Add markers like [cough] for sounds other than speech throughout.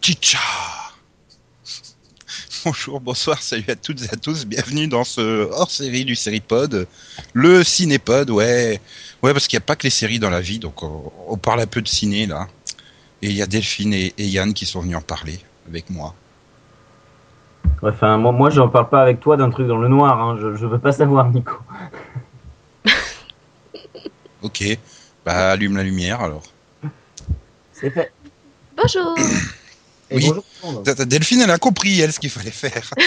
Chicha. Bonjour, bonsoir, salut à toutes et à tous, bienvenue dans ce hors-série du Seripod, le Cinépod, ouais, ouais, parce qu'il n'y a pas que les séries dans la vie, donc on, parle un peu de ciné là, et il y a Delphine et, Yann qui sont venus en parler avec moi. Ouais, enfin, moi, moi j'en parle pas avec toi d'un truc dans le noir, hein. je, je veux pas savoir, Nico. [laughs] ok, bah allume la lumière alors. C'est fait. Bonjour [coughs] oui. Delphine, elle a compris, elle, ce qu'il fallait faire. [laughs]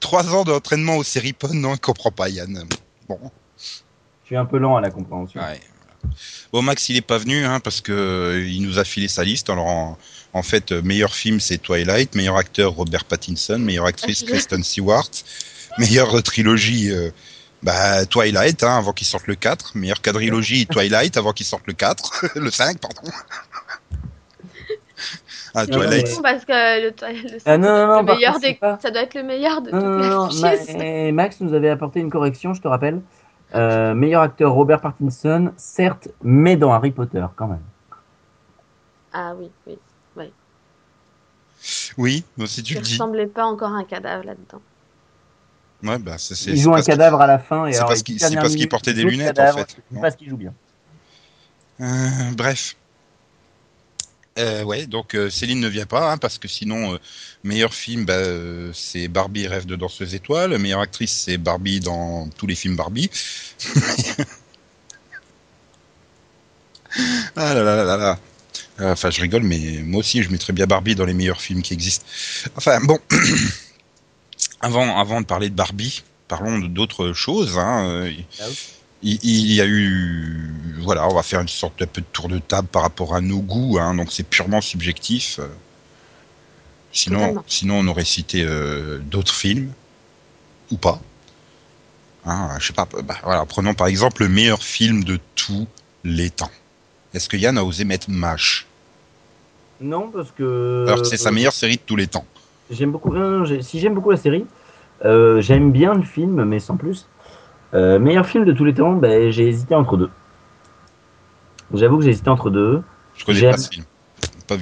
Trois ans d'entraînement au Seripod, non, elle comprend pas, Yann. Bon. Je suis un peu lent à la compréhension. Bon, Max, il est pas venu, hein, parce que euh, il nous a filé sa liste. Alors, en, fait, euh, meilleur film, c'est Twilight. Meilleur acteur, Robert Pattinson. Meilleure actrice, Kristen Stewart. Meilleure trilogie, euh, bah, Twilight, hein, avant qu'il sorte le 4. Meilleure quadrilogie, [laughs] Twilight, avant qu'il sorte le 4. [laughs] le 5, pardon. Ah, Twilight. Parce que le, le, ah, non, non, non, meilleur des... ça doit être le meilleur de toutes les Ma Max nous avait apporté une correction, je te rappelle. Euh, meilleur acteur Robert Pattinson, certes, mais dans Harry Potter quand même. Ah oui, oui, oui. Oui, si tu le dis. Il ressemblait pas encore à un cadavre là-dedans. Ouais, bah, c'est, il joue un cadavre à la fin. C'est parce qu'il, parce qu'il portait des lunettes en fait. C'est parce qu'il joue bien. Euh, bref. Euh, ouais, donc euh, Céline ne vient pas hein, parce que sinon, euh, meilleur film, bah, c'est Barbie rêve de danseuse étoile. Meilleure actrice, c'est Barbie dans tous les films Barbie. [laughs] ah là là là là. Enfin, je rigole, mais moi aussi, je mettrais bien Barbie dans les meilleurs films qui existent. Enfin, bon, [clears throat] avant, avant de parler de Barbie, parlons d'autres choses. Hein. Ah il, y a eu, voilà, on va faire une sorte de peu de tour de table par rapport à nos goûts, hein, donc c'est purement subjectif. Sinon, sinon on aurait cité euh, d'autres films ou pas. Hein, je sais pas. Bah, voilà, prenons par exemple le meilleur film de tous les temps. Est-ce que Yann a osé mettre Mash? Non, parce que. Alors que c'est sa meilleure série de tous les temps. J'aime beaucoup. si j'aime beaucoup la série, euh, j'aime bien le film, mais sans plus. Euh, meilleur film de tous les temps, ben, j'ai hésité entre deux. J'avoue que j'ai hésité entre deux. Je connais pas ce film.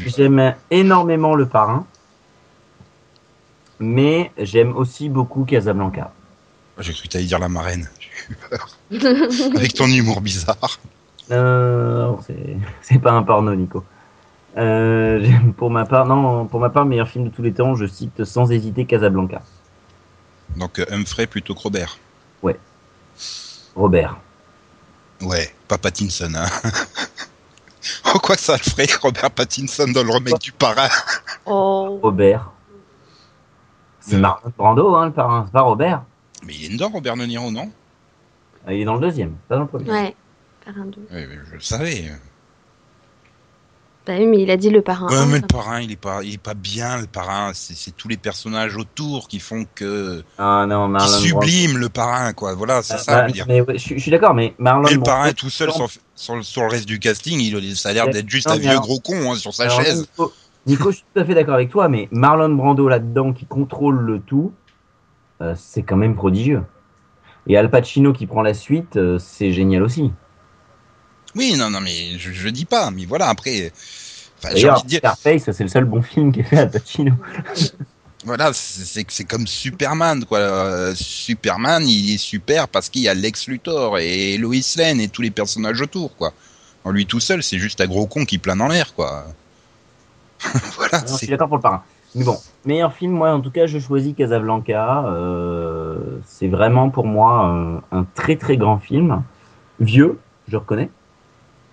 J'aime énormément Le Parrain, mais j'aime aussi beaucoup Casablanca. Ah, j'ai cru que tu allais dire La Marraine. J'ai eu peur. Avec ton humour bizarre. Euh, [laughs] c'est pas un porno, Nico. Euh, pour ma part, non, pour ma part, meilleur film de tous les temps, je cite sans hésiter Casablanca. Donc Humphrey plutôt que Robert. Ouais. Robert. Ouais, pas Pattinson. Hein. [laughs] oh, quoi ça le ferait, Robert Pattinson dans le remake du parrain? Oh. Robert. C'est Marlon Brando, hein, le parrain, c'est pas Robert. Mais il est dedans, Robert De Niro, non? Ah, Il est dans le deuxième, pas dans le premier. Ouais, parrain 2. Oui, je le savais. Bah oui, mais il a dit le parrain. Ouais, mais le parrain, il est pas, il est pas bien, le parrain. C'est tous les personnages autour qui font que. Ah non, Marlon. Qui sublime le parrain, quoi. Voilà, c'est ah, ça, bah, dire. Mais, je, suis d'accord, mais Marlon. Et le parrain tout seul sur, le reste du casting, il, ça a l'air d'être juste un vieux gros con hein, sur sa chaise. Nico, je suis tout à fait d'accord avec toi, mais Marlon Brando là-dedans qui contrôle le tout, euh, c'est quand même prodigieux. Et Al Pacino qui prend la suite, euh, c'est génial aussi. Oui, non, non, mais je, je dis pas, mais voilà, après. D'ailleurs, Scarface, c'est le seul bon film qui est fait à Pacino. [laughs] voilà, c'est comme Superman quoi. Euh, Superman, il est super parce qu'il y a Lex Luthor et Lois Lane et tous les personnages autour quoi. En lui tout seul, c'est juste un gros con qui plane en l'air quoi. [laughs] voilà. je suis d'accord pour le parrain. Mais bon, meilleur film, moi en tout cas, je choisis Casablanca. Euh, c'est vraiment pour moi un, très très grand film, vieux, je reconnais.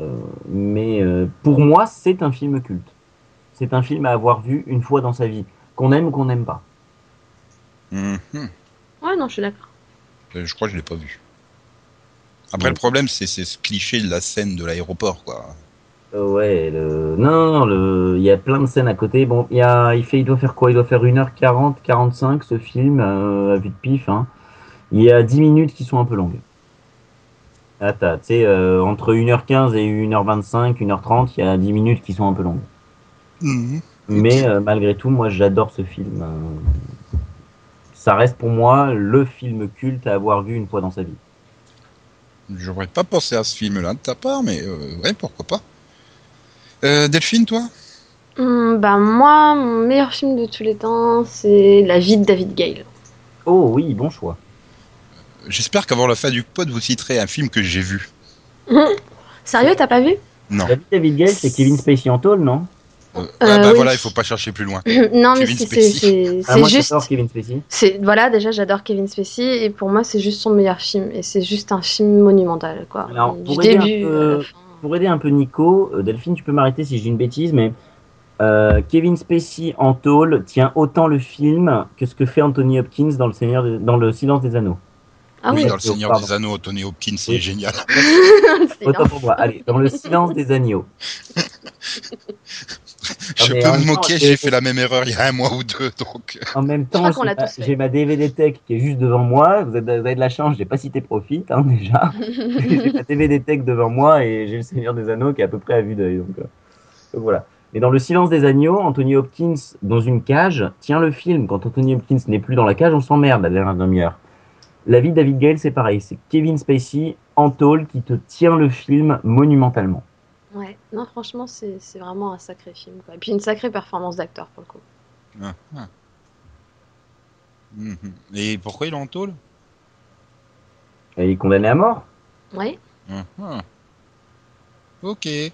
Euh, mais euh, pour moi, c'est un film culte. C'est un film à avoir vu une fois dans sa vie, qu'on aime ou qu'on n'aime pas. Mhm. Ouais, non, je suis d'accord. Euh, je crois que je l'ai pas vu. Après, le problème, c'est ce cliché de la scène de l'aéroport, quoi. ouais, le... non, le... il y a plein de scènes à côté. Bon, il, y a... il, fait... il doit faire quoi? Il doit faire 1h40, 45 ce film, à vue de pif. Hein. Il y a 10 minutes qui sont un peu longues. Ah, tu sais, euh, entre 1h15 et 1h25, 1h30, il y a 10 minutes qui sont un peu longues. Mhm. Mais euh, malgré tout, moi j'adore ce film. Euh, Ça reste pour moi le film culte à avoir vu une fois dans sa vie. J'aurais pas pensé à ce film-là de ta part, mais euh, ouais, pourquoi pas. Euh, Delphine, toi? Hum, bah moi, mon meilleur film de tous les temps, c'est La vie de David Gale. Oh oui, bon choix. J'espère qu'avant la fin du pod, vous citerez un film que j'ai vu. [laughs] Sérieux, t'as pas vu? Non. David David Gale, c'est Kevin Spacey en tôle, non? Euh, Euh, bah oui. voilà, il faut pas chercher plus loin. [laughs] Non, mais Kevin c'est Spacey. c'est- Ah, juste. j'adore Kevin Spacey. C'est voilà, déjà j'adore Kevin Spacey et pour moi c'est juste son meilleur film et c'est juste un film monumental quoi. Alors, du pour aider un début peu- fin. Pour aider un peu Nico, euh, Delphine, tu peux m'arrêter si je dis une bêtise, mais euh, Kevin Spacey en tôle tient autant le film que ce que fait Anthony Hopkins dans le, Seigneur dans le Silence des Anneaux. Ah oui, oui. dans Le Seigneur Pardon. des Anneaux, Tony Hopkins, c'est Oui. génial. [laughs] Autant pour moi. Allez, dans le Silence des Agneaux. Je mais peux me moquer, j'ai fait la même erreur il y a un mois ou deux, donc. En même temps, j'ai ma, DVD Tech qui est juste devant moi. Vous, êtes- vous avez de la chance, j'ai pas cité Profit hein, déjà. [laughs] j'ai ma DVD Tech devant moi et j'ai le Seigneur des Anneaux qui est à peu près à vue d'œil. Donc, euh, donc voilà. Mais dans le Silence des Agneaux, Anthony Hopkins dans une cage tient le film. Quand Anthony Hopkins n'est plus dans la cage, on s'emmerde la dernière demi-heure. La vie de David Gale, c'est pareil. C'est Kevin Spacey en tôle qui te tient le film monumentalement. Ouais, non franchement c'est c'est vraiment un sacré film quoi. Et puis une sacrée performance d'acteur pour le coup. Ah, ah. Mhm. Et pourquoi il est en tôle? Il est condamné à mort. Ah, ah. Ok. Et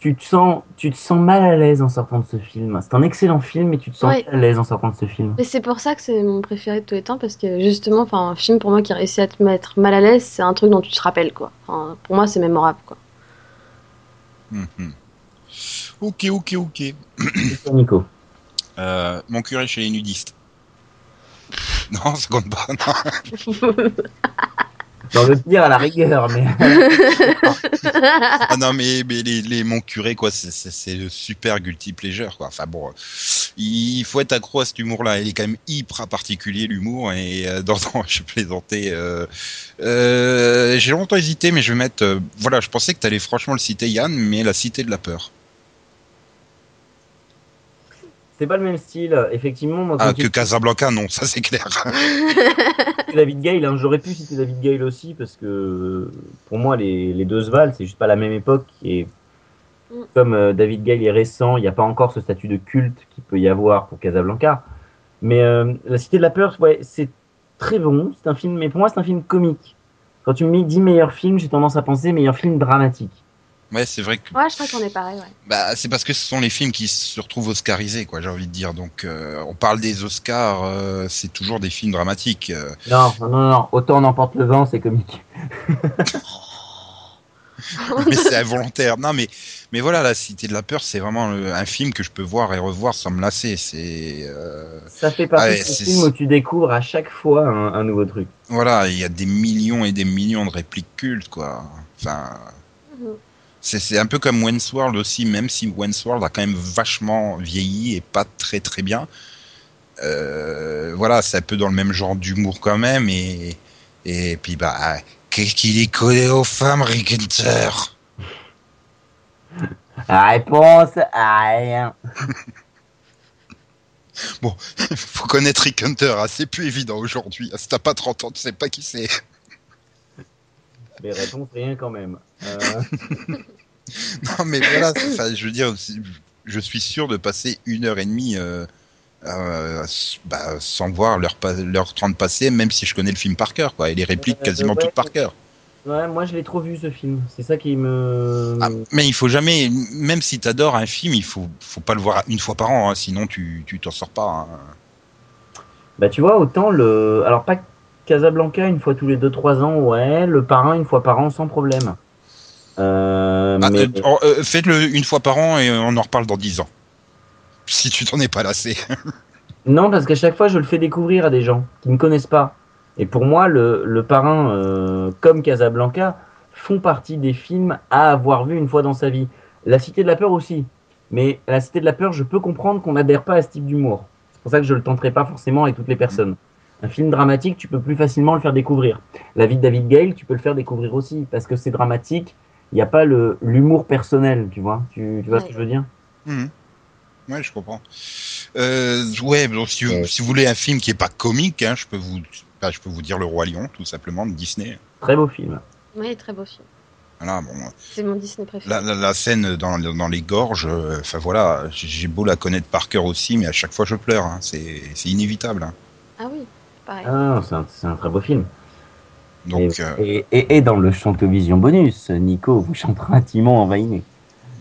tu te sens, tu te sens mal à l'aise en sortant de ce film. C'est un excellent film, mais tu te sens Ouais. mal à l'aise en sortant de ce film. Mais c'est pour ça que c'est mon préféré de tous les temps parce que justement enfin un film pour moi qui réussit à te mettre mal à l'aise c'est un truc dont tu te rappelles quoi. Enfin, pour moi c'est mémorable quoi. Mhm. Ok, ok, ok. Et toi, Nico? Euh, mon curé chez les nudistes. [laughs] Non, ça compte pas. Non. [laughs] Dans le pire à la rigueur, mais Ah non, mais, mais les, les mon curé, quoi, c'est le super guilty pleasure, quoi. Enfin bon, il faut être accro à cet humour-là. Il est quand même hyper particulier, l'humour. Et euh, [laughs] dans, dans je plaisantais. Euh, euh, J'ai longtemps hésité, mais je vais mettre. euh, voilà, je pensais que tu allais franchement le citer, Yann, mais la cité de la peur. C'est pas le même style. Effectivement, moi, Ah, que Casablanca, non, ça c'est clair. [laughs] David Gale, hein, j'aurais pu citer David Gale aussi parce que pour moi, les, les deux se valent. C'est juste pas la même époque. Et Mm. comme euh, David Gale est récent, il n'y a pas encore ce statut de culte qu'il peut y avoir pour Casablanca. Mais euh, La Cité de la Peur, ouais, c'est très bon. C'est un film, mais pour moi, c'est un film comique. Quand tu me dis meilleur film, j'ai tendance à penser meilleur film dramatique. Ouais, c'est vrai que Ouais, je crois qu'on est pareil, ouais. bah, c'est parce que ce sont les films qui se retrouvent oscarisés, quoi. J'ai envie de dire. Donc, euh, on parle des Oscars, euh, c'est toujours des films dramatiques. euh. Non, non, non, non. Autant on emporte le vent, c'est comique. [laughs] mais c'est involontaire. Non, mais mais voilà, la Cité de la peur, c'est vraiment le- un film que je peux voir et revoir sans me lasser. C'est euh, Ça fait partie Ah de ce c'est- film où tu découvres à chaque fois un, un nouveau truc. voilà, il y a des millions et des millions de répliques cultes, quoi. Enfin, Mhm. C'est un peu comme Wayne's World aussi, même si Wayne's World a quand même vachement vieilli et pas très très bien. Euh, voilà, c'est un peu dans le même genre d'humour quand même et et puis bah qu'est-ce qu'il est collé aux femmes, Rick Hunter? Réponse à rien. [laughs] [laughs] Faut connaître Rick Hunter, hein, c'est plus évident aujourd'hui. Si t'as pas 30 ans, tu sais pas qui c'est. Mais réponse rien quand même. Euh, [laughs] [laughs] Non, mais voilà, je veux dire, je suis sûr de passer une heure et demie euh, euh, bah, sans voir leur, leur 30 passer, même si je connais le film par cœur, quoi, et les répliques Euh, quasiment ouais. toutes par cœur. ouais, moi je l'ai trop vu ce film. C'est ça qui me. Ah, mais il faut jamais, même si t'adores un film, il faut, faut pas le voir une fois par an, hein, sinon tu tu t'en sors pas. hein. Bah tu vois, autant le. Alors pas Casablanca une fois tous les 2-3 ans, ouais. Le parrain une fois par an sans problème. Euh, Ah, mais... euh, oh, euh, Faites-le une fois par an et on en reparle dans 10 ans. Si tu t'en es pas lassé. [laughs] Non, parce qu'à chaque fois je le fais découvrir à des gens qui ne connaissent pas. Et pour moi, le, le parrain, euh, comme Casablanca, font partie des films à avoir vu une fois dans sa vie. La Cité de la Peur aussi. Mais La Cité de la Peur, je peux comprendre qu'on n'adhère pas à ce type d'humour. C'est pour ça que je le tenterai pas forcément avec toutes les personnes. Un film dramatique, tu peux plus facilement le faire découvrir. La vie de David Gale, tu peux le faire découvrir aussi, parce que c'est dramatique. Il n'y a pas le l'humour personnel, tu vois. Tu, tu vois ce que je veux dire? Mhm. ouais, je comprends. Euh, ouais, donc si, vous- Ouais. si vous voulez un film qui est pas comique, hein, je peux vous, bah, je peux vous dire Le Roi Lion, tout simplement, de Disney. Très beau film. Oui, très beau film. Voilà, bon, C'est mon Disney préféré. la, la, la scène dans, dans les gorges, euh, enfin voilà, j'ai beau la connaître par cœur aussi, mais à chaque fois je pleure, hein, c'est c'est inévitable. hein. Ah oui, pareil. Ah, non, c'est un, c'est un très beau film. Donc, et, euh, et, et- et dans le Chantovision bonus, Nico vous chantera Timon envainé.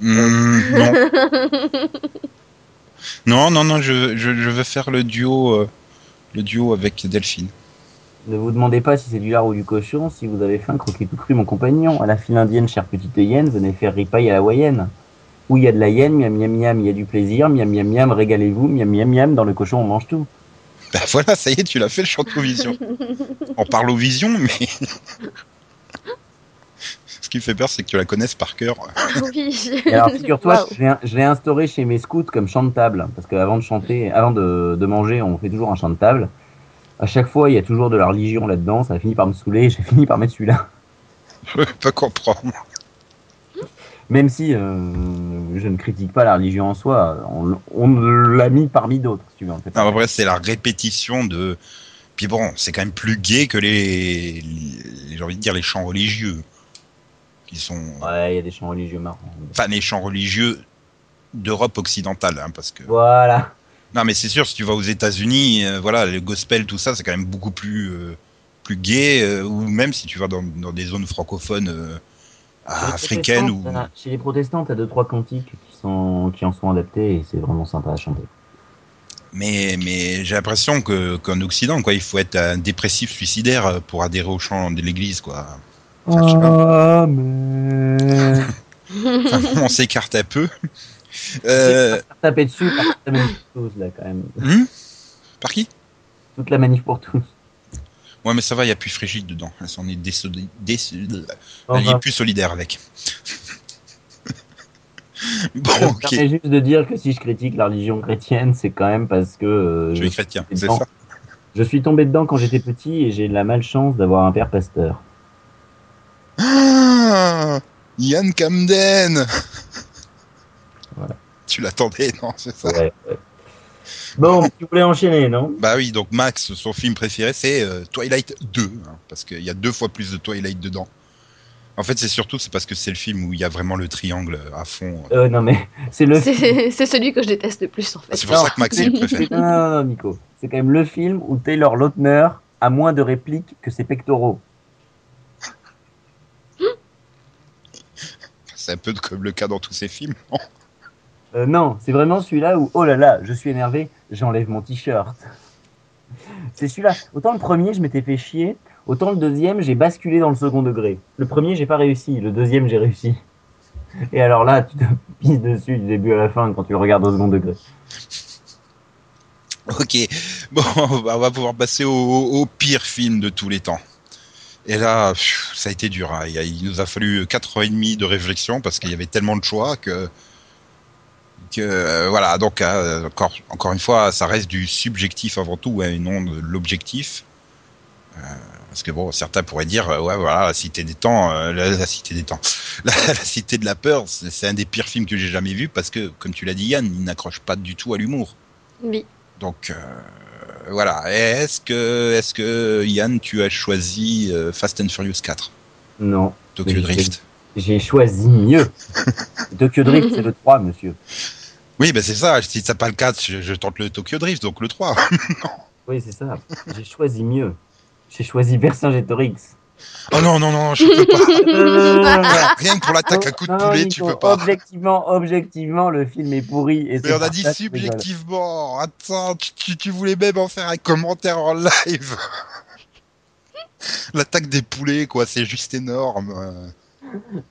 hmm, non, [laughs] non, non, non, je, je, je veux faire le duo, euh, le duo avec Delphine. Ne vous demandez pas si c'est du lard ou du cochon, si vous avez faim, croquez tout cru mon compagnon. À la file indienne, chère petite hyène, venez faire ripaille à la hawaïenne. Où il y a de la hyène, miam miam miam, il y a du plaisir, miam miam miam, régalez-vous, miam miam miam, dans le cochon on mange tout. [laughs] Bah voilà, ça y est, tu l'as fait le Chantovision. On parle aux visions, mais. [laughs] Ce qui me fait peur, c'est que tu la connaisses par cœur. oui. Et alors figure-toi, je l'ai- je l'ai instauré chez mes scouts comme chant de table, parce qu'avant de chanter, avant de, de manger, on fait toujours un chant de table. À chaque fois, il y a toujours de la religion là-dedans, ça a fini par me saouler, [laughs] j'ai fini par mettre celui-là. Je peux comprendre. Même si euh, je ne critique pas la religion en soi, on, on l'a mis parmi d'autres, si tu veux. en fait. C'est la répétition de. Puis bon, c'est quand même plus gay que les, les- j'ai envie de dire les chants religieux, qui sont, Ouais, il y a des chants religieux marrants. enfin les chants religieux d'Europe occidentale, hein, parce que. Voilà. Non, mais c'est sûr, si tu vas aux États-Unis, euh, voilà, le gospel, tout ça, c'est quand même beaucoup plus euh, plus gay, ou même si tu vas dans, dans des zones francophones Chez les africaines ou. t'as- Chez les protestants, tu as deux, trois cantiques qui, sont, qui en sont adaptés et c'est vraiment sympa à chanter. Mais, mais j'ai l'impression que qu'en Occident, quoi, il faut être un dépressif suicidaire euh, pour adhérer au chant de l'église, quoi. [laughs] Enfin. Amen. Enfin, on s'écarte un peu. Euh, Taper dessus par la manif pour tous, là, quand même. hmm? Par qui? Toute la manif pour tous. Ouais, mais ça va, il y a plus frigide dedans. Est Elle est Enfin, plus solidaire avec. [laughs] bon, je ok. juste de dire que si je critique la religion chrétienne, c'est quand même parce que euh, Je suis chrétien, c'est ça. je suis tombé dedans quand j'étais petit et j'ai la malchance d'avoir un père pasteur. Ah Yann Camden Voilà. Tu l'attendais, non C'est ça. Ouais, ouais. Bon, tu voulais enchaîner, non? Bah oui, donc Max, son film préféré, c'est euh, Twilight 2, hein, parce qu'il y a deux fois plus de Twilight dedans. En fait, c'est surtout c'est parce que c'est le film où il y a vraiment le triangle à fond. euh, Non, mais [laughs] c'est le C'est celui que je déteste le plus en fait. C'est pour ça que Max il le préfère. Non, [laughs] non, non, Nico. C'est quand même le film où Taylor Lautner a moins de répliques que ses pectoraux. [laughs] C'est un peu comme le cas dans tous ces films. non? Euh, non, c'est vraiment celui-là où, oh là là, je suis énervé, j'enlève mon t-shirt. [laughs] C'est celui-là. Autant le premier, je m'étais fait chier, autant le deuxième, j'ai basculé dans le second degré. Le premier, j'ai pas réussi, le deuxième, j'ai réussi. [laughs] Et alors là, tu te [laughs] pisses dessus du début à la fin quand tu le regardes au second degré. Ok, bon, bah, on va pouvoir passer au, pire film de tous les temps. Et là, ça a été dur. hein. Il nous a fallu 4 heures et demie de réflexion parce qu'il y avait tellement de choix que, que euh, voilà. Donc euh, encore, encore une fois, ça reste du subjectif avant tout hein, et non de l'objectif. Euh, parce que bon, certains pourraient dire, euh, ouais, voilà, la Cité des Temps, euh, la, la Cité des Temps, [laughs] la, la Cité de la peur, c'est un des pires films que j'ai jamais vu parce que, comme tu l'as dit, Yann, il n'accroche pas du tout à l'humour. Oui. Donc euh, voilà. Est-ce que, est-ce que Yann, tu as choisi euh, Fast and Furious 4, Non, Tokyo Drift j'ai choisi mieux. [laughs] Tokyo Drift, c'est le 3, monsieur. Oui, ben c'est ça. Si t'as pas le 4, je, je tente le Tokyo Drift, donc le 3. [laughs] Oui, c'est ça. J'ai choisi mieux. J'ai choisi Vercingétorix. oh non, non, non, je peux pas. Euh, [laughs] Rien que pour l'attaque à coup de poulet, tu peux pas. Objectivement, objectivement, le film est pourri. Et Mais on a dit ça subjectivement. Attends, tu, tu, tu voulais même en faire un commentaire en live. [laughs] L'attaque des poulets, quoi, c'est juste énorme.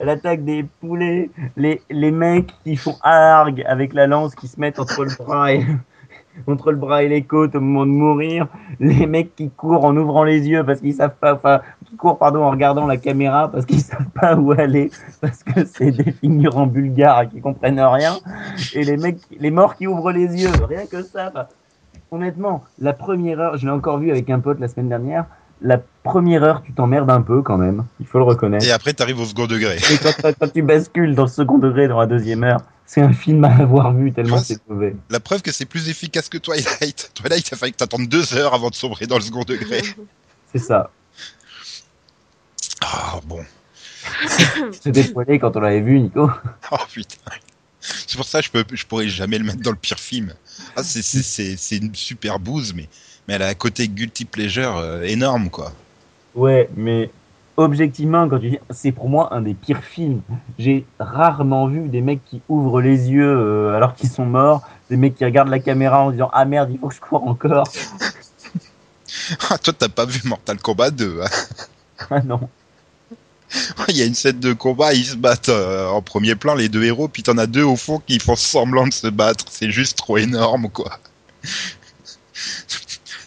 L'attaque des poulets, les, les mecs qui font argue avec la lance qui se mettent entre le bras et, [laughs] entre le bras et les côtes au moment de mourir, les mecs qui courent en ouvrant les yeux parce qu'ils savent pas, enfin, qui courent, pardon, en regardant la caméra parce qu'ils savent pas où aller, parce que c'est des figurants bulgares qui comprennent rien, et les mecs, les morts qui ouvrent les yeux, rien que ça, honnêtement, la première heure, je l'ai encore vu avec un pote la semaine dernière, la première heure, tu t'emmerdes un peu quand même, il faut le reconnaître. Et après, t'arrives au second degré. Et quand, quand tu bascules dans le second degré dans la deuxième heure, c'est un film à avoir vu tellement Ouais, c'est mauvais. La preuve que c'est plus efficace que Twilight. [laughs] Twilight, il a fallu que t'attendes deux heures avant de sombrer dans le second degré. [laughs] C'est ça. Ah bon. [laughs] Se dépoiler quand on l'avait vu, Nico. Oh putain. C'est pour ça que je, peux, je pourrais jamais le mettre dans le pire film. Ah, c'est une super bouse, mais, mais elle a un côté guilty pleasure euh, énorme, quoi. Ouais, mais objectivement, quand tu dis, c'est pour moi un des pires films. J'ai rarement vu des mecs qui ouvrent les yeux euh, alors qu'ils sont morts, des mecs qui regardent la caméra en disant ah merde, il faut que je cours encore. [laughs] Ah, toi, t'as pas vu Mortal Kombat 2. hein Ah non. [laughs] Il y a une scène de combat, ils se battent euh, en premier plan, les deux héros, puis t'en as deux au fond qui font semblant de se battre. C'est juste trop énorme, quoi. [laughs]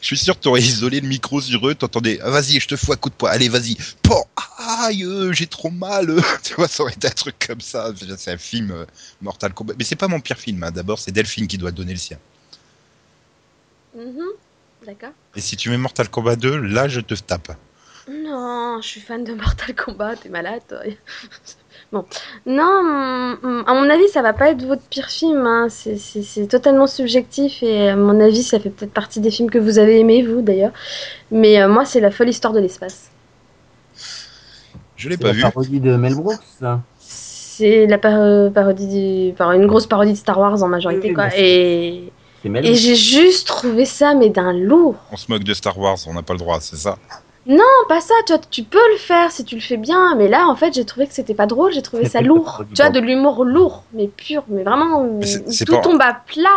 Je suis sûr que t'aurais isolé le micro sur eux, t'entendais ah, vas-y, je te fous à coup de poing, allez, vas-y. Pan, aïe, euh, j'ai trop mal. euh. [laughs] Tu vois, ça aurait été un truc comme ça. C'est un film euh, Mortal Kombat. Mais c'est pas mon pire film, hein. d'abord, c'est Delphine qui doit donner le sien. Mhm. D'accord. Et si tu mets Mortal Kombat 2, là, je te tape. Non, je suis fan de Mortal Kombat, t'es malade toi. [laughs] Bon, non, mm, à mon avis, ça va pas être votre pire film. hein. C'est- C'est c'est totalement subjectif et à mon avis, ça fait peut-être partie des films que vous avez aimés, vous d'ailleurs. Mais euh, moi, c'est la folle histoire de l'espace. Je l'ai C'est pas la vu. parodie de Mel Brooks. ça. C'est la par- euh, parodie du, enfin, une grosse parodie de Star Wars en majorité, Oui, quoi. c'est- Et, C'est et j'ai juste trouvé ça, mais d'un lourd. On se moque de Star Wars, on n'a pas le droit, c'est ça. Non, pas ça, tu vois, tu peux le faire si tu le fais bien, mais là, en fait, j'ai trouvé que c'était pas drôle, j'ai trouvé ça lourd. Tu vois, de l'humour lourd, mais pur, mais vraiment, Mais où tout pas- tombe à plat.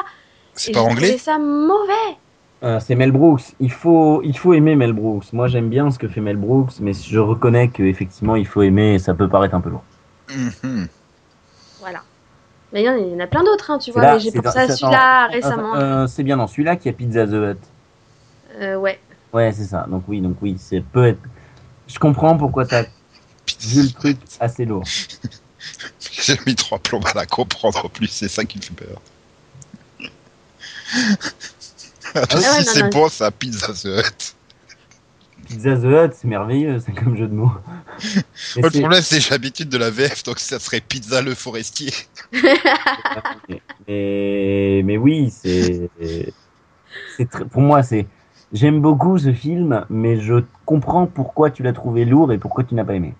C'est et pas j'ai anglais trouvé ça mauvais. Euh, c'est Mel Brooks. Il faut, il faut aimer Mel Brooks. Moi, j'aime bien ce que fait Mel Brooks, mais je reconnais qu'effectivement, il faut aimer et ça peut paraître un peu lourd. Mhm. Voilà. Mais il y en a- il y en a plein d'autres, hein, tu vois, là- mais j'ai pensé dans- à celui-là récemment. Euh, c'est bien dans celui-là qu'il y a Pizza the Hut. Euh, ouais. Ouais, c'est ça. Donc oui, donc oui, c'est peut être. Je comprends pourquoi t'as vu le truc assez lourd. [laughs] J'ai mis trois plombs à la comprendre en plus, c'est ça qui me fait peur. Ah, ouais, [laughs] si c'est bon, ça pizza the Hut. Pizza the Hut, c'est merveilleux, c'est comme jeu de mots. [laughs] Mais le problème, c'est que j'ai l'habitude de la VF, donc ça serait pizza le forestier. mais, mais oui, c'est. très- Pour moi, c'est. J'aime beaucoup ce film, mais je comprends pourquoi tu l'as trouvé lourd et pourquoi tu n'as pas aimé.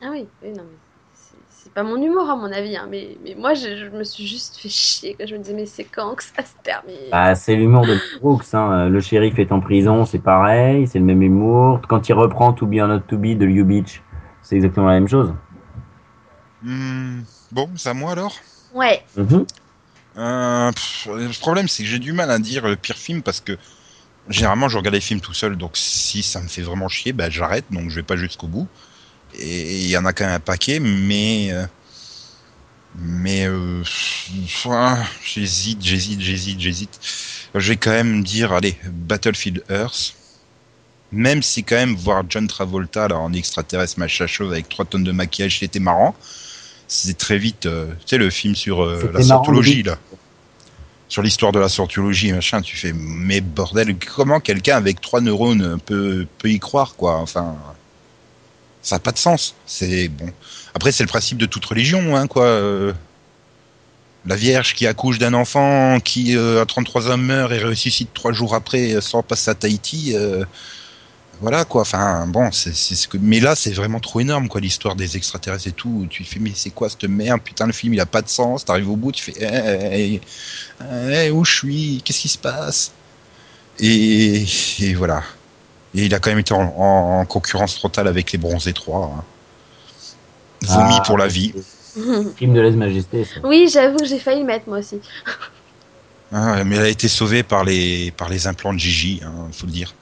Ah oui, oui, non, mais c'est- pas mon humour à mon avis, hein, mais, mais moi je, je me suis juste fait chier. Quoi. Je me disais, mais c'est quand que ça se termine? Bah, c'est l'humour de Brooks. Hein. Le shérif est en prison, c'est pareil, c'est le même humour. Quand il reprend To Be or Not To Be de Liu Beach, c'est exactement la même chose. Hmm, bon, c'est à moi alors? Ouais, Mhm. Euh, pff, Le problème, c'est que j'ai du mal à dire le pire film parce que généralement, je regarde les films tout seul, donc si ça me fait vraiment chier, bah, j'arrête, donc je vais pas jusqu'au bout. Et il y en a quand même un paquet, mais. euh, Mais. euh, j'hésite, j'hésite, j'hésite, j'hésite. Je vais quand même dire, allez, Battlefield Earth. Même si quand même voir John Travolta là, en extraterrestre machin chauve avec 3 tonnes de maquillage, c'était marrant. C'est très vite, euh, tu sais, le film sur euh, la scientologie, là. Sur l'histoire de la scientologie, machin, tu fais, mais bordel, comment quelqu'un avec trois neurones peut, peut y croire, quoi? Enfin, ça n'a pas de sens. C'est bon. Après, c'est le principe de toute religion, hein, quoi. Euh, La Vierge qui accouche d'un enfant qui, euh, à 33 ans, meurt et ressuscite trois jours après euh, sans passer à Tahiti. Voilà quoi, enfin bon, c'est ce que. Mais là, c'est vraiment trop énorme quoi, l'histoire des extraterrestres et tout. Tu fais, mais c'est quoi cette merde Putain, le film il a pas de sens. T'arrives au bout, tu fais, eh, eh, eh, où je suis? Qu'est-ce qui se passe? Et, et voilà. Et il a quand même été en, en- en concurrence totale avec les Bronzés 3. hein. Vomi Ah, pour la vie. [laughs] Film de lèse-majesté, ça. oui, j'avoue que j'ai failli le mettre moi aussi. Ah, mais elle a été sauvée par les, par les implants de Gigi, hein, faut le dire.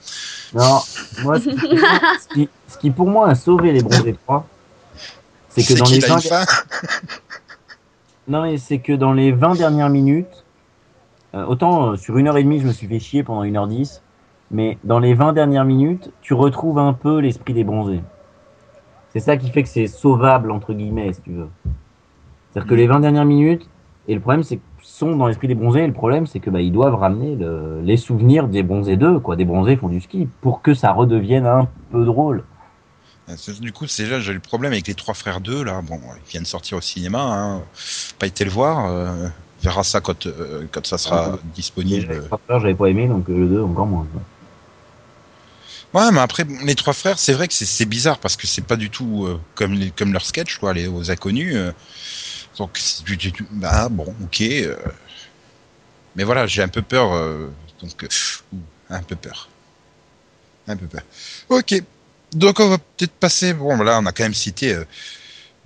Non, moi, ce qui, ce qui- ce qui, pour moi a sauvé les bronzés 3, c'est que dans les qu'il a 20 une fin Non, mais c'est que dans les 20 dernières minutes, euh, autant euh, sur une heure et demie, je me suis fait chier pendant une heure dix, mais dans les 20 dernières minutes, tu retrouves un peu l'esprit des bronzés. C'est ça qui fait que c'est sauvable, entre guillemets, si tu veux. C'est-à-dire que Mm. les 20 dernières minutes, Et le problème, c'est qu'ils sont dans l'esprit des bronzés. Et le problème, c'est que bah, ils doivent ramener le- les souvenirs des bronzés d'eux, quoi. Des bronzés font du ski pour que ça redevienne un peu drôle. Euh, c'est- Du coup, c'est là j'ai eu le problème avec les trois frères 2 là. Bon, ils viennent sortir au cinéma. Hein. Pas été le voir. euh, on verra ça quand euh, quand ça sera Ah, disponible. Les trois frères, j'avais pas aimé, donc euh, le 2 encore moins. Ouais, mais après les trois frères, c'est vrai que c'est- c'est bizarre parce que c'est pas du tout euh, comme les, comme leur sketch quoi, les aux inconnus. euh. Donc du- du- bah bon, ok. euh. mais voilà, j'ai un peu peur. euh, donc euh, un peu peur, un peu peur. Ok. Donc on va peut-être passer. Bon, là, on a quand même cité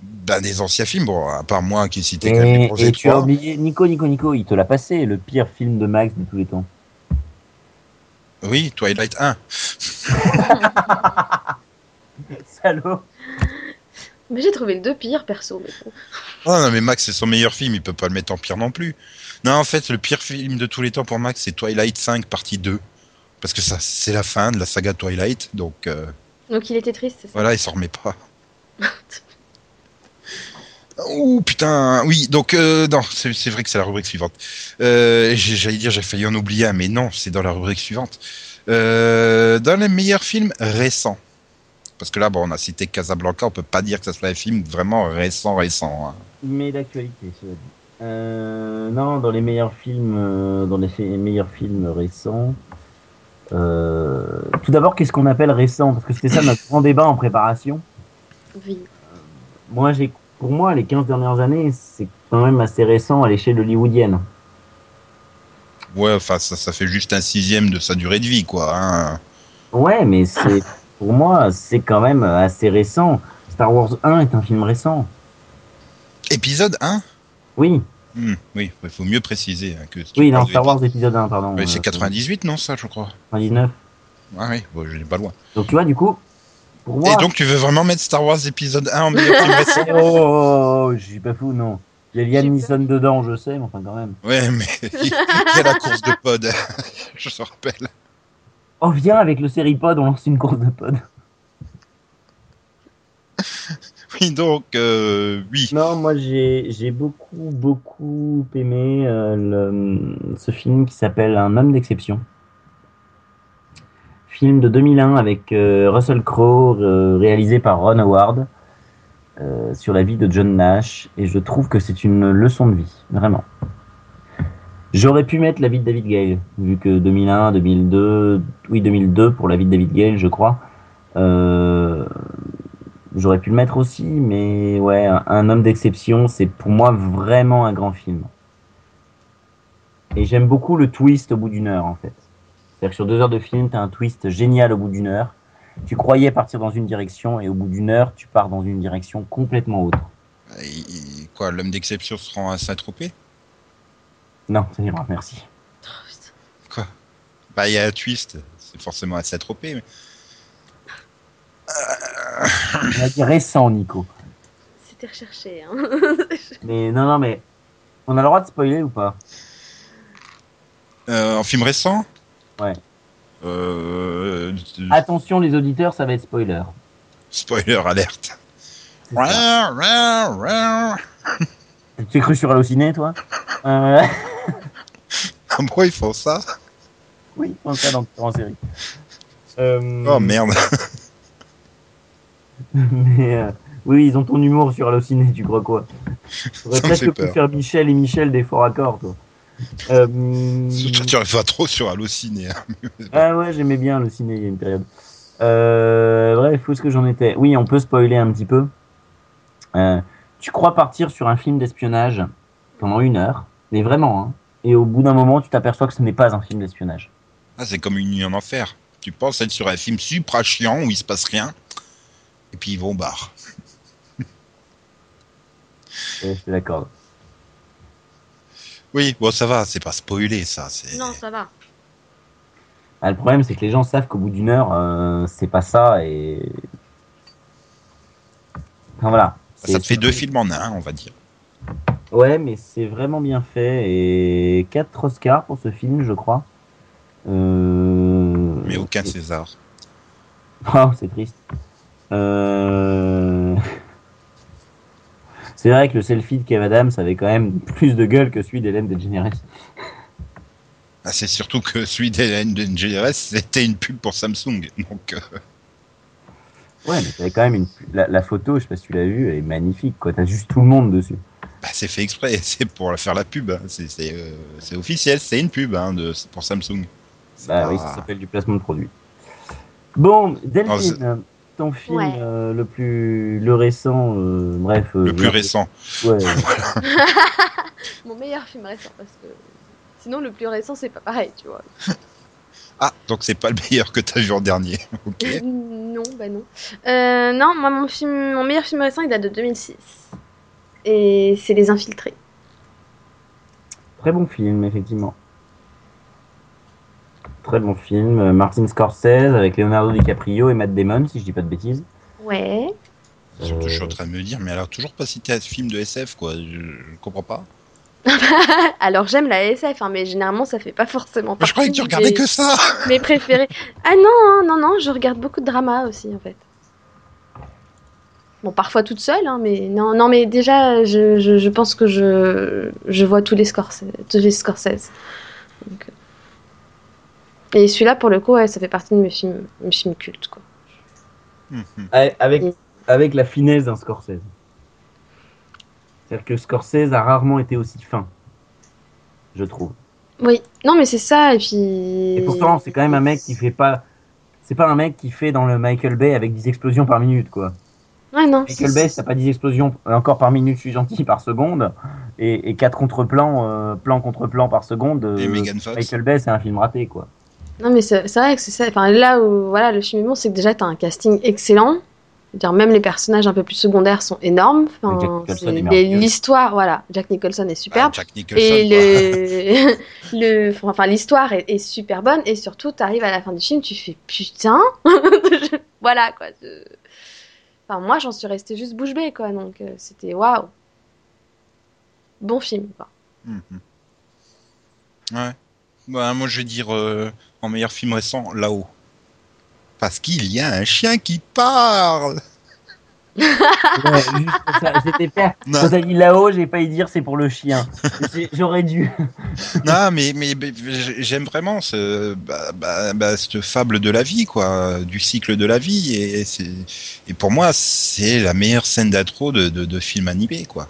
bah, des anciens films. Bon, à part moi qui ai cité quand même les Et, projets et tu as 3. oublié, Nico, Nico, Nico, il te l'a passé, le pire film de Max de tous les temps. Oui, Twilight 1. [laughs] Salaud Mais j'ai trouvé le deux pire, perso. Mais bon. Oh non, mais Max, c'est son meilleur film, il peut pas le mettre en pire non plus. Non, en fait, le pire film de tous les temps pour Max, c'est Twilight 5, partie 2. Parce que ça, c'est la fin de la saga Twilight, donc euh, Donc il était triste, c'est ça? voilà, il s'en remet pas. Ouh, putain, oui, donc, euh, non, c'est vrai que c'est la rubrique suivante. Euh, J'allais dire, j'ai failli en oublier un, mais non, c'est dans la rubrique suivante. Euh, dans les meilleurs films récents. Parce que là, bon, on a cité Casablanca, on peut pas dire que ça soit un film vraiment récent, récent. hein. Mais d'actualité, cela dit. Euh, non, dans les meilleurs films, euh, dans les meilleurs films récents. euh, tout d'abord, qu'est-ce qu'on appelle récent? Parce que c'était ça notre grand débat en préparation. Oui. Moi, j'ai, pour moi, les 15 dernières années, c'est quand même assez récent à l'échelle hollywoodienne. Ouais, enfin, ça, ça fait juste un sixième de sa durée de vie, quoi. Hein. Ouais, mais c'est, pour moi, c'est quand même assez récent. Star Wars 1 est un film récent. Épisode 1 Oui, Hmm, Oui, il faut mieux préciser hein, que. tu oui, de Star Wars épisode 1, pardon. Ouais, c'est euh, 98, non, ça, je crois. 99. Ah oui, bon, je n'ai pas loin. Donc tu vois, du coup, pour moi. Et donc, tu veux vraiment mettre Star Wars épisode 1 en meilleur film [laughs] récent? Oh, oh, oh, je suis pas fou, non. Il y a Liam Neeson dedans, je sais, mais enfin quand même. Ouais, mais [laughs] il y a la course de pod, [laughs] je te rappelle. Oh, viens, avec le Seripod, on lance une course de pod. [laughs] Oui, donc, euh, oui. Non, moi j'ai j'ai beaucoup, beaucoup aimé euh, le- ce film qui s'appelle Un homme d'exception. Film de 2001 avec euh, Russell Crowe, euh, réalisé par Ron Howard, euh, sur la vie de John Nash. Et je trouve que c'est une leçon de vie, vraiment. J'aurais pu mettre la vie de David Gale, vu que 2001, 2002, oui 2002 pour la vie de David Gale, je crois. Euh, J'aurais pu le mettre aussi, mais ouais, un, homme d'exception, c'est pour moi vraiment un grand film. Et j'aime beaucoup le twist au bout d'une heure, en fait. C'est-à-dire que sur deux heures de film, t'as un twist génial au bout d'une heure. Tu croyais partir dans une direction, et au bout d'une heure, tu pars dans une direction complètement autre. Et quoi, l'homme d'exception se rend à Saint-Tropez? Non, ça ira, merci. Quoi Bah, il y a un twist, c'est forcément à Saint-Tropez. Mais... On a dit récent, Nico. C'était recherché. Hein. [laughs] [laughs] Mais non, non, mais on a le droit de spoiler ou pas? Euh, en film récent? Ouais. Euh, Attention, les auditeurs, ça va être spoiler. Spoiler alerte. [laughs] T'es cru sur Allociné, toi euh... [laughs] Ah bon, ils font ça Oui, ils font ça dans en série. Euh, Oh merde. [laughs] mais, euh, oui, ils ont ton humour sur Allociné, tu crois quoi fait presque pu peur. faire Michel et Michel des forts accords, toi. Euh, tu pas trop sur Allociné. Hein. [laughs] Ah ouais, j'aimais bien le ciné, il y a une période. Euh, bref, où est-ce que j'en étais? Oui, on peut spoiler un petit peu. Euh, tu crois partir sur un film d'espionnage pendant une heure, mais vraiment, hein, et au bout d'un moment, tu t'aperçois que ce n'est pas un film d'espionnage. Ah, c'est comme une nuit en enfer. Tu penses être sur un film supra chiant où il se passe rien. Et puis ils vont au bar. [laughs] Ouais, je te l'accorde. Oui, bon, ça va, c'est pas spoilé, ça. c'est- non, ça va. Ah, le problème, c'est que les gens savent qu'au bout d'une heure, euh, c'est pas ça, et. Enfin voilà. Ça te fait deux films en un, on va dire. Ouais, mais c'est vraiment bien fait, et 4 Oscars pour ce film, je crois. Euh... Mais aucun César. Oh, c'est triste. Euh... [laughs] C'est vrai que le selfie de Kev Adams avait quand même plus de gueule que celui d'Hélène DeGeneres. Ah, c'est surtout que celui d'Hélène DeGeneres, c'était une pub pour Samsung. Donc, euh, Ouais, mais t'avais quand même une... la, la photo, je sais pas si tu l'as vue, elle est magnifique. quoi. T'as juste tout le monde dessus. bah, c'est fait exprès, [laughs] c'est pour faire la pub. hein. C'est c'est, euh, officiel, c'est une pub hein, de, pour Samsung. C'est Bah pas- oui, ça s'appelle du placement de produit. Bon, Non, Delphine, ton film Ouais. euh, le plus le récent, euh, bref. euh, Le plus récent. Ouais. [laughs] Mon meilleur film récent, parce que sinon le plus récent c'est pas pareil, tu vois. Ah, donc c'est pas le meilleur que t'as vu en dernier. [laughs] ok. Non, bah non. Euh, non, moi mon film, mon meilleur film récent il date de 2006. Et c'est Les Infiltrés. Très bon film, effectivement. Très bon film. euh, Martin Scorsese avec Leonardo DiCaprio et Matt Damon, si je dis pas de bêtises. Ouais. Surtout, je suis en Euh, train de me dire, mais alors toujours pas cité un film de SF, quoi. Je, je comprends pas. [laughs] Alors j'aime la SF, hein, mais généralement ça fait pas forcément Mais je croyais que tu partie regardais des- que ça [laughs] mes préférés. Ah non, hein, non, non, je regarde beaucoup de drama aussi en fait. Bon, parfois toute seule, hein, mais non, non, mais déjà, je, je, je pense que je, je vois tous les Scorsese. Tous les Scorsese. Donc, euh. Et celui-là, pour le coup, ouais, ça fait partie de mes films, mes films cultes. Quoi. Avec, avec la finesse d'un Scorsese. C'est-à-dire que Scorsese a rarement été aussi fin, je trouve. Oui, non, mais c'est ça, et puis. Et pourtant, c'est quand même un mec qui fait pas. C'est pas un mec qui fait dans le Michael Bay avec 10 explosions par minute, quoi. Ouais, non. Michael Bay, t'as pas 10 explosions euh, encore par minute, je suis gentil, par seconde. Et, et 4 contre-plans, euh, plan contre plan par seconde. euh, Et Megan Fox. Michael Bay, c'est un film raté, quoi. Non, mais c'est c'est vrai que c'est ça. Enfin, là où voilà, le film est bon, c'est que déjà, t'as un casting excellent. Dire, même les personnages un peu plus secondaires sont énormes. Enfin. L'histoire, voilà, Jack Nicholson est Ah, superbe. Jack Nicholson. Et le, [laughs] le, enfin, l'histoire est, est super bonne. Et surtout, t'arrives à la fin du film, tu fais putain. [laughs] voilà, quoi. Enfin, moi, j'en suis restée juste bouche bée, quoi. Donc, euh, c'était waouh. Bon film, quoi. Mhm. Ouais. Bah, moi, je vais dire euh, en meilleur film récent, là-haut. Parce qu'il y a un chien qui parle. Ouais, [laughs] juste pour ça, j'étais faire. Non. Quand t'as dit là-haut, j'ai pas y dire c'est pour le chien. [laughs] J'aurais dû. non, mais, mais, mais j'aime vraiment ce, bah, bah, bah, cette fable de la vie, quoi, du cycle de la vie. Et, et pour moi, c'est la meilleure scène d'intro de, de, de film animé, quoi.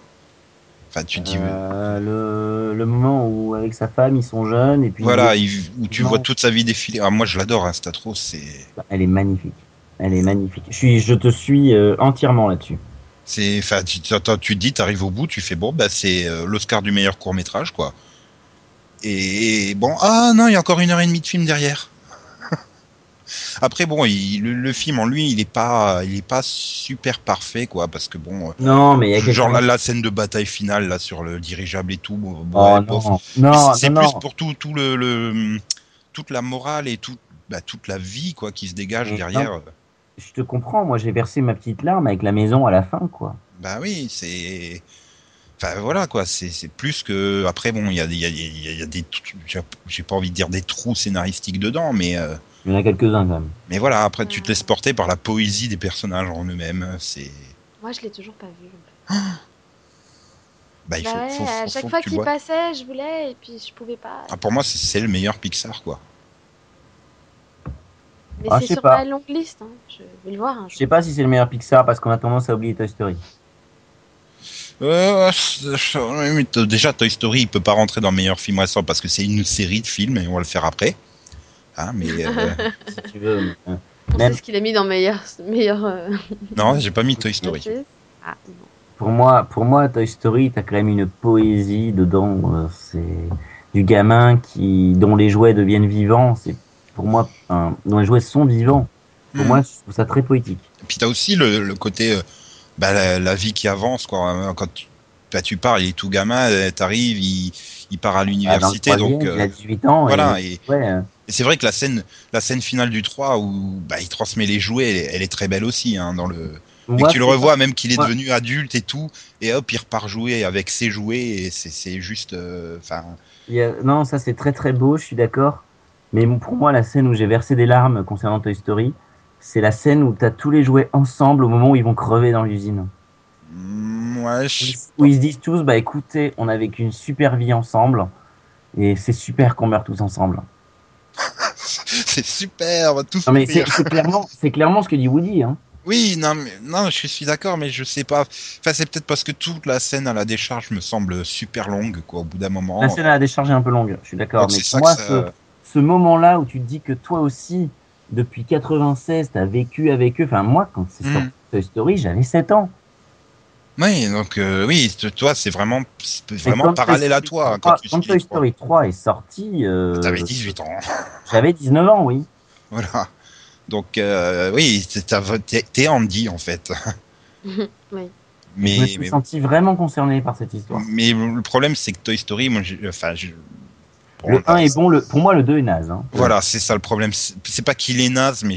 Enfin, tu dis, Euh, le, le moment où, avec sa femme, ils sont jeunes. Et puis voilà, il- où tu Non. vois toute sa vie défiler. Ah, moi, je l'adore, hein, intro, c'est, Elle est magnifique. Elle est magnifique. Je, suis, je te suis euh, entièrement là-dessus. c'est, enfin, tu, tu, tu te dis, t'arrives au bout, tu fais bon, bah, c'est euh, l'Oscar du meilleur court métrage, quoi. Et, bon, ah non, il y a encore une heure et demie de film derrière. Après, bon, il- le, le film en lui, il est pas, il est pas super parfait, quoi, parce que bon, Non, mais il y a euh, quelque genre chose- la, la scène de bataille finale là sur le dirigeable et tout, bon, Oh, ouais, non, c'est plus pour tout, tout le, le- toute la morale et tout, bah, toute la vie, quoi, qui se dégage derrière. Je te comprends. Moi, j'ai versé ma petite larme avec la maison à la fin, quoi. Bah oui, c'est. Enfin voilà quoi, c'est c'est plus que. Après bon, il y a, y, a, il y a- il y a des. j'ai- J'ai pas envie de dire des trous scénaristiques dedans, mais euh, Il y en a quelques-uns, quand même. mais voilà. Après, tu te laisses porter par la poésie des personnages en eux-mêmes. C'est. Moi, je l'ai toujours pas vu. en fait. Bah il Bah faut. ouais, faut- faut- à faut chaque que fois qu'il passait, je voulais, et puis je pouvais pas. Ah, pour moi, c'est- le meilleur Pixar quoi. Mais Ah, je c'est sur pas. ma longue liste. hein. Je vais le voir Je jour. sais pas si c'est le meilleur Pixar parce qu'on a tendance à oublier Toy Story. Euh, déjà, Toy Story, il peut pas rentrer dans le meilleur film récent parce que c'est une série de films et on va le faire après. Hein, mais euh, [laughs] si tu veux. mais, euh, On Même- sait ce qu'il a mis dans meilleur. meilleur euh, [laughs] non, j'ai pas mis Toy Story. Ah. Pour moi, pour moi, Toy Story, t'as quand même une poésie dedans. C'est du gamin qui, dont les jouets deviennent vivants. C'est pour moi, dont les jouets sont vivants. Pour Hmm. moi, je trouve ça très poétique. Et puis t'as aussi le, le côté, euh, bah, la, la vie qui avance quoi. Quand tu, bah, tu pars, il est tout gamin, euh, t'arrives, il, il part à Ah, l'université, donc il euh, a 18 ans. voilà. Et, Et, ouais, euh, et c'est vrai que la scène, la scène finale du 3 où bah, il transmet les jouets, elle, est- elle est très belle aussi. Hein, dans le, que tu le revois même qu'il est Ouais. devenu adulte et tout, et hop, il repart jouer avec ses jouets, et c'est c'est juste, euh, enfin. Non, ça c'est très très beau, je suis d'accord. Mais pour moi, la scène où j'ai versé des larmes concernant Toy Story, c'est la scène où tu as tous les jouets ensemble au moment où ils vont crever dans l'usine. Mm, ouais, je- Où ils se disent tous, bah écoutez, on a vécu une super vie ensemble, et c'est super qu'on meurt tous ensemble. [laughs] c'est super, on va tous Non mais c'est clairement, c'est clairement ce que dit Woody. Hein. Oui, non, mais non, je suis d'accord, mais je sais pas. Enfin, c'est peut-être parce que toute la scène à la décharge me semble super longue, quoi. Au bout d'un moment. La scène à la décharge est un peu longue, je suis d'accord. Donc, Mais pour moi, ça- ce, ce moment-là où tu te dis que toi aussi, depuis 96, t'as vécu avec eux. Enfin, moi, quand c'est Mm. sorti Toy Story, j'avais 7 ans. Oui, donc euh, oui, toi, c'est vraiment, vraiment parallèle à toi hein, 3 quand tu quand Toy. Story 3 est sorti, euh, T'avais 18 ans. [laughs] j'avais 19 ans, oui. Voilà. Donc euh, oui, t'es- Andy en fait. [laughs] oui. Mais je me suis mais, senti vraiment concerné par cette histoire. mais le problème c'est que Toy Story, moi, enfin, Le là, 1 est bon, le, pour moi, le 2 est naze. Hein. Voilà, c'est ça le problème. C'est pas qu'il est naze, mais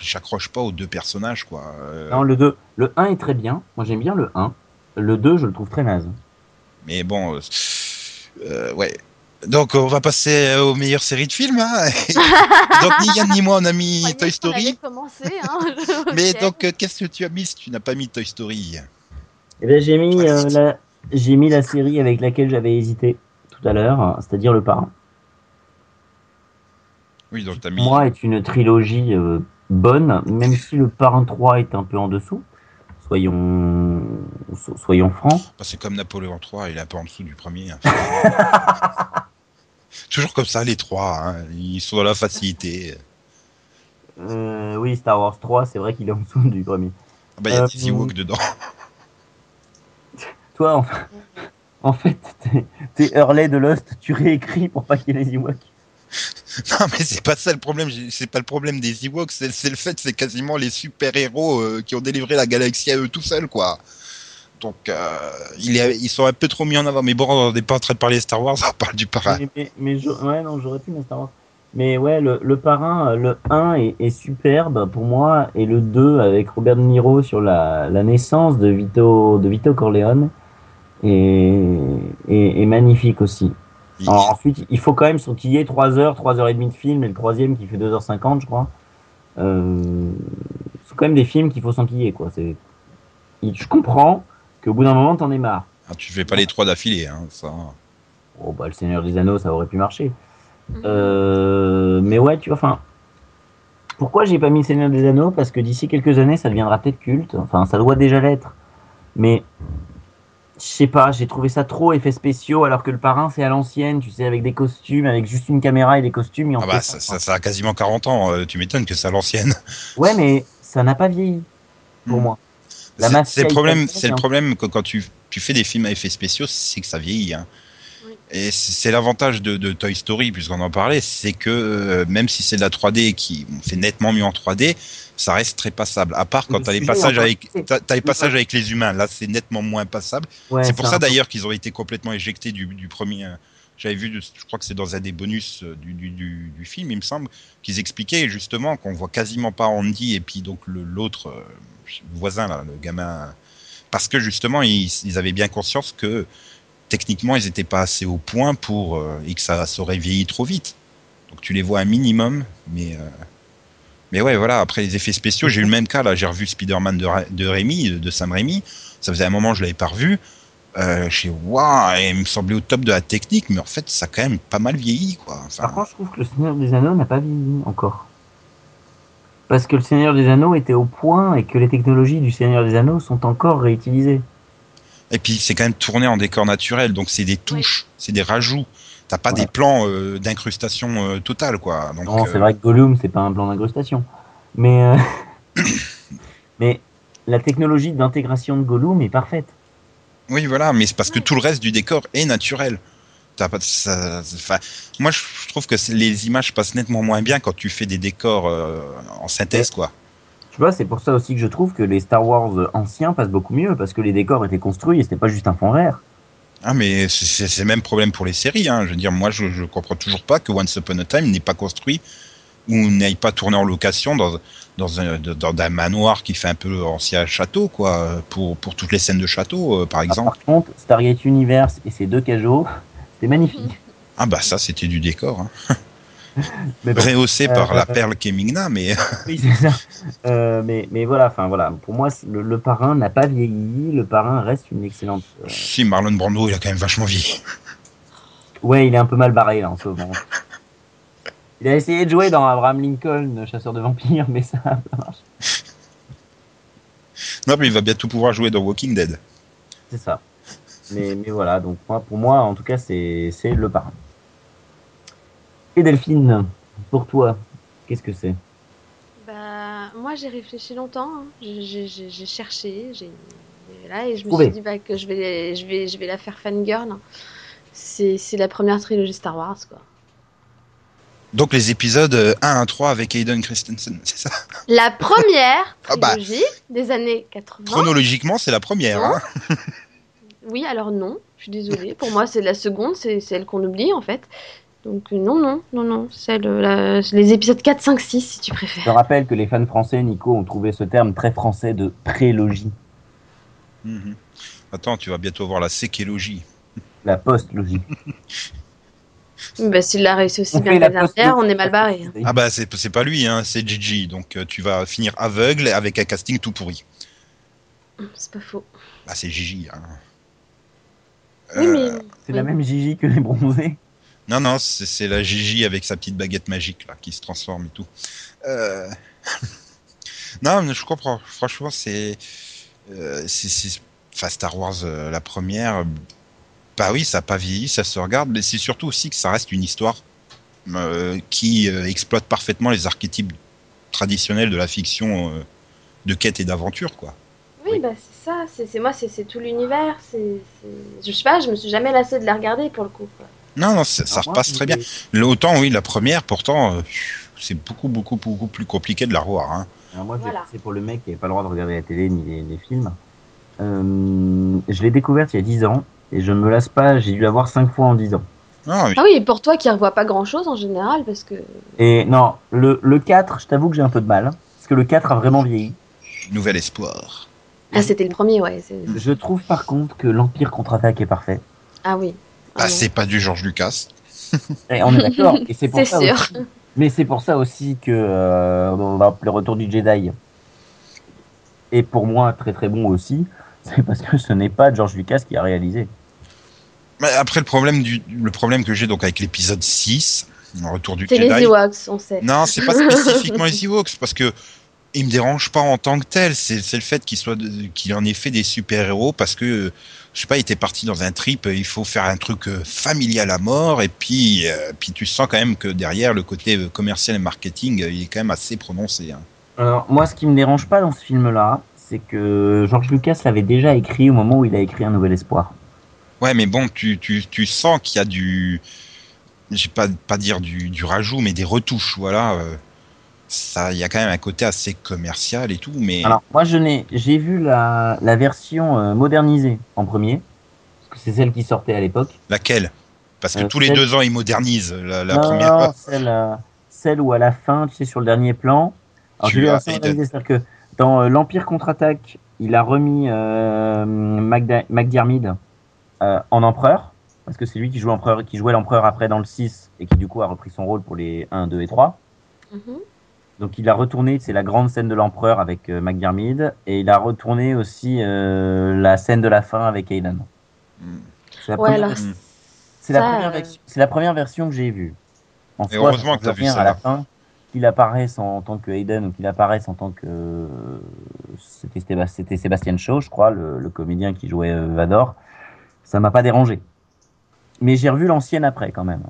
j'accroche pas aux deux personnages, quoi. Euh, Non, le 2. Le 1 est très bien. Moi, j'aime bien le 1. Le 2, je le trouve très naze. Mais bon, euh, euh, ouais. Donc on va passer aux meilleures séries de films. Hein [laughs] donc ni Yann ni moi on a mis Toy Story. hein. [laughs] [laughs] Mais donc euh, qu'est-ce que tu as mis si tu n'as pas mis Toy Story? Eh ben, j'ai mis, euh, la... j'ai mis la série avec laquelle j'avais hésité tout à l'heure, c'est-à-dire Le Parrain. Oui, donc t'as Pour mis. moi, est une trilogie euh, bonne, même si Le Parrain 3 est un peu en dessous. Soyons, so- soyons francs. Bah, c'est comme Napoléon 3, il est un peu en dessous du premier. hein. [laughs] Toujours comme ça les trois, hein. ils sont dans la facilité. Euh, oui, Star Wars 3, c'est vrai qu'il est en dessous du premier. Ah bah il y a Euh, des Ewoks dedans. [laughs] Toi, en, en fait, t'es- t'es Hurley de Lost, tu réécris pour pas qu'il y ait les Ewoks. [laughs] non mais c'est pas ça le problème, c'est pas le problème des Ewoks, c'est le fait c'est quasiment les super-héros euh, qui ont délivré la galaxie à eux tout seuls quoi. Donc euh, ils sont un peu trop mis en avant. Mais bon, on n'est pas en train de parler Star Wars, [laughs] on parle du parrain. Mais, ouais, non, j'aurais pu Star Wars. Mais ouais, le, parrain, euh, le 1 est, superbe pour moi, et le 2 avec Robert De Niro sur la, naissance de Vito, de Vito Corleone est magnifique aussi. Alors, ensuite, il faut quand même qu'il y ait 3 heures, 3 heures et demie de film, et le troisième qui fait 2h50, je crois. Euh, c'est quand même des films qu'il faut s'enquiller, quoi. C'est, je comprends qu'au bout d'un moment, t'en es marre. Ah, tu fais pas les trois d'affilée, hein, ça. Oh, bah, le Seigneur des Anneaux, ça aurait pu marcher. Mhm. Euh, mais ouais, tu vois, enfin. Pourquoi j'ai pas mis le Seigneur des Anneaux? Parce que d'ici quelques années, ça deviendra peut-être culte. Enfin, ça doit déjà l'être. Mais. Je sais pas, j'ai trouvé ça trop effets spéciaux, alors que le parrain, c'est à l'ancienne, tu sais, avec des costumes, avec juste une caméra et des costumes. Et on Ah bah ça, ça, ça a quasiment 40 ans, euh, tu m'étonnes que c'est à l'ancienne. Ouais, mais ça n'a pas vieilli, pour Hmm. moi. C'est- le problème, c'est le hein. problème que quand tu, tu fais des films à effets spéciaux, c'est que ça vieillit. Hein. Et c'est c'est l'avantage de, de Toy Story, puisqu'on en parlait, c'est que euh, même si c'est de la 3D qui fait nettement mieux en 3D, ça reste très passable. À part quand t'as les passages avec, t'as, t'as les passages avec les humains. Là, c'est nettement moins passable. Ouais, c'est pour ça d'ailleurs qu'ils ont été complètement éjectés du, du premier. euh, J'avais vu, je crois que c'est dans un des bonus euh, du, du, du, du film, il me semble, qu'ils expliquaient justement qu'on voit quasiment pas Andy et puis donc le- l'autre voisin là, le gamin, parce que justement ils, ils avaient bien conscience que techniquement ils étaient pas assez au point pour euh, et que ça, aurait vieilli trop vite. Donc tu les vois un minimum, mais euh, mais ouais voilà. Après les effets spéciaux, j'ai eu le même cas là. J'ai revu Spider-Man de, de Rémi, de Sam Rémi. Ça faisait un moment que je l'avais pas revu. Euh, je suis waouh, il me semblait au top de la technique, mais en fait ça a quand même pas mal vieilli quoi. Par contre, je trouve que le Seigneur des Anneaux n'a pas vieilli encore. Parce que le Seigneur des Anneaux était au point et que les technologies du Seigneur des Anneaux sont encore réutilisées. Et puis c'est quand même tourné en décor naturel, donc c'est des touches, c'est des rajouts. T'as pas Ouais. des plans euh, d'incrustation euh, totale quoi. Donc, Non, euh, c'est vrai que Gollum, c'est pas un plan d'incrustation. Mais, euh, [coughs] mais la technologie d'intégration de Gollum est parfaite. Oui, voilà, mais c'est parce que tout le reste du décor est naturel. T'as pas, ça, enfin, moi, je trouve que les images passent nettement moins bien quand tu fais des décors euh, en synthèse, quoi. Tu vois, c'est pour ça aussi que je trouve que les Star Wars anciens passent beaucoup mieux, parce que les décors étaient construits et c'était pas juste un fond vert. Ah, mais c'est- le même problème pour les séries. Hein. Je veux dire, moi, je, je comprends toujours pas que Once Upon a Time n'ait pas construit ou n'aille pas tourné en location dans, dans, un, dans un manoir qui fait un peu ancien château, quoi, pour, pour toutes les scènes de château, euh, par Ah, exemple. par contre, Stargate Universe et ses deux cajots, [laughs] c'était magnifique. Ah, bah, ça, c'était du décor. Hein. [laughs] Mais bon. Euh, par la euh, perle Kemigna, mais Oui, [laughs] c'est ça. Euh, mais, mais voilà, enfin voilà, pour moi, le, le parrain n'a pas vieilli. Le parrain reste une excellente. si Marlon Brando, il a quand même vachement vieilli. Ouais, il est un peu mal barré là en ce moment. Il a essayé de jouer dans Abraham Lincoln, chasseur de vampires, mais ça a pas marché. Non, mais il va bientôt pouvoir jouer dans Walking Dead. C'est ça. Mais, mais voilà, donc moi, pour moi, en tout cas, c'est c'est le parrain. Et Delphine, pour toi, qu'est-ce que c'est? Bah, moi j'ai réfléchi longtemps, hein. J'ai- cherché, là et je me Trouvé. suis dit bah, que je vais, je vais, je vais la faire fangirl. C'est c'est la première trilogie Star Wars quoi. Donc les épisodes euh, 1 à 3 avec Hayden Christensen, [laughs] c'est ça? La première [laughs] Ah bah. trilogie des années 80. Chronologiquement, c'est la première. Hein [laughs] Oui, alors non, je suis désolée. Pour moi, c'est la seconde, c'est celle qu'on oublie en fait. Donc euh, non, non, non, non, celle, la- les épisodes 4, 5, 6 si tu Je préfères. rappelle que les fans français, Nico, ont trouvé ce terme très français de prélogie, Mhm. Attends, tu vas bientôt voir la séquélogie. la post-logie. [laughs] Bah, s'il l'a réussi aussi On bien la dernière, post-logie. on est mal barré. hein. Ah bah c'est c'est pas lui, hein, c'est Gigi. Donc euh, tu vas finir aveugle avec un casting tout pourri. C'est pas faux. Ah c'est Gigi. Hein. Oui, Euh, mais. C'est oui. la même Gigi que les bronzés. Non, non, c'est la Gigi avec sa petite baguette magique là, qui se transforme et tout. Euh... [laughs] non, mais je comprends. Franchement, c'est. Euh, Enfin, Star Wars, euh, la première. Bah oui, ça n'a pas vieilli, ça se regarde, mais c'est surtout aussi que ça reste une histoire euh, qui exploite parfaitement les archétypes traditionnels de la fiction de quête et d'aventure, quoi. Oui, bah c'est ça, c'est moi, c'est tout l'univers. Je sais pas, je me suis jamais lassée de la regarder pour le coup. quoi. Non, non, ça, moi, repasse très bien. Autant, oui, la première, pourtant, euh, c'est beaucoup, beaucoup, beaucoup plus compliqué de la revoir. Hein. Alors moi, Voilà. c'est pour le mec qui n'avait pas le droit de regarder la télé ni les, les films. Euh, je l'ai découverte il y a 10 ans et je ne me lasse pas. J'ai dû la voir 5 fois en 10 ans. Ah oui, et pour toi qui revois pas grand chose en général, parce que. Et non, le, le 4, je t'avoue que j'ai un peu de mal. Parce que le 4 a vraiment vieilli. nouvel espoir. Ah, c'était le premier, ouais. Je trouve par contre que l'Empire contre-attaque est parfait. Ah oui. Ah Ah, non. c'est pas du George Lucas. Et on est d'accord. [laughs] Et c'est pour C'est ça sûr. aussi- Mais c'est pour ça aussi que euh, on va le retour du Jedi est pour moi très très bon aussi. [laughs] C'est parce que ce n'est pas George Lucas qui a réalisé. Mais après, le problème, du, le problème que j'ai donc avec l'épisode 6, le retour du C'est les Jedi. Ewoks, on sait. Non, c'est pas spécifiquement [laughs] les Ewoks, parce que il me dérange pas en tant que tel. C'est le fait qu'il soit, de- qu'il en ait fait des super-héros, parce que, je sais pas, il était parti dans un trip, il faut faire un truc euh, familial à mort, et puis, euh, puis tu sens quand même que derrière, le côté euh, commercial et marketing, il est quand même assez prononcé. hein. Alors moi, ce qui me dérange pas dans ce film-là, c'est que George Lucas l'avait déjà écrit au moment où il a écrit Un Nouvel Espoir. Ouais, mais bon, tu, tu, tu sens qu'il y a du, je vais pas pas dire du, du rajout, mais des retouches, voilà. euh, ça, il y a quand même un côté assez commercial et tout, mais Alors moi, je n'ai, j'ai vu la, la version euh, modernisée en premier, parce que c'est celle qui sortait à l'époque. laquelle? Parce que Euh, tous les deux ans, ils modernisent la, la non, première. non, celle, euh, celle où à la fin, tu sais, sur le dernier plan. Alors, Tu j'ai vu la as version Hayden. modernisée, c'est-à-dire que dans euh, l'Empire contre-attaque, il a remis euh, Magda- McDiarmid euh, en empereur, parce que c'est lui qui, joue empereur, qui jouait l'empereur après dans le 6 et qui du coup a repris son rôle pour les 1, 2 et 3. Mhm. Donc il a retourné, c'est la grande scène de l'empereur avec euh, McDiarmid, et il a retourné aussi euh, la scène de la fin avec Hayden. Hmm. C'est la, Ouais, première, alors, Mm. c'est la ça, première euh, version- c'est la première version que j'ai vue. En Et soi, heureusement que t'as change vu ça, à la là. fin qu'il apparaisse en tant que Hayden ou qu'il apparaisse en tant que euh, c'était Sébastien Shaw, je crois, le, le comédien qui jouait euh, Vador. Ça m'a pas dérangé. Mais j'ai revu l'ancienne après quand même.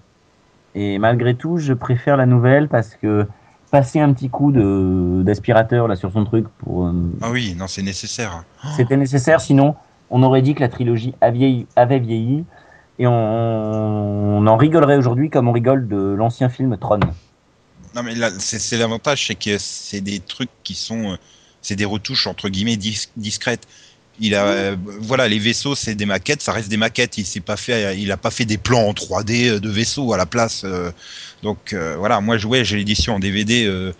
Et malgré tout, je préfère la nouvelle parce que passer un petit coup d'aspirateur là sur son truc pour euh, Ah oui, non, c'est nécessaire. c'était nécessaire, sinon on aurait dit que la trilogie a vieilli- avait vieilli et on, on en rigolerait aujourd'hui comme on rigole de l'ancien film Tron. Non, mais là, c'est l'avantage, c'est que c'est des trucs qui sont, euh, c'est des retouches entre guillemets dis- discrètes. Il a, euh, voilà, les vaisseaux, c'est des maquettes, ça reste des maquettes. Il s'est pas fait, il a pas fait des plans en 3D de vaisseaux à la place. euh, donc euh, voilà, moi, je- ouais, j'ai l'édition en DVD, euh,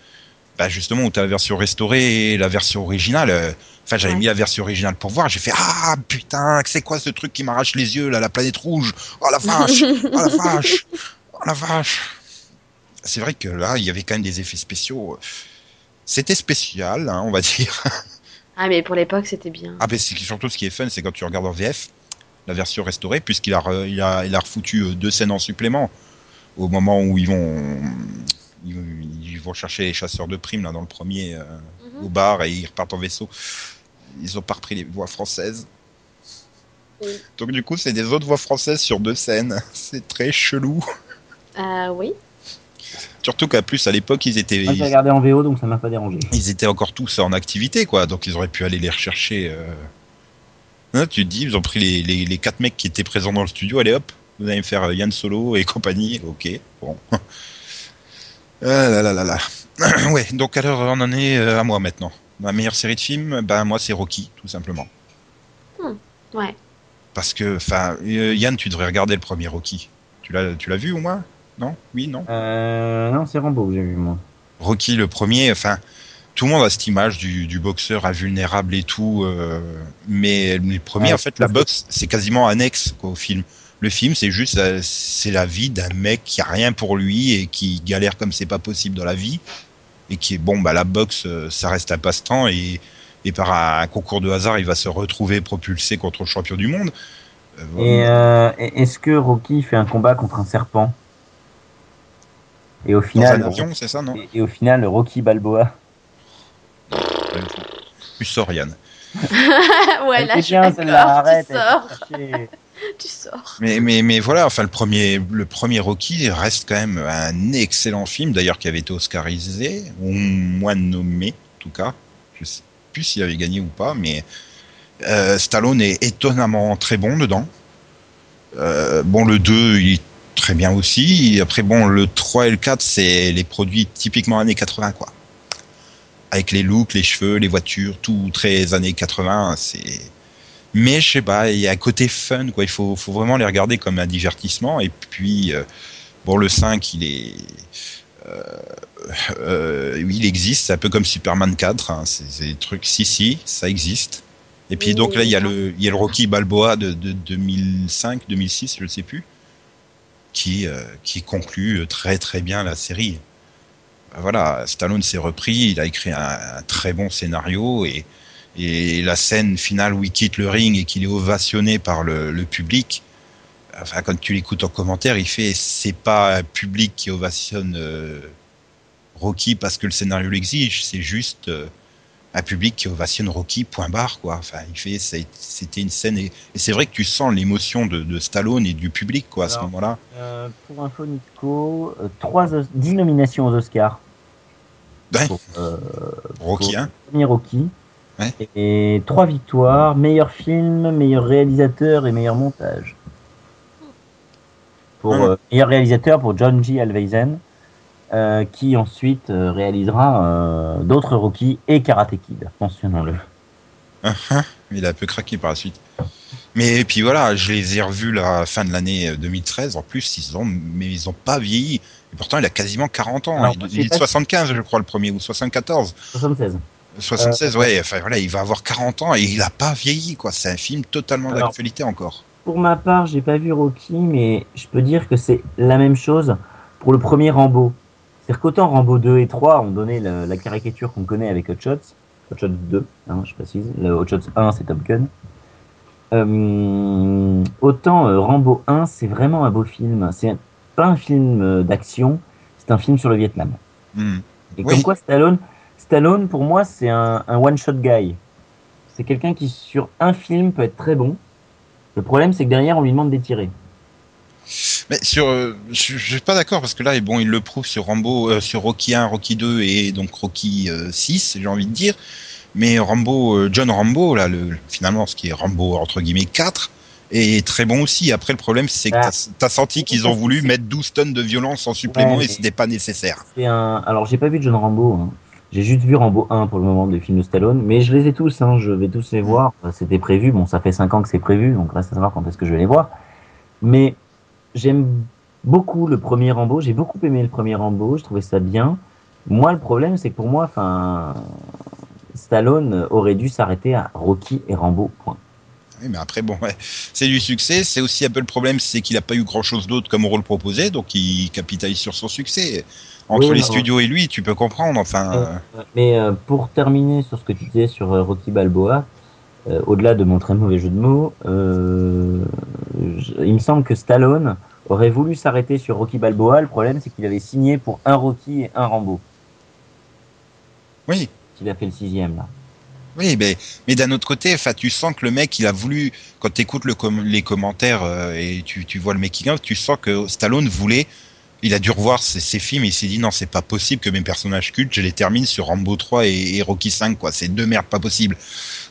bah, justement où t'as la version restaurée et la version originale. euh, Enfin, j'avais Ouais. mis la version originale pour voir. J'ai fait ah putain, c'est quoi ce truc qui m'arrache les yeux là, la planète rouge? Oh la vache, [laughs] oh la vache, oh la vache. c'est vrai que là, il y avait quand même des effets spéciaux. C'était spécial, hein, on va dire. Ah, mais pour l'époque, c'était bien. Ah, mais c'est surtout ce qui est fun, c'est quand tu regardes en VF, la version restaurée, puisqu'il a, re- il a, il a refoutu euh, deux scènes en supplément au moment où ils vont, ils, vont- ils vont chercher les chasseurs de primes là dans le premier euh, Mhm. au bar et ils repartent en vaisseau. Ils ont pas repris les voix françaises. Oui. Donc du coup, c'est des autres voix françaises sur deux scènes. [laughs] C'est très chelou. Ah oui. Surtout qu'à plus à l'époque, ils étaient, Moi, j'ai ils, regardé en VO, donc ça m'a pas dérangé. ils étaient encore tous en activité, quoi. Donc ils auraient pu aller les rechercher. euh. Hein, tu te dis, ils ont pris les, les, les quatre mecs qui étaient présents dans le studio. Allez hop, vous allez me faire euh, Yann Solo et compagnie. Ok, bon. [laughs] Ah là là là là. [clears throat] ouais, donc alors on en est euh, à moi maintenant. Ma meilleure série de films, ben moi c'est Rocky, tout simplement. Ouais. Parce que, enfin, euh, Yann, tu devrais regarder le premier Rocky. Tu l'as, tu l'as vu au moins? Non? Oui, non? Euh, non, c'est Rambo que j'ai vu, moi. Rocky le premier, enfin, tout le monde a cette image du, du boxeur invulnérable et tout, euh, mais le premier, Ouais, en fait, la boxe, c'est quasiment annexe quoi, au film. Le film, c'est juste, euh, c'est la vie d'un mec qui a rien pour lui et qui galère comme c'est pas possible dans la vie, et qui est bon, bah la boxe, ça reste un passe-temps et et par un concours de hasard, il va se retrouver propulsé contre le champion du monde. Euh, Et euh, et- est-ce que Rocky fait un combat contre un serpent? Et au dans final, un avion, c'est ça, non et, et au final, Rocky Balboa. Tu sors, Yann. [laughs] ouais, là, je suis bien, arrête. Sors. [laughs] Tu sors. Mais, mais, mais voilà, enfin, le premier, le premier Rocky reste quand même un excellent film, d'ailleurs, qui avait été oscarisé, ou moins nommé, en tout cas. Je sais plus s'il avait gagné ou pas, mais euh, Stallone est étonnamment très bon dedans. Euh, bon, le 2, il est très bien aussi. Après, bon, le 3 et le 4, c'est les produits typiquement années 80, quoi. Avec les looks, les cheveux, les voitures, tout très années 80, c'est... Mais je sais pas, il y a un côté fun, quoi. Il faut, faut vraiment les regarder comme un divertissement. Et puis, euh, bon, le 5, il est... Euh, euh, il existe, c'est un peu comme Superman 4. Hein. C'est des trucs, si, si, ça existe. Et puis donc là, il y a le, il Rocky Balboa de 2005, 2006, je ne sais plus, qui, euh, qui conclut très très bien la série. Ben Voilà, Stallone s'est repris, il a écrit un, très bon scénario et, la scène finale où il quitte le ring et qu'il est ovationné par le, le public. Enfin, quand tu l'écoutes en commentaire, il fait c'est pas un public qui ovationne euh, Rocky parce que le scénario l'exige, c'est juste euh, un public qui ovationne Rocky, point barre, quoi. Enfin, il fait, c'était une scène, et, et c'est vrai que tu sens l'émotion de, de Stallone et du public, quoi, à ce moment-là. Euh, pour info, Nico, euh, trois Os- 10 nominations aux Oscars. Ouais. Pour, euh, Rocky pour 1. le premier Rocky. Ouais. Et trois victoires meilleur film, meilleur réalisateur et meilleur montage. Pour Ouais. euh, meilleur réalisateur pour John G. Alveisen, euh, qui ensuite euh, réalisera euh, d'autres Rocky et Karate Kid, mentionnons-le. Il a un peu craqué par la suite. Mais puis voilà, je les ai revus la fin de l'année euh, 2013. En plus, ils ont, mais ils ont pas vieilli. Et pourtant, il a quasiment 40 ans. Alors, il, est de pas- 75, je crois, le premier, ou 74. 76. 76, ouais. Enfin voilà, il va avoir 40 ans et il a pas vieilli, quoi. C'est un film totalement d'actualité encore. Pour ma part, j'ai pas vu Rocky, mais je peux dire que c'est la même chose pour le premier Rambo. C'est-à-dire qu'autant Rambo 2 et 3 ont donné la caricature qu'on connaît avec Hot Shots, Hot Shots 2, hein, je précise, le Hot Shots 1 c'est Top Gun. Euh, autant euh, Rambo 1 c'est vraiment un beau film. C'est pas un film euh, d'action, c'est un film sur le Vietnam. Hmm. Et Oui. comme quoi Stallone, Stallone pour moi c'est un, un one-shot guy. C'est quelqu'un qui sur un film peut être très bon. Le problème c'est que derrière on lui demande d'étirer. Mais sur, euh, je, je suis pas d'accord parce que là, bon, il le prouve sur Rambo, euh, sur Rocky 1, Rocky 2 et donc Rocky euh, 6, j'ai envie de dire. Mais Rambo, euh, John Rambo, là, le, finalement, ce qui est Rambo entre guillemets 4, est très bon aussi. Après, le problème, c'est que Ah. t'as t'as senti qu'ils ont voulu mettre 12 tonnes de violence en supplément Ouais, et c'était pas nécessaire. Un. Alors j'ai pas vu John Rambo. hein. J'ai juste vu Rambo 1 pour le moment des films de Stallone, mais je les ai tous. Hein. Je vais tous les voir. C'était prévu. Bon, ça fait 5 ans que c'est prévu, donc reste à savoir quand est-ce que je vais les voir. Mais j'aime beaucoup le premier Rambo. J'ai beaucoup aimé le premier Rambo. Je trouvais ça bien. Moi, le problème, c'est que pour moi, enfin, Stallone aurait dû s'arrêter à Rocky et Rambo. Point. Oui, mais après, bon, ouais, c'est du succès. C'est aussi un peu le problème, c'est qu'il n'a pas eu grand-chose d'autre comme rôle proposé, donc il capitalise sur son succès. Entre Oui, les non. studios et lui, tu peux comprendre. Enfin, Euh, euh, Mais euh, pour terminer sur ce que tu disais sur euh, Rocky Balboa, euh, au-delà de mon très mauvais jeu de mots, euh, je- il me semble que Stallone aurait voulu s'arrêter sur Rocky Balboa. Le problème, c'est qu'il avait signé pour un Rocky et un Rambo. oui. Il a fait le sixième là. Oui, mais, mais d'un autre côté, tu sens que le mec, il a voulu, quand tu écoutes le com- les commentaires euh, et tu, tu vois le making of, tu sens que Stallone voulait, il a dû revoir ses, ses films et il s'est dit non, c'est pas possible que mes personnages cultes, je les termine sur Rambo 3 et, et Rocky 5, quoi. C'est deux merdes pas possible.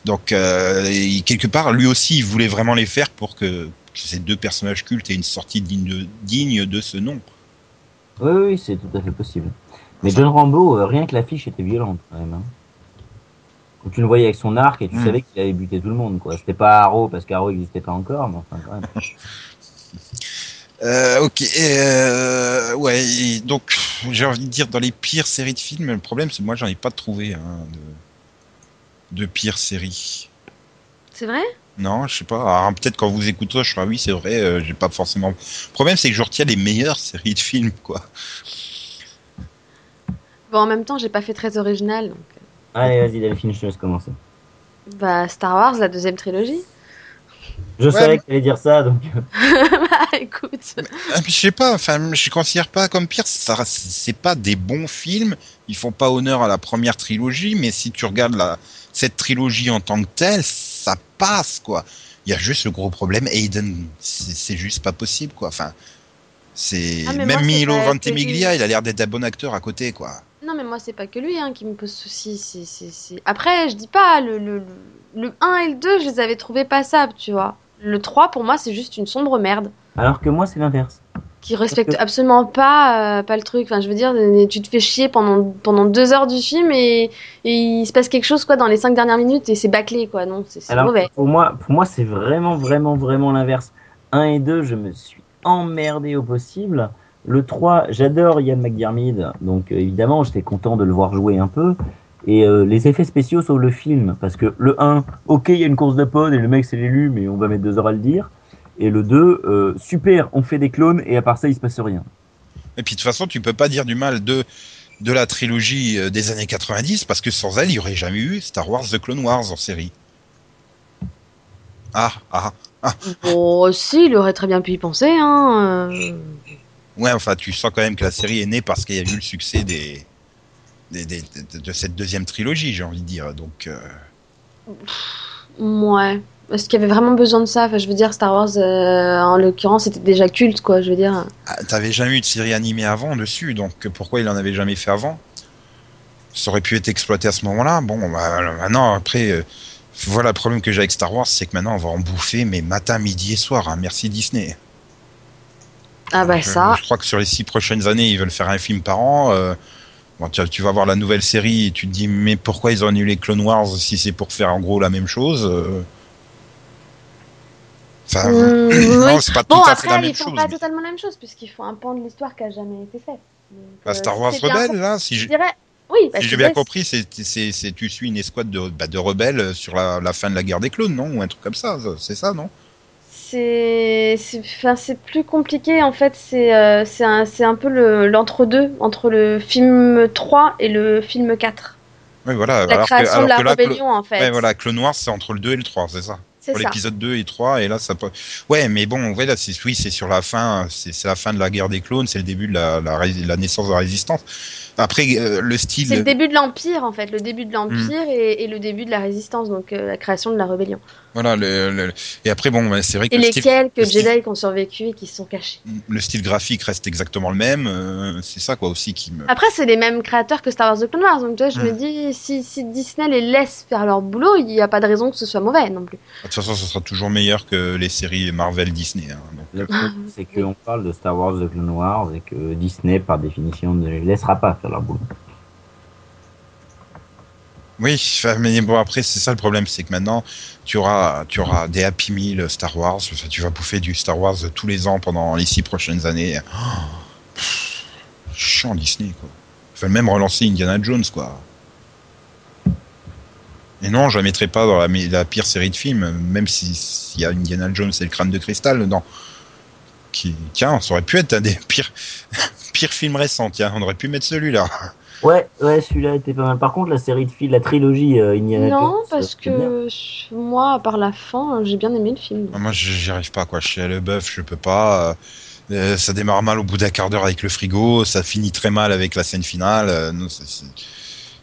Donc, euh, et quelque part, lui aussi, il voulait vraiment les faire pour que, que ces deux personnages cultes aient une sortie digne de, digne de ce nom. Oui, oui, c'est tout à fait possible. Mais John Rambo, euh, rien que l'affiche était violente quand même. Hein. Quand tu le voyais avec son arc et tu Mm. savais qu'il avait buté tout le monde, quoi. C'était pas Arrow parce qu'Arrow n'existait pas encore, mais enfin quand même. [laughs] Euh, ok, euh, ouais, et donc j'ai envie de dire dans les pires séries de films, le problème c'est que moi j'en ai pas trouvé hein, de, de pires séries. C'est vrai? Non, je sais pas. Alors, peut-être quand vous écoutez, je serai oui, c'est vrai, euh, j'ai pas forcément. Le problème c'est que je retiens les meilleures [laughs] séries de films, quoi. Bon, en même temps, j'ai pas fait très original. Donc... Allez, vas-y Delphine, je te laisse commencer. Bah, Star Wars, la deuxième trilogie. Je Ouais, savais mais- que tu allais dire ça, donc. euh, [laughs] bah, écoute. Ah, je sais pas, enfin, je considère pas comme pire. Ça, c'est pas des bons films. Ils font pas honneur à la première trilogie, mais si tu regardes la cette trilogie en tant que telle, ça passe quoi. Il y a juste le gros problème, Aiden, c'est c'est juste pas possible quoi. Enfin, c'est Ah, même moi, Milo Ventimiglia, il a l'air d'être un bon acteur à côté quoi. Non, mais moi, c'est pas que lui hein, qui me pose souci. c'est- c'est- Après, je dis pas, le, le, le, le 1 et le 2, je les avais trouvés passables, tu vois. Le 3, pour moi, c'est juste une sombre merde. Alors que moi, c'est l'inverse. Qui respecte que- absolument pas, euh, pas le truc. Enfin, je veux dire, tu te fais chier pendant, pendant deux heures du film et, et il se passe quelque chose quoi dans les cinq dernières minutes et c'est bâclé quoi. Non, c'est mauvais. pour moi, pour moi c'est vraiment, vraiment, vraiment l'inverse. 1 et 2, je me suis emmerdé au possible. Le 3, j'adore Ian McDiarmid, donc euh, évidemment, j'étais content de le voir jouer un peu. Et euh, les effets spéciaux sur le film, parce que le 1, ok, il y a une course de pod et le mec c'est l'élu, mais on va mettre deux heures à le dire. Et le 2, euh, super, on fait des clones et à part ça, il se passe rien. Et puis de toute façon, tu peux pas dire du mal de de la trilogie des années 90 parce que sans elle, il y aurait jamais eu Star Wars The Clone Wars en série. Ah ah Bon, si, il aurait très bien pu y penser. Hein. euh. Ouais, enfin, tu sens quand même que la série est née parce qu'il y a eu le succès des, des, des- de, de cette deuxième trilogie, j'ai envie de dire. Donc, euh, Ouais. Est-ce qu'il y avait vraiment besoin de ça? Enfin, je veux dire, Star Wars, euh, en l'occurrence, c'était déjà culte, quoi. Je veux dire. ah, t'avais jamais eu de série animée avant dessus, donc pourquoi il en avait jamais fait avant? Ça aurait pu être exploité à ce moment-là. Bon, bah, maintenant, après, euh, voilà le problème que j'ai avec Star Wars, c'est que maintenant on va en bouffer, mais matin, midi et soir. hein. merci Disney. Ah bah Je- ça. Je crois que sur les six prochaines années, ils veulent faire un film par an. euh, bon, tu, tu vas voir la nouvelle série et tu te dis, mais pourquoi ils ont annulé Clone Wars si c'est pour faire en gros la même chose euh? Enfin, Mmh, [clears throat] non, oui. c'est pas Bon, tout à fait la après, même ils font chose. pas mais- totalement la même chose, puisqu'ils font un pan de l'histoire qui a jamais été fait. Donc, Bah, euh, Star Wars Rebelle, là, si Je j'ai dirais. Oui, bah, si j'ai bien compris, c'est, c'est, c'est- tu suis une escouade de, bah, de rebelles sur la, la fin de la guerre des clones, non? Ou un truc comme ça- c'est ça, non? C'est enfin, c'est plus compliqué en fait, c'est euh, c'est un, un peu le- l'entre-deux entre le film 3 et le film 4. Oui, voilà. La alors que, création alors de la que là, rébellion en fait. ouais, voilà, Clone Wars, c'est entre le 2 et le 3, c'est ça c'est pour ça. l'épisode 2 et 3 et là ça peut ouais mais bon ouais là c'est oui c'est sur la fin c'est la fin de la guerre des clones c'est le début de la, la, la naissance de la résistance après euh, le style C'est le début de l'Empire en fait, le début de Hmm. l'Empire et, et le début de la Résistance, donc euh, la création de la rébellion. voilà le, le- et après bon c'est vrai que Et le les style, quelques le style- Jedi qui ont survécu et qui se sont cachés. le style graphique reste exactement le même euh, c'est ça quoi aussi qui me Après, c'est les mêmes créateurs que Star Wars The Clone Wars, donc tu vois, je Hmm. me dis, si, si Disney les laisse faire leur boulot, il n'y a pas de raison que ce soit mauvais non plus. de toute façon ce sera toujours meilleur que les séries Marvel Disney hein, donc. Le truc, c'est qu'on parle de Star Wars, de Clone Wars, et que Disney, par définition, ne les laissera pas faire Oui, mais bon après c'est ça le problème, c'est que maintenant tu auras des Happy Meal Star Wars, tu vas bouffer du Star Wars tous les ans pendant les six prochaines années. Oh, chiant Disney quoi. Enfin même relancer Indiana Jones quoi. Et non, je la mettrai pas dans la, pire série de films, même s'il y a Indiana Jones et le crâne de cristal dedans. Qui, tiens, ça aurait pu être des pires, pires films récents. Tiens, on aurait pu mettre celui-là. Ouais, ouais, celui-là était pas mal. Par contre, la série de films, la trilogie euh, Indiana Jones. Non, parce que je- moi, à part la fin, j'ai bien aimé le film. Ah, Moi, je- j'y arrive pas, quoi. Je suis à le bœuf, je peux pas. euh, euh, ça démarre mal au bout d'un quart d'heure avec le frigo, ça finit très mal avec la scène finale. euh, non,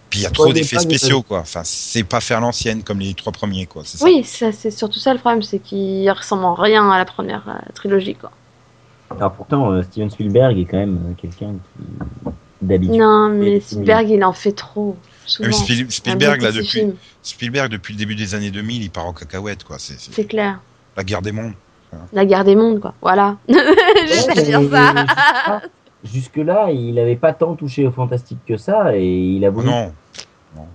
Puis il y a trop d'effets spéciaux, quoi. Enfin, c'est pas faire l'ancienne comme les trois premiers, quoi. ça. Oui, ça, c'est surtout ça le problème, c'est qu'il ressemble en rien à la première euh, trilogie, quoi. Alors pourtant, euh, Steven Spielberg est quand même euh, quelqu'un qui d'habitude. Non, mais Spielberg, il en fait trop. Ah, Souvent. Spiel- Spielberg, là, depuis, Spielberg, depuis le début des années 2000, il part en cacahuète, quoi. C'est clair. la guerre des mondes. La guerre des mondes, quoi. Voilà. [laughs] Juste à dire ça. Jusque-là, il n'avait pas tant touché au fantastique que ça, et il a voulu. non. non.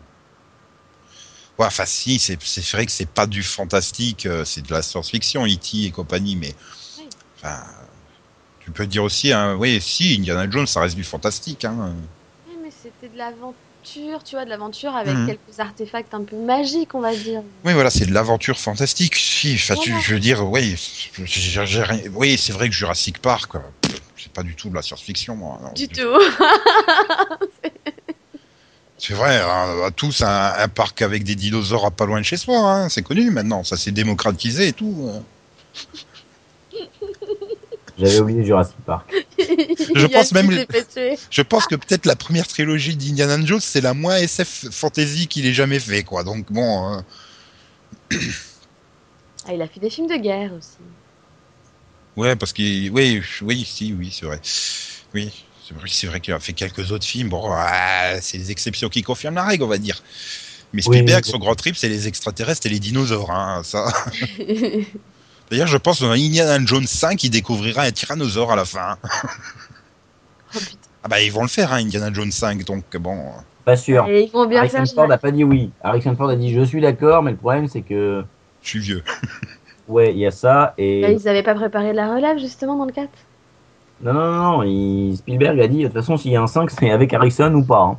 Ouais, enfin, si, c'est c'est vrai que c'est pas du fantastique, euh, c'est de la science-fiction, E.T. et compagnie, mais. Enfin. Tu peux dire aussi, hein, oui, si, Indiana Jones, ça reste du fantastique, hein. Oui, mais c'était de l'aventure, tu vois, de l'aventure avec Mhm. quelques artefacts un peu magiques, on va dire. Oui, voilà, c'est de l'aventure fantastique. Si, tu- Voilà. je veux dire, oui, rien- oui, c'est vrai que Jurassic Park, c'est pas du tout de la science-fiction, moi. non. Du tout. [laughs] C'est vrai, hein, on a tous un, un parc avec des dinosaures à pas loin de chez soi, hein, c'est connu maintenant, ça s'est démocratisé et tout. J'avais oublié Jurassic Park. [laughs] Je pense même-. Je pense que peut-être la première trilogie d'Indiana Jones, c'est la moins SF fantasy qu'il ait jamais fait, quoi. Donc bon, hein. Ah, il a fait des films de guerre aussi. ouais, parce qu'il, oui, oui, si, oui, c'est vrai, oui, c'est vrai, c'est vrai qu'il a fait quelques autres films. Bon, ah, c'est les exceptions qui confirment la règle, on va dire. Mais Oui, Spielberg, son grand trip, c'est les extraterrestres et les dinosaures, hein, ça. [laughs] D'ailleurs, je pense dans Indiana Jones 5, il découvrira un tyrannosaure à la fin. oh putain. Ah bah ils vont le faire, hein, Indiana Jones 5, donc bon. Pas sûr. Et ils vont bien Harrison faire. Ford n'a pas dit oui. Harrison Ford a dit je suis d'accord, mais le problème c'est que Je suis vieux. ouais, il y a ça et Bah, ils avaient pas préparé la relève justement dans le 4 non non non, il- Spielberg a dit de toute façon s'il y a un 5 c'est avec Harrison ou pas. hein.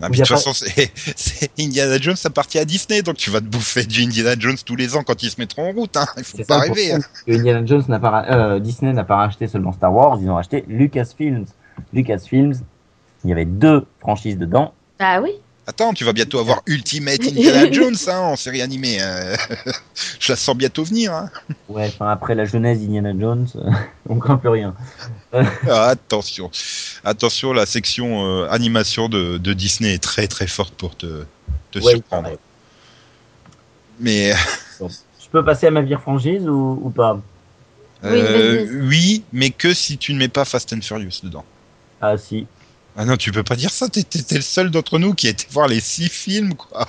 Ah, de toute pas- façon, c'est [laughs] c'est Indiana Jones, ça partit à Disney, donc tu vas te bouffer du Indiana Jones tous les ans quand ils se mettront en route. Hein. Il faut pas rêver. hein. Indiana Jones n'a pas ra- euh, Disney n'a pas racheté seulement Star Wars, ils ont racheté Lucasfilms. Lucasfilms, il y avait deux franchises dedans. Bah oui. Attends, tu vas bientôt avoir Ultimate [laughs] Indiana Jones hein, en série animée. hein. [laughs] Je la sens bientôt venir. Hein. Ouais, enfin après la jeunesse d'Indiana Jones, euh, [laughs] on craint plus rien. Ah, attention, attention, la section euh, animation de, de Disney est très très forte pour te, te Ouais, surprendre. pareil. Mais Je peux passer à ma vire franchise ou, ou pas? Oui, euh, oui, mais que si tu ne mets pas Fast and Furious dedans. Ah si. Ah non, tu peux pas dire ça. T'es t'es- t'es le seul d'entre nous qui a été voir les six films, quoi.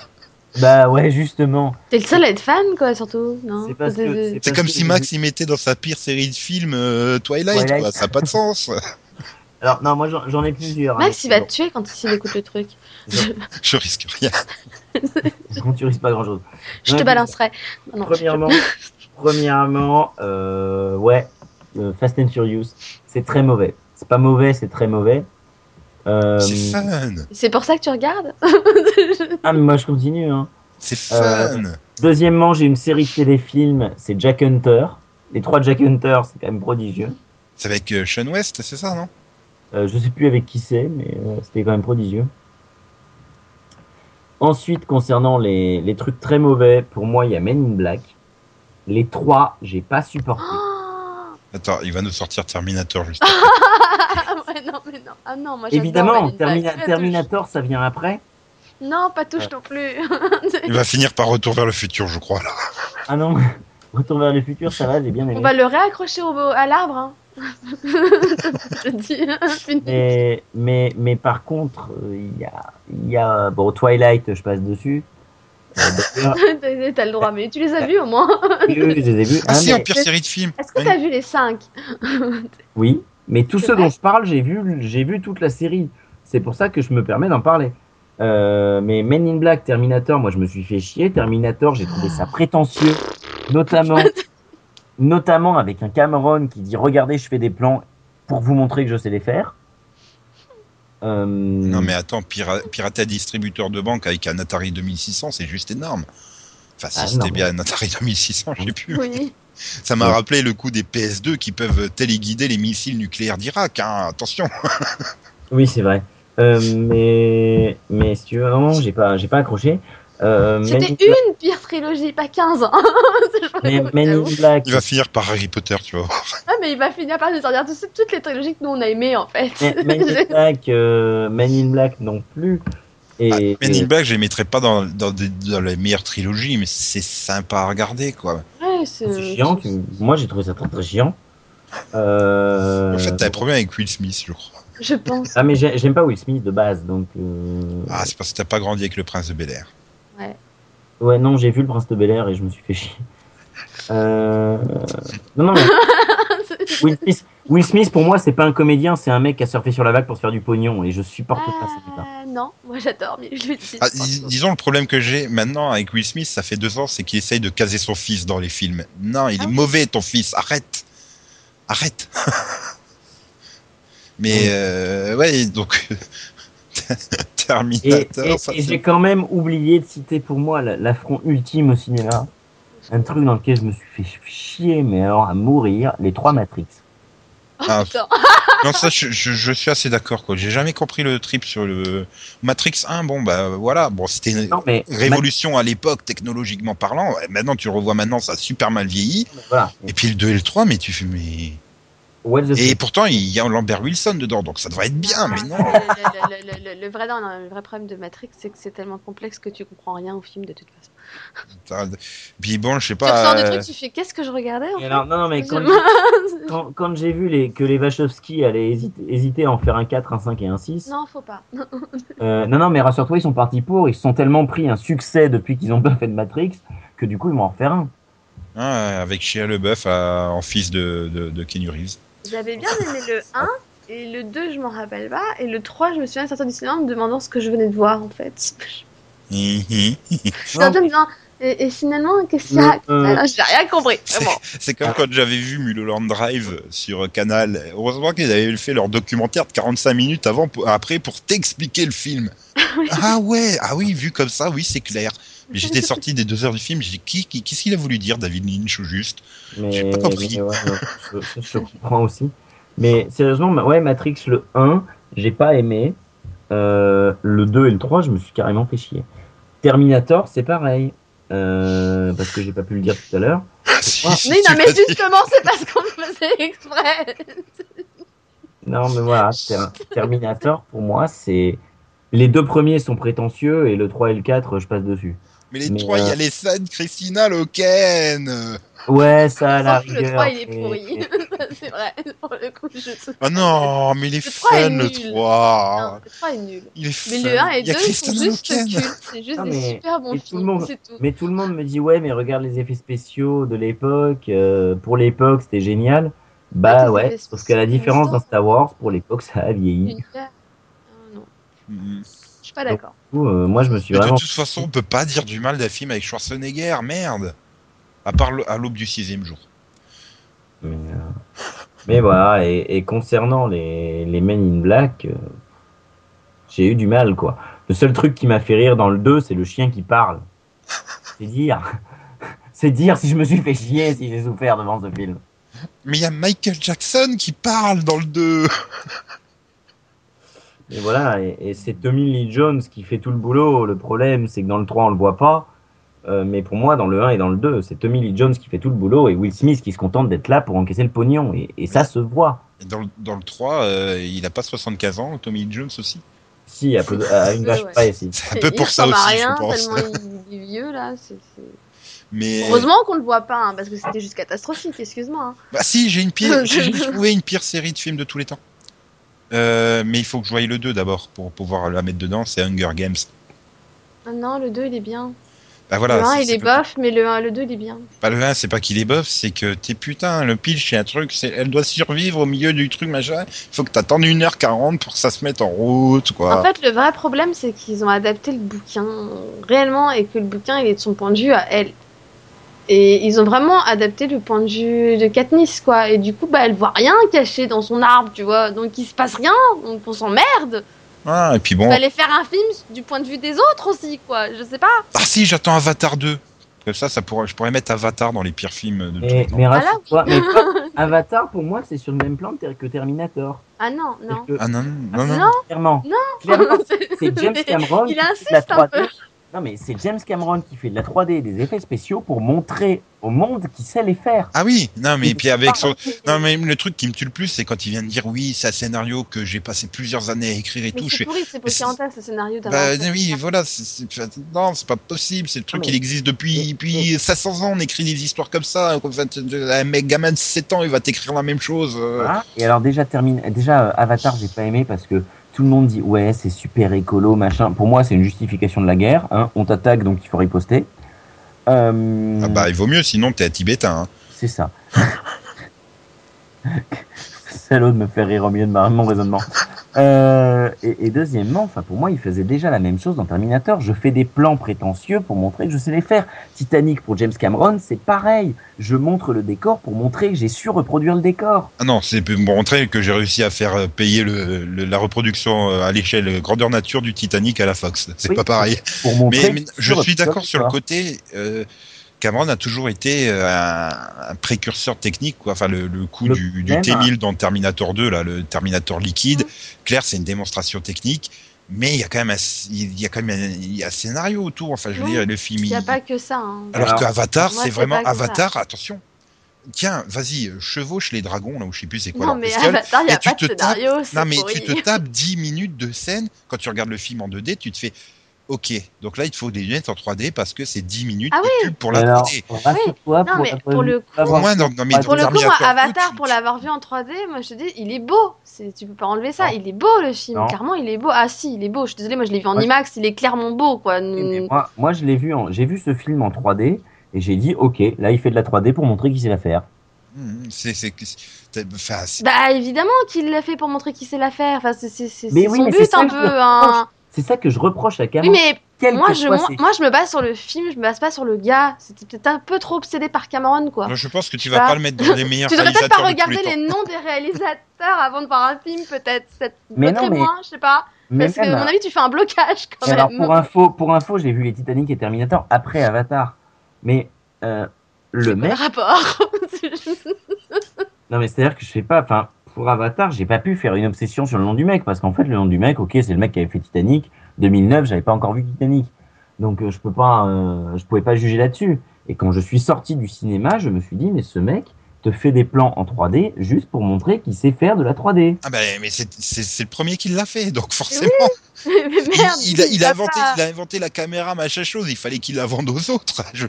Bah ouais, justement. T'es le seul à être fan, quoi, surtout. Non C'est comme que si Max y mettait dans sa pire série de films euh, Twilight, Twilight. quoi. Ça n'a pas de sens. [laughs] Alors non, moi j'en ai plusieurs. Max, hein. il va te tuer quand il écoute le truc. [laughs] Je risque rien. Quand tu risques pas grand chose. Je te balancerai. Non, non, je- Premièrement, [laughs] premièrement, euh, ouais, euh, Fast and Furious, c'est très mauvais. C'est pas mauvais, c'est très mauvais. Euh, C'est fun. C'est pour ça que tu regardes [laughs] ah mais moi je continue. Hein. C'est fun. Deuxièmement, j'ai une série de téléfilms, c'est Jack Hunter. Les trois Jack Hunter, c'est quand même prodigieux. C'est avec euh, Sean West, c'est ça, non? Euh, je sais plus avec qui c'est, mais euh, c'était quand même prodigieux. Ensuite, concernant les, les trucs très mauvais, pour moi, il y a Men in Black. Les trois, j'ai pas supporté. [gasps] Attends, il va nous sortir Terminator juste. [laughs] Ah [laughs] ouais, non, mais non. Ah non, moi Évidemment. Termina-. Terminator, ça vient après. Non, pas touche non plus. [laughs] il va finir par Retour vers le futur, je crois, là. Ah non, [laughs] Retour vers le futur, ça va, j'ai bien aimé. On va le réaccrocher au, à l'arbre. Hein. Je dis. Mais, mais, mais par contre, euh, il y, a, il y a. Bon, Twilight, je passe dessus. Euh, T'as t'as le droit, mais tu les as vus au moins. oui, oui, je les ai vus. Ah, Hein, si, mais- en pire série de films. Est-ce que t'as vu les 5 Oui, mais ceux vrai dont je parle, j'ai vu, j'ai vu toute la série. C'est pour ça que je me permets d'en parler. Euh, mais Men in Black, Terminator, moi je me suis fait chier. Terminator, j'ai trouvé ça prétentieux, notamment, [laughs] notamment avec un Cameron qui dit regardez, je fais des plans pour vous montrer que je sais les faire. Euh, Non mais attends, pira- pirater un distributeur de banque avec un Atari 2600, c'est juste énorme. Enfin, si Ah, c'était bien un Atari 2600, je sais plus. Oui. Ça m'a Ouais. rappelé le coup des PS2 qui peuvent téléguider les missiles nucléaires d'Irak. Hein. Attention. [laughs] Oui, c'est vrai. Euh, mais, mais si tu veux, vraiment, j'ai pas, j'ai pas accroché. Euh, C'était Black- une pire trilogie, pas 15 ans. [laughs] mais Men in Black, Il va finir par Harry Potter, tu vois. Ah, mais il va finir par nous sortir toutes, toutes les trilogies que nous on a aimées en fait. Men Men in [laughs] Black, euh, Men in Black non plus. Et, Ah, Men in Black, je les mettrais pas dans, dans, des- dans les meilleures trilogies, mais c'est sympa à regarder, quoi. Ouais, c'est c'est chiant. tu- Moi, j'ai trouvé ça très très chiant. Euh... En fait, t'as un problème avec Will Smith, je crois. Je pense. Ah, mais j'ai- j'aime pas Will Smith de base, donc. euh, Ah, c'est parce que t'as pas grandi avec le prince de Bel Air. Ouais, non, j'ai vu le Prince de Bel Air et je me suis fait chier. Euh... Non, non, mais [laughs] Will Smith, Will Smith, pour moi, c'est pas un comédien, c'est un mec qui a surfé sur la vague pour se faire du pognon et je supporte pas ça. putain. Ah, non, moi j'adore, mais je le dis. Ah, dis- disons le problème que j'ai maintenant avec Will Smith, ça fait deux ans, c'est qu'il essaye de caser son fils dans les films. Non, il Ah est mauvais ton fils, arrête, arrête. [laughs] Mais Oui. euh, ouais, donc [laughs] Terminator, et- j'ai quand même oublié de citer pour moi la- l'affront ultime au cinéma. Un truc dans lequel je me suis fait chier, mais alors à mourir, les trois Matrix. Ah, [laughs] non ça je, je, je suis assez d'accord quoi. J'ai jamais compris le trip sur le Matrix 1. Bon bah voilà, bon c'était une Non, mais révolution à l'époque technologiquement parlant. Maintenant tu revois maintenant, ça a super mal vieilli. Voilà. Et puis le 2 et le 3, mais tu fais mais Et pourtant, il y a Lambert Wilson dedans, donc ça devrait être bien, mais non. Le, le- le- le- le vrai, non, non, le vrai problème de Matrix, c'est que c'est tellement complexe que tu comprends rien au film de toute façon. Puis bon, je sais tu pas. du euh, truc, tu fais qu'est-ce que je regardais en Et fait alors, non, non, mais quand, Je- [laughs] quand, quand j'ai vu les, que les Wachowski allaient hésiter, hésiter à en faire un 4, un 5 et un 6, Non, faut pas. [laughs] euh, non, non, mais rassure-toi, ils sont partis pour, ils se sont tellement pris un succès depuis qu'ils ont pas fait de Matrix, que du coup, ils vont en refaire un. hein, avec Shia LeBeouf euh, en fils de, de, de Reeves. J'avais bien aimé le 1, et le 2, je m'en rappelle pas, et le 3, je me souviens sortir du cinéma en me demandant ce que je venais de voir en fait. [laughs] Me et, et finalement, qu'est-ce qu'il y a euh, Ah, J'ai rien compris, vraiment. [laughs] C'est comme quand j'avais vu Mulholland Drive sur Canal. Heureusement qu'ils avaient fait leur documentaire de 45 minutes avant, pour- après pour t'expliquer le film. [laughs] Oui. Ah ouais, ah oui, vu comme ça, oui, c'est clair. Mais j'étais sorti des deux heures du film, j'ai dit, qui, qui, qu'est-ce qu'il a voulu dire, David Lynch, au juste? Mais, J'ai pas compris. mais ouais, ouais, je, comprends aussi. Mais sérieusement, ouais, Matrix, le 1, j'ai pas aimé. Euh, le 2 et le 3, je me suis carrément fait chier. Terminator, c'est pareil. Euh, parce que j'ai pas pu le dire tout à l'heure. Si, Ah. si, Mais tu non, mais justement, c'est parce qu'on le faisait exprès. Non, mais voilà, Ter- Terminator, pour moi, c'est. Les deux premiers sont prétentieux et le 3 et le 4, je passe dessus. Mais les Mais, trois, il y euh, a les scènes Christina Loken. Ouais, ça, à la que rigueur. le 3, il est mais- pourri. [laughs] c'est vrai, pour le coup, je trouve. Oh non, mais il est Le 3 est fun, le nul. 3. Non, le 3 est nul. Il est Mais fun. le 1 et il y a 2 sont Christina juste cultes. C'est juste Ah, des super bons mais tout le films, monde- c'est tout. Mais tout le monde me dit ouais mais regarde les effets spéciaux de l'époque euh, pour l'époque c'était génial bah ouais sauf qu'à la différence ça. Star Wars pour l'époque ça a vieilli. Ah, non, Mm. je suis pas d'accord. Coup, euh, moi je me suis Mais de toute façon, on peut pas dire du mal d'un film avec Schwarzenegger, merde. À part le- à l'aube du sixième jour. mais, euh, mais voilà et, et concernant les, les Men in Black euh, j'ai eu du mal quoi le seul truc qui m'a fait rire dans le 2 c'est le chien qui parle c'est dire c'est dire si je me suis fait chier si j'ai souffert devant ce film Mais il y a Michael Jackson qui parle dans le 2. Et voilà, et, et c'est Tommy Lee Jones qui fait tout le boulot. Le problème, c'est que dans le 3, on le voit pas. Euh, mais pour moi, dans le 1 et dans le 2, c'est Tommy Lee Jones qui fait tout le boulot et Will Smith qui se contente d'être là pour encaisser le pognon. Et, et ça se voit. Et Dans le, dans le 3, euh, il a pas 75 ans, Tommy Lee Jones aussi? Si, à, peu- à une vache Ouais. près ici. C'est un peu Il pour ça aussi, rien, je pense. tellement il est vieux là. Mais Heureusement qu'on le voit pas, hein, parce que c'était juste catastrophique, excuse-moi. hein. bah si, j'ai une pire, [laughs] j'ai trouvé une pire série de films de tous les temps. Euh, mais il faut que je voie le 2 d'abord pour pouvoir la mettre dedans. C'est Hunger Games. Ah non, le 2 il est bien. Bah voilà. le 1 c'est- il est pas- bof, mais le 1, le 2 il est bien. Pas le 1, c'est pas qu'il est bof, c'est que t'es putain, le pitch c'est un truc, c'est elle doit survivre au milieu du truc machin. Il faut que t'attendes 1h40 pour que ça se mette en route, quoi. En fait, le vrai problème c'est qu'ils ont adapté le bouquin réellement et que le bouquin il est de son point de vue à elle. Et ils ont vraiment adapté le point de vue de Katniss, quoi. Et du coup, bah, elle voit rien caché dans son arbre, tu vois. Donc il se passe rien, donc on s'emmerde. Ah, et puis bon. Fallait faire un film du point de vue des autres aussi, quoi. Je sais pas. Ah si, j'attends Avatar 2. Comme ça, ça pourrait, je pourrais mettre Avatar dans les pires films de tous Mais, les temps. mais Voilà. mais toi, [laughs] Avatar, pour moi, c'est sur le même plan que Terminator. Ah non, non. Que- Ah non, non, non. Non. Clairement. Non. Clairement, [laughs] c'est James Cameron Il insiste un 3D. peu. Non, mais c'est James Cameron qui fait de la 3D et des effets spéciaux pour montrer au monde qu'il sait les faire. Ah oui, non mais Et puis avec son, non mais le truc qui me tue le plus, c'est quand il vient de dire oui, c'est un scénario que j'ai passé plusieurs années à écrire et Mais tout. C'est fais, pourri, c'est Pocahontas, ce scénario bah oui, voilà, c'est- non, c'est pas possible. C'est le truc, mais- il existe depuis, mais- depuis 500 ans. On écrit des histoires comme ça. Un mec gamin de 7 ans, il va t'écrire la même chose. euh. Voilà. Et alors déjà termine, déjà euh, Avatar, j'ai pas aimé parce que tout le monde dit ouais c'est super écolo machin. Pour moi c'est une justification de la guerre. Hein. On t'attaque donc il faut riposter. Euh, Ah bah il vaut mieux, sinon t'es à tibétain. hein. C'est ça. [laughs] Salaud de me faire rire au milieu de ma- mon raisonnement. Euh, et, et deuxièmement, enfin pour moi, il faisait déjà la même chose dans Terminator. Je fais des plans prétentieux pour montrer que je sais les faire. Titanic pour James Cameron, c'est pareil. Je montre le décor pour montrer que j'ai su reproduire le décor. Ah non, c'est pour montrer que j'ai réussi à faire euh, payer le, le- la reproduction euh, à l'échelle grandeur nature du Titanic à la Fox. C'est Oui, pas pareil. Pour montrer Mais, je suis d'accord sur le côté. Euh, Cameron a toujours été euh, un, un précurseur technique, quoi. Enfin, le, le coup Le du, du problème, T-1000 dans Terminator 2, là, le Terminator liquide. Mhm. Claire, c'est une démonstration technique, mais il y a quand même un, il y a quand même un, il y a un scénario autour. Enfin, je veux Oui, dire, le film. Il n'y a pas que ça. hein. Alors Alors, que Avatar, moi, c'est vraiment ça. Avatar. Attention. Tiens, vas-y, chevauche les dragons là où je sais plus c'est quoi Non, leur mais bestiole. Avatar, il n'y Et a tu pas te de scénario. c'est Non, mais pourri. tu te tapes 10 minutes de scène quand tu regardes le film en 2D, tu te fais OK. Donc là, il te faut des lunettes en 3D parce que c'est 10 minutes Ah de oui. pub pour la Alors, 3D. rassure-toi Non, mais pour le coup- dans, dans mes Pour le coup, moi, Terminator 2, Avatar, tu- pour l'avoir vu en 3D, moi je te dis, il est beau. C'est- Tu peux pas enlever ça. Non. Il est beau le film. Non. Clairement, il est beau. Ah si, il est beau. Je suis désolée, moi je l'ai vu en Ouais. IMAX. Il est clairement beau, quoi. Mais moi, moi, je l'ai vu, en- j'ai vu ce film en 3D et j'ai dit, ok, là, il fait de la 3D pour montrer qu'il sait la faire. Mmh, c'est c'est c'est- enfin, Bah évidemment qu'il l'a fait pour montrer qu'il sait la faire. Enfin, c'est Mais oui, son mais but un peu. hein. C'est ça que je reproche à Oui, Cameron. mais Quel moi je, soit moi, ses- moi, je me base sur le film. Je me base pas sur le gars. C'était peut-être un peu trop obsédé par Cameron, quoi. Moi, je pense que tu vas pas le mettre dans les [laughs] meilleurs Tu devrais peut-être pas regarder les noms des réalisateurs avant de voir un film, peut-être. C'est [laughs] Mais non, mais- moins, je sais pas. Mais Parce que, même, à mon avis, tu fais un blocage quand Et alors même. pour info, pour info, j'ai vu les Titanic et Terminator après Avatar. Mais euh, le Quel mec, rapport? [laughs] Non mais c'est à dire que je sais pas. Enfin, pour Avatar, j'ai pas pu faire une obsession sur le nom du mec parce qu'en fait, le nom du mec, ok, c'est le mec qui avait fait Titanic. 2009, j'avais pas encore vu Titanic, donc euh, je peux pas, euh, je pouvais pas juger là-dessus. Et quand je suis sorti du cinéma, je me suis dit mais ce mec te fait des plans en 3D juste pour montrer qu'il sait faire de la 3D. Ah ben, mais c'est c'est- c'est le premier qui l'a fait, donc forcément. [laughs] Mais merde, il, il a, il a ça inventé, il a inventé la caméra, machin chose. Il fallait qu'il la vende aux autres. [laughs] Je-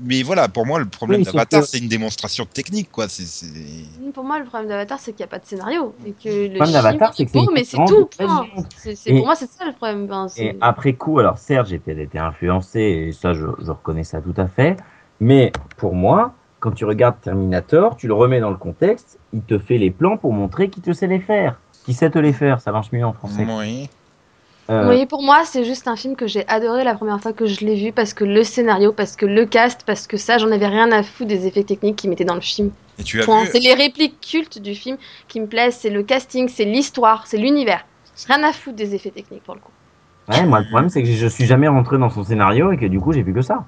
mais voilà, pour moi, le problème Oui, d'Avatar, que- c'est une démonstration technique, quoi. C'est, c'est- Pour moi, le problème d'Avatar, c'est qu'il n'y a pas de scénario. Et que le, problème d'Avatar, c'est que beau, c'est mais c'est tout. C'est- Et- Pour moi, c'est ça le problème. Ben, c'est- Et après coup, alors certes, j'ai peut-être été influencé, et ça, je, je reconnais ça tout à fait. Mais pour moi, quand tu regardes Terminator, tu le remets dans le contexte, il te fait les plans pour montrer qu'il te sait les faire. Qui sait te les faire, ça marche mieux en français. Oui. Euh, Oui, pour moi, c'est juste un film que j'ai adoré la première fois que je l'ai vu parce que le scénario, parce que le cast, parce que ça, j'en avais rien à foutre des effets techniques qui mettaient dans le film. Et tu as Point. vu, C'est les répliques cultes du film qui me plaisent, c'est le casting, c'est l'histoire, c'est l'univers. Rien à foutre des effets techniques pour le coup. ouais, moi, le problème, c'est que je suis jamais rentré dans son scénario et que du coup, j'ai vu que ça.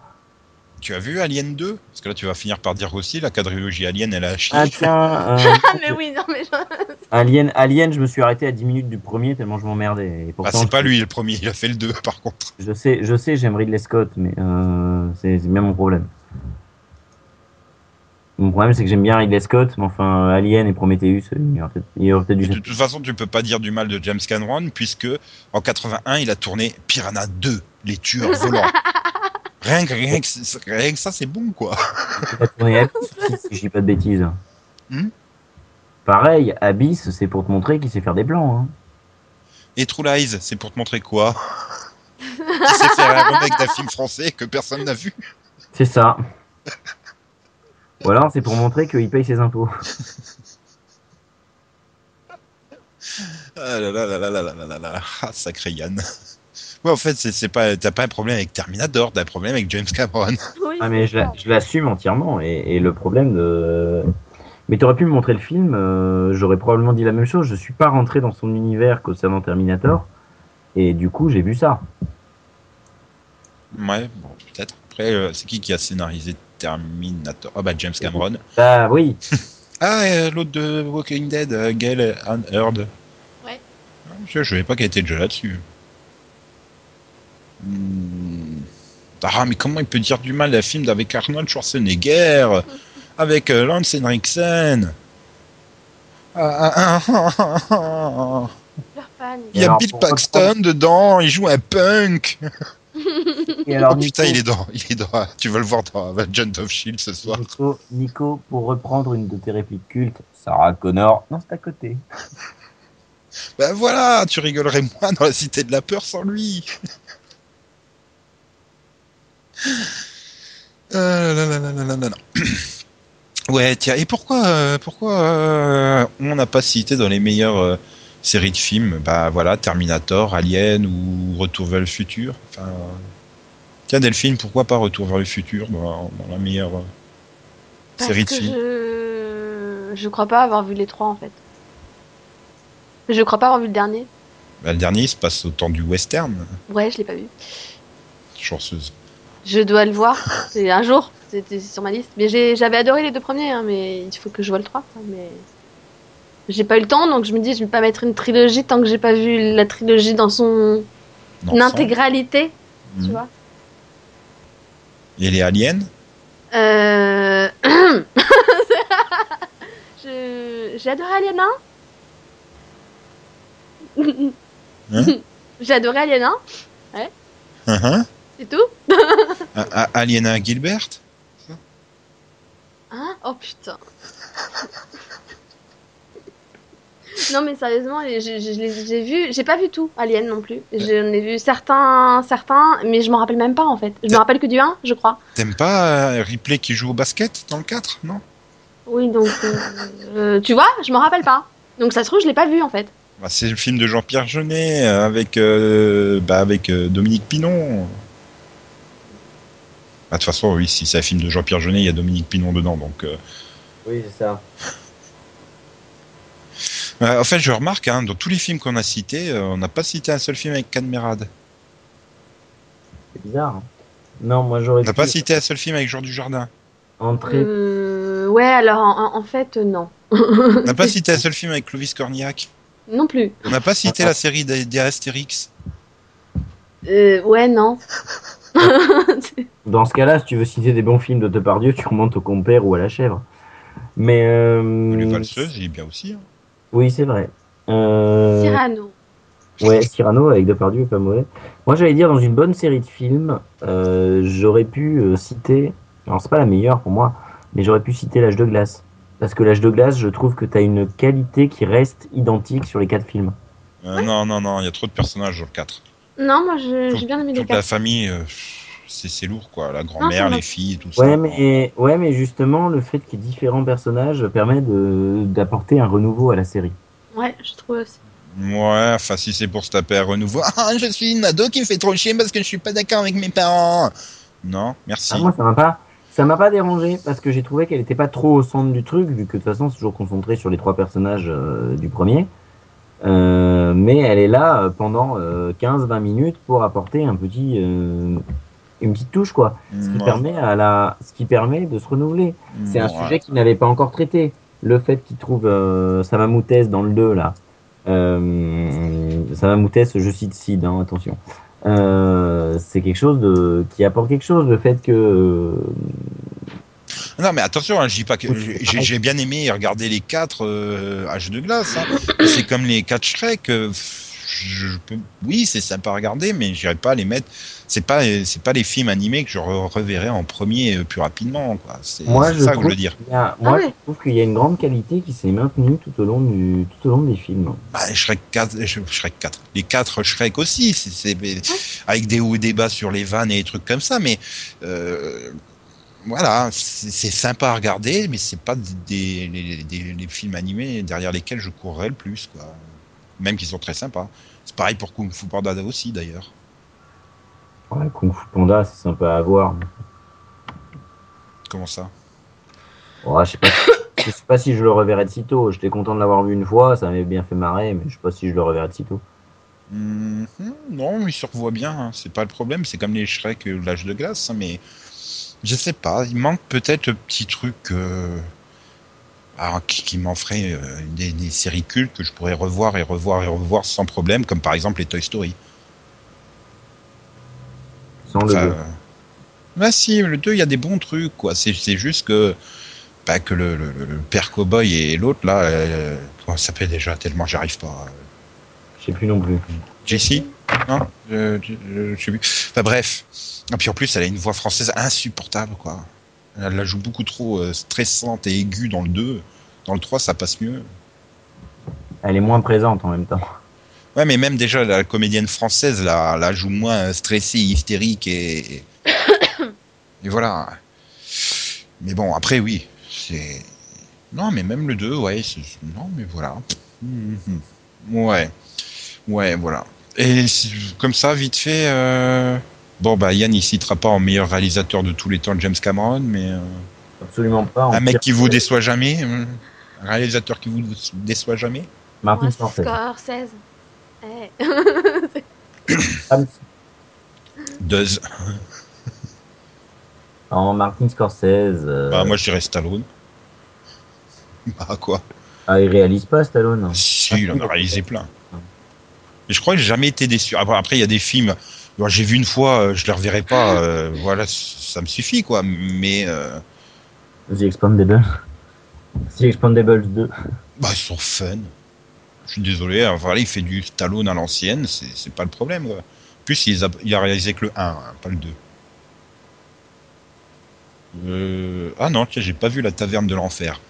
Tu as vu Alien 2 Parce que là, tu vas finir par dire aussi la quadrilogie Alien, elle a chier. Ah tiens, euh, [laughs] Ah, mais oui, non, mais je- Alien, Alien, je me suis arrêté à 10 minutes du premier tellement je m'emmerdais. Et Ah, pourtant, c'est pas je- lui le premier, il a fait le 2 [laughs] par contre. Je sais, je sais, j'aime Ridley Scott, mais euh, c'est bien mon problème. Mon problème, c'est que j'aime bien Ridley Scott, mais enfin, Alien et Prometheus, il aurait peut-être il aurait peut-être dû De toute façon, tu peux pas dire du mal de James Cameron, puisque en 81, il a tourné Piranha 2, les tueurs volants. [laughs] rien, que, rien, que, rien que ça, c'est bon, quoi. [laughs] Si je dis pas de bêtises. Hmm? Pareil, Abyss, c'est pour te montrer qu'il sait faire des plans. Hein. Et True Lies, c'est pour te montrer quoi? Il sait faire un remake d'un film français que personne n'a vu. C'est ça. Ou alors, c'est pour montrer qu'il paye ses impôts. Ah là là là là là là là là là. Ah, sacré Yann. Ouais, en fait, c'est c'est pas, t'as pas un problème avec Terminator, t'as un problème avec James Cameron. [laughs] Oui, Ah, mais je, l'assume entièrement. Et, et le problème de. Mais tu aurais pu me montrer le film, euh, j'aurais probablement dit la même chose. Je suis pas rentré dans son univers concernant Terminator. Et du coup, j'ai vu ça. Ouais, bon, peut-être. Après, euh, c'est qui qui a scénarisé Terminator? Ah bah James Cameron. [laughs] Ah oui, Ah, l'autre de Walking Dead, euh, Gail Hurd. Ouais. Ah, Je, je savais pas qu'elle était déjà là-dessus. Hmm. Ah, mais comment il peut dire du mal d'un film avec Arnold Schwarzenegger Avec euh, Lance Henriksen? Ah, ah, ah, ah, ah. Il y a alors, Bill Paxton dedans, il joue un punk et alors Oh putain, Nico, il est dans, il est dans, tu vas le voir dans Agent of Shield ce soir. Nico, Nico, pour reprendre une de tes répliques cultes, Sarah Connor, non, c'est à côté. Ben voilà, tu rigolerais moins dans la Cité de la Peur sans lui. Euh, là, là, là, là. [clears throat] Ouais, tiens, et pourquoi, euh, pourquoi euh, on n'a pas cité dans les meilleures euh, séries de films, bah voilà, Terminator, Alien ou Retour vers le futur. Enfin, tiens, Delphine, pourquoi pas Retour vers le futur dans, dans la meilleure série de films? je... je crois pas avoir vu les trois en fait. Je crois pas avoir vu le dernier. Bah, Le dernier il se passe au temps du western, Ouais, je l'ai pas vu. chanceuse. Je dois le voir. C'est un jour. C'était sur ma liste. Mais j'avais adoré les deux premiers, hein, mais il faut que je vois le 3. quoi, Mais j'ai pas eu le temps, donc je me dis je vais pas mettre une trilogie tant que j'ai pas vu la trilogie dans son Dans intégralité, tu Mhm. vois. Et les aliens? Euh... [coughs] je- J'ai adoré Alien 1. Hein? J'ai adoré Alien 1, Hein c'est tout. [laughs] A- A- Aliena Gilbert Hein? Oh putain. non mais sérieusement, j'ai vu, j'ai pas vu tout Alien non plus. J'en ai vu certains, certains, mais je m'en rappelle même pas en fait. Je me rappelle que du 1, je crois. T'aimes pas euh, Ripley qui joue au basket dans le 4 Non? Oui donc, euh, euh, tu vois, je m'en rappelle pas. Donc ça se trouve je l'ai pas vu en fait. bah, C'est le film de Jean-Pierre Jeunet avec, bah, avec Dominique Pinon. Bah, De toute façon, oui, si c'est un film de Jean-Pierre Jeunet, il y a Dominique Pinon dedans. Donc, euh, Oui, c'est ça. [laughs] euh, en fait, je remarque, hein, dans tous les films qu'on a cités, euh, on n'a pas cité un seul film avec Cadmerade. C'est bizarre. hein. Non, moi j'aurais On n'a pu [laughs] pas cité un seul film avec Jean Dujardin. entrer. Euh, ouais alors en, en fait non. On n'a pas cité un seul film avec Clovis Cornillac. Non plus. On n'a pas cité la série des, des Astérix. Euh, ouais non. [laughs] Dans ce cas-là, si tu veux citer des bons films de Depardieu, tu remontes au compère ou à la chèvre. Mais. euh, Les Valseuses, il est bien aussi. hein. Oui, c'est vrai. Euh, Cyrano. Ouais, Cyrano avec Depardieu est pas mauvais. Moi, j'allais dire dans une bonne série de films, euh, j'aurais pu euh, citer. Alors, c'est pas la meilleure pour moi, mais j'aurais pu citer L'âge de glace. Parce que L'âge de glace, je trouve que t'as une qualité qui reste identique sur les quatre films. Euh, non, non, non, il y a trop de personnages dans le 4. Non moi j'ai bien aimé les Toute la famille, euh, c'est c'est lourd, quoi. La grand-mère, ça les filles, tout ça. Ouais, mais, ouais, mais justement, le fait qu'il y ait différents personnages permet de- d'apporter un renouveau à la série. Ouais je trouve aussi. Ouais, enfin, si c'est pour se taper à renouveau. [laughs] Ah, je suis une ado qui me fait trop chier parce que je suis pas d'accord avec mes parents. Non, merci. Ah, moi, ça m'a pas, ça m'a pas dérangé parce que j'ai trouvé qu'elle était pas trop au centre du truc, vu que de toute façon, c'est toujours concentré sur les trois personnages euh, du premier. Euh, mais elle est là euh, pendant 15-20 minutes pour apporter un petit, euh, une petite touche, quoi. Ce qui Ouais. permet à la, ce qui permet de se renouveler. C'est un sujet qu'il n'avait pas encore traité. Le fait qu'il trouve euh, Samamoutès dans le 2, là. Euh, Samamoutès, je cite Sid, hein, attention. Euh, c'est quelque chose de, qui apporte quelque chose. Le fait que. Euh, Non, mais attention, hein, je dis pas que j'ai- j'ai j'ai bien aimé regarder les quatre euh, âges de glace. hein. C'est comme les quatre Shrek. euh, je peux... Oui, c'est sympa à regarder, mais j'irai pas les mettre. C'est pas, c'est pas les films animés que je re- reverrai en premier euh, plus rapidement. quoi. C'est Moi, c'est je ça que je trouve veux dire. qu'il y a- moi, ouais. je trouve qu'il y a une grande qualité qui s'est maintenue tout au long du, tout au long des films. Bah, Shrek 4, Sh- Shrek 4. Les quatre Shrek aussi, c'est avec des hauts et des bas sur les vannes et des trucs comme ça, mais euh, voilà, c'est sympa à regarder, mais c'est pas des, des- films animés derrière lesquels je courrais le plus, quoi. Même qu'ils sont très sympas. C'est pareil pour Kung Fu Panda aussi, d'ailleurs. Ouais, Kung Fu Panda, c'est sympa à voir. Comment ça? Ouais, je sais pas. [coughs] Je sais pas si je le reverrai de sitôt. J'étais content de l'avoir vu une fois, ça m'avait bien fait marrer, mais je sais pas si je le reverrai de sitôt. Mhm, non, il se revoit bien, hein. c'est pas le problème. C'est comme les Shrek ou l'âge de glace, hein, mais je sais pas. Il manque peut-être le petit truc euh, alors, qui, qui m'en ferait euh, des, des séries cultes que je pourrais revoir et revoir et revoir sans problème, comme par exemple les Toy Story. Sans le Enfin, deux. euh, bah si, le 2, il y a des bons trucs, quoi. C'est c'est juste que, bah, que le, le, le- père cowboy et l'autre, là, euh, comment ça s'appelle déjà tellement j'arrive pas. euh, Je sais plus non plus. Jessie? Non je, je, je- je sais plus. Enfin bref. Et puis en plus, elle a une voix française insupportable, quoi. Elle la joue beaucoup trop euh, stressante et aiguë dans le 2. Dans le 3, ça passe mieux. Elle est moins présente en même temps. Ouais, mais même déjà, la comédienne française la, la joue moins stressée, hystérique et. [coughs] et voilà. Mais bon, après, oui. C'est. Non, mais même le 2, ouais. c'est- Non, mais voilà. Mhm. Ouais. Ouais, voilà. Et comme ça, vite fait. euh, Bon, bah, Yann, il citera pas en meilleur réalisateur de tous les temps James Cameron, mais. euh, Absolument pas. Un mec qui vous déçoit jamais. euh, Un réalisateur qui vous déçoit jamais. Martin Scorsese. Scorsese. Does. En [coughs] [laughs] Martin Scorsese. euh, Bah, moi, je dirais Stallone. Bah, quoi? Ah, il réalise pas Stallone. Si, il en a réalisé plein. Et je crois que j'ai jamais été déçu. Après, il y a des films. j'ai vu une fois, euh, je les reverrai pas. euh, [laughs] voilà, ça me suffit, quoi. Mais euh, The Expandables. The Expandables 2. bah, ils sont fun. Je suis désolé. hein, Voilà, il fait du Stallone à l'ancienne. C'est pas le problème. Quoi. En plus, il a, il a réalisé que le 1, hein, pas le 2. Euh, Ah non, tiens, j'ai pas vu la taverne de l'enfer.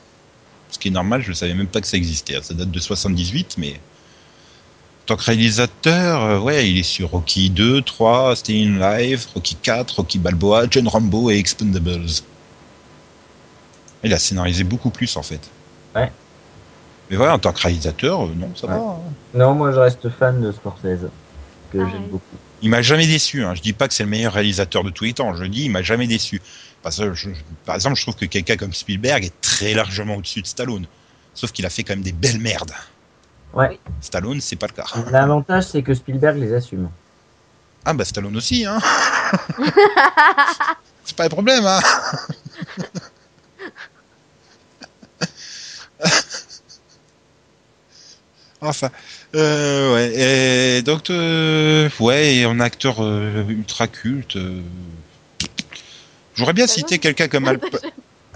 Ce qui est normal, je savais même pas que ça existait. hein. Ça date de 78, mais. En tant que réalisateur, euh, ouais, il est sur Rocky 2, 3, Stay in Live, Rocky 4, Rocky Balboa, John Rambo et Expendables. Il a scénarisé beaucoup plus en fait. Ouais. Mais voilà, en tant que réalisateur, euh, non, ça Ouais. va. hein. Non, moi je reste fan de Scorsese. Que j'aime beaucoup. Il m'a jamais déçu. Hein. Je dis pas que c'est le meilleur réalisateur de tous les temps. Je dis, il m'a jamais déçu. Parce que je- je- par exemple, je trouve que quelqu'un comme Spielberg est très largement au-dessus de Stallone. Sauf qu'il a fait quand même des belles merdes. Ouais. Stallone, c'est pas le cas. L'avantage, c'est que Spielberg les assume. Ah bah Stallone aussi, hein. [laughs] c'est pas un problème, hein. enfin, euh, ouais. Et donc, euh, ouais, et en acteur euh, ultra culte. euh, J'aurais bien Stallone cité quelqu'un comme [laughs] Al,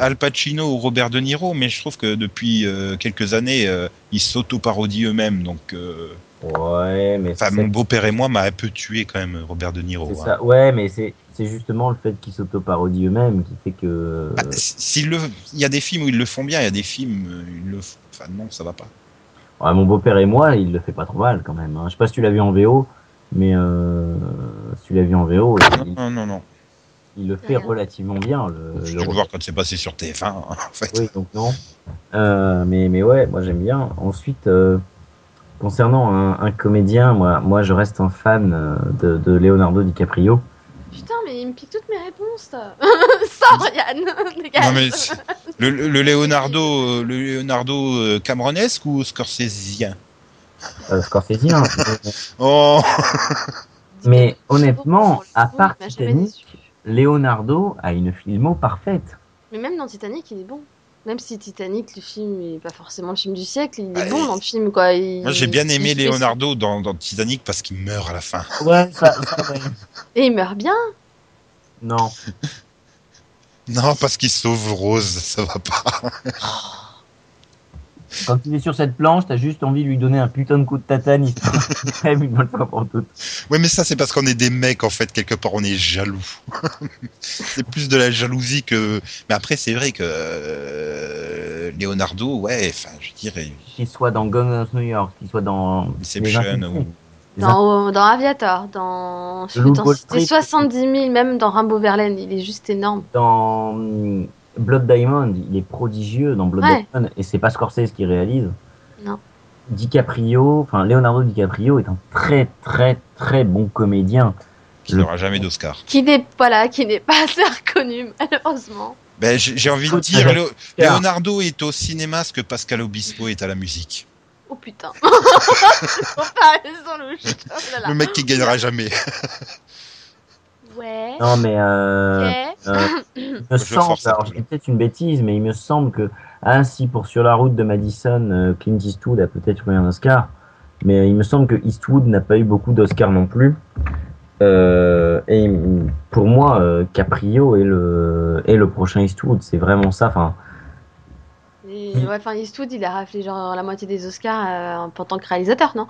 Al Pacino ou Robert De Niro, mais je trouve que depuis euh, quelques années, euh, ils s'auto-parodient eux-mêmes. Donc, euh, Ouais, mais enfin, mon beau-père et moi m'a un peu tué quand même, Robert De Niro. hein. ça. Ouais, mais c'est c'est justement le fait qu'ils s'auto-parodient eux-mêmes qui fait que. Bah, s'il le, il y a des films où ils le font bien, il y a des films, euh, ils le, enfin non, ça va pas. Ouais, mon beau-père et moi, il le fait pas trop mal quand même. hein. Je sais pas si tu l'as vu en VO, mais euh, si tu l'as vu en VO, il, Non, non, non. Il le fait relativement bien. Le, Je le voir quand c'est passé sur TF1, hein, en fait. Oui, donc non. Euh, mais, mais ouais, moi j'aime bien. Ensuite, euh, concernant un, un comédien, moi, moi je reste un fan euh, de, de Leonardo DiCaprio. Putain, mais il me pique toutes mes réponses. toi. [laughs] Sors, Yann. [laughs] Dégage. Non, mais le, le- le Leonardo, le Leonardo Cameronesque ou Scorsesien Euh, Scorsesien. [laughs] Oh, mais honnêtement, à part Titanic. Leonardo a une filmo parfaite. Mais même dans Titanic, il est bon. Même si Titanic, le film, est pas forcément le film du siècle, il est bon dans le film, quoi. Il- moi j'ai bien il- aimé Leonardo dans, dans Titanic parce qu'il meurt à la fin. Ouais, ça, ça, ouais. [laughs] Et il meurt bien. Non. [laughs] Non, parce qu'il sauve Rose, ça va pas. Quand il est sur cette planche, t'as juste envie de lui donner un putain de coup de tatane, il une bonne fois pour toutes. Ouais, mais ça c'est parce qu'on est des mecs en fait, quelque part on est jaloux. [laughs] c'est plus de la jalousie que. Mais après c'est vrai que euh, Leonardo, ouais, enfin je dirais Qu'il soit dans Guns of New York, qu'il soit dans. Inception ou. Dans, dans Aviator, dans. Je Le peux t'en Wall citer Street. 70 000, même dans Rainbow Verlaine, il est juste énorme. dans Blood Diamond, il est prodigieux dans Blood Ouais. Diamond et c'est pas Scorsese qui réalise. Non. DiCaprio, enfin Leonardo DiCaprio est un très très très bon comédien. qui n'aura jamais d'Oscar. Qui n'est pas là, qui n'est pas assez reconnu, malheureusement. Ben, j'ai envie de dire, Léo-. Leonardo est au cinéma ce que Pascal Obispo est à la musique. Oh putain. [laughs] Oh. Le mec qui gagnera jamais. Ouais. Non, mais euh. Euh, il me semble, alors dis peut-être une bêtise, mais il me semble que ainsi pour sur la route de Madison, euh, Clint Eastwood a peut-être eu un Oscar, mais il me semble que Eastwood n'a pas eu beaucoup d'Oscars non plus. Euh, et pour moi, euh, Caprio est le est le prochain Eastwood, c'est vraiment ça. Enfin, Et, ouais, enfin, Eastwood, il a raflé genre la moitié des Oscars euh, en tant que réalisateur, non?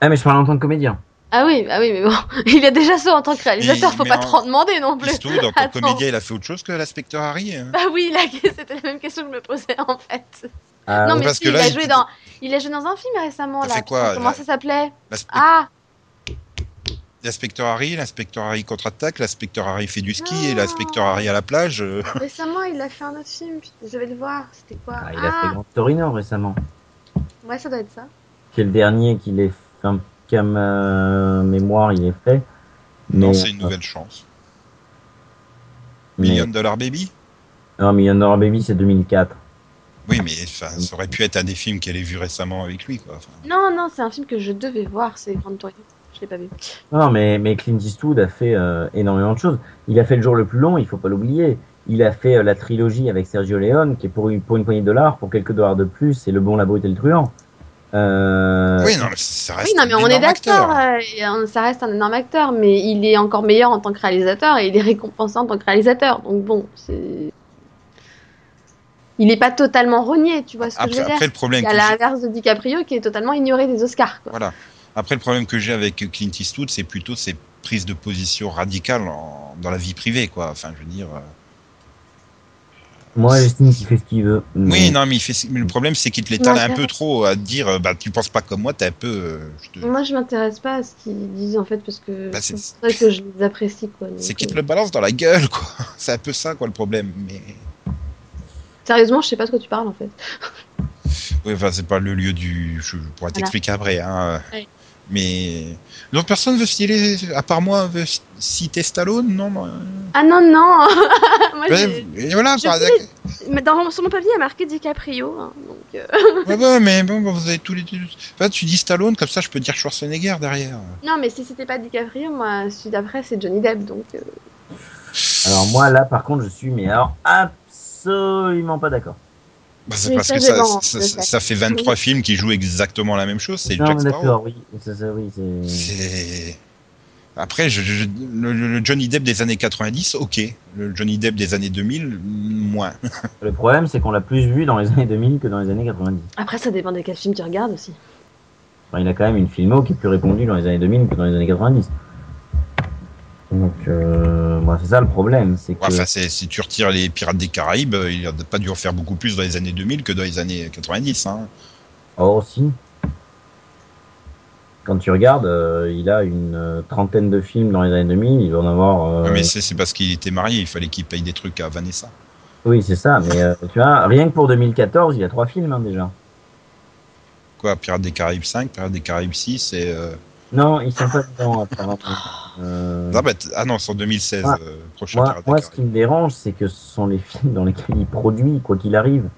Ah mais je parle en tant que comédien. Ah oui, ah oui, mais bon, [laughs] il a déjà ça en tant que réalisateur, Mais- faut pas en- trop en demander non plus. Eastwood, en tant comédien, il a fait autre chose que l'inspecteur Harry. hein. Bah oui, là, c'était la même question que je me posais en fait. Ah, non, mais parce si, que là, il, a il- joué dans, il a joué dans un film récemment là. quoi, Comment ça s'appelait? Ah, L'inspecteur Harry, l'inspecteur Harry contre-attaque, l'inspecteur Harry fait du ski et Non. l'inspecteur Harry à la plage. euh, [laughs] récemment, il a fait un autre film. Je vais le voir. C'était quoi? Ah, il a fait Grand Torino récemment. ouais, ça doit être ça. qui est le dernier qu'il est qu'à ma mémoire il est fait. Non, c'est une nouvelle chance. mais- Million Dollar Baby? Non, Million Dollar Baby c'est 2004. Oui, mais ça aurait pu être un des films qu'elle ait vu récemment avec lui. Quoi. Enfin, Non, non, c'est un film que je devais voir. C'est Grand Torino. Je l'ai pas vu. Non, mais, mais Clint Eastwood a fait euh, énormément de choses. Il a fait Le jour le plus long, il faut pas l'oublier. Il a fait euh, la trilogie avec Sergio Leone, qui est pour une, pour une poignée de dollars, pour quelques dollars de plus, c'est Le bon, la brute et le truand. Euh, Oui, non, mais ça reste Oui, non, mais un on est d'accord. euh, ça reste un énorme acteur, mais il est encore meilleur en tant que réalisateur et il est récompensé en tant que réalisateur. Donc bon, c'est. Il n'est pas totalement rogné, tu vois ce que Après, je veux dire? après, le problème À que j'ai- l'inverse de DiCaprio qui est totalement ignoré des Oscars. Quoi. Voilà. Après, le problème que j'ai avec Clint Eastwood, c'est plutôt ses prises de position radicales en- dans la vie privée, quoi. Enfin, je veux dire. euh, Moi, j'estime qu'il fait ce qu'il veut. Oui, Mais- non, mais, il fait... mais le problème, c'est qu'il te l'étale un peu trop à te dire, euh, bah, tu penses pas comme moi, t'es un peu. euh, je te- Moi, je m'intéresse pas à ce qu'ils disent en fait parce que Bah, c'est- vrai que je les apprécie. Quoi, C'est qu'il te euh, le balance dans la gueule, quoi. [laughs] C'est un peu ça, quoi, le problème. Mais. Sérieusement, je sais pas de quoi tu parles en fait. Oui, enfin, c'est pas le lieu du. Je pourrais t'expliquer après, hein. Ouais. Mais. Donc, personne veut citer, à part moi, veut citer Stallone, non non. Ah non, non [laughs] Moi, Ouais, j'ai- et voilà, je par- dans, sur mon papier, il y a marqué DiCaprio. hein, donc, euh, Ouais, ouais, mais bon, vous avez tous les deux. Enfin, tu dis Stallone, comme ça, je peux dire Schwarzenegger derrière. Non, mais si c'était pas DiCaprio, moi, celui d'après, c'est Johnny Depp. Donc, euh, Alors moi, là, par contre, je suis mais alors absolument pas d'accord. Bah, c'est Oui, parce ça, que ça, ça, fait 23 films qui jouent exactement la même chose, c'est Jack Sparrow. oui. Oui. C'est. Après, je, je- le, le Johnny Depp des années 90, ok. Le Johnny Depp des années 2000, moins. [laughs] Le problème, c'est qu'on l'a plus vu dans les années 2000 que dans les années 90. après, ça dépend de quel film tu regardes aussi. Enfin, il a quand même une filmo qui est plus répandue dans les années 2000 que dans les années 90. Donc, euh, moi, c'est ça le problème, c'est que... Enfin, si tu retires les Pirates des Caraïbes, euh, il a pas dû en faire beaucoup plus dans les années 2000 que dans les années 90. Hein. Oh, si. Quand tu regardes, euh, il a une trentaine de films dans les années 2000, il doit en avoir... euh, mais c'est c'est parce qu'il était marié, il fallait qu'il paye des trucs à Vanessa. Oui, c'est ça, mais tu vois, rien que pour 2014, il a trois films hein, déjà. Quoi, Pirates des Caraïbes 5, Pirates des Caraïbes 6 et. Non, ils sont pas dedans, apparemment. Euh, Ah, bah, ah non, c'est en 2016, Ah, euh, prochain Moi, moi, ce qui me dérange, c'est que ce sont les films dans lesquels il produit, quoi qu'il arrive.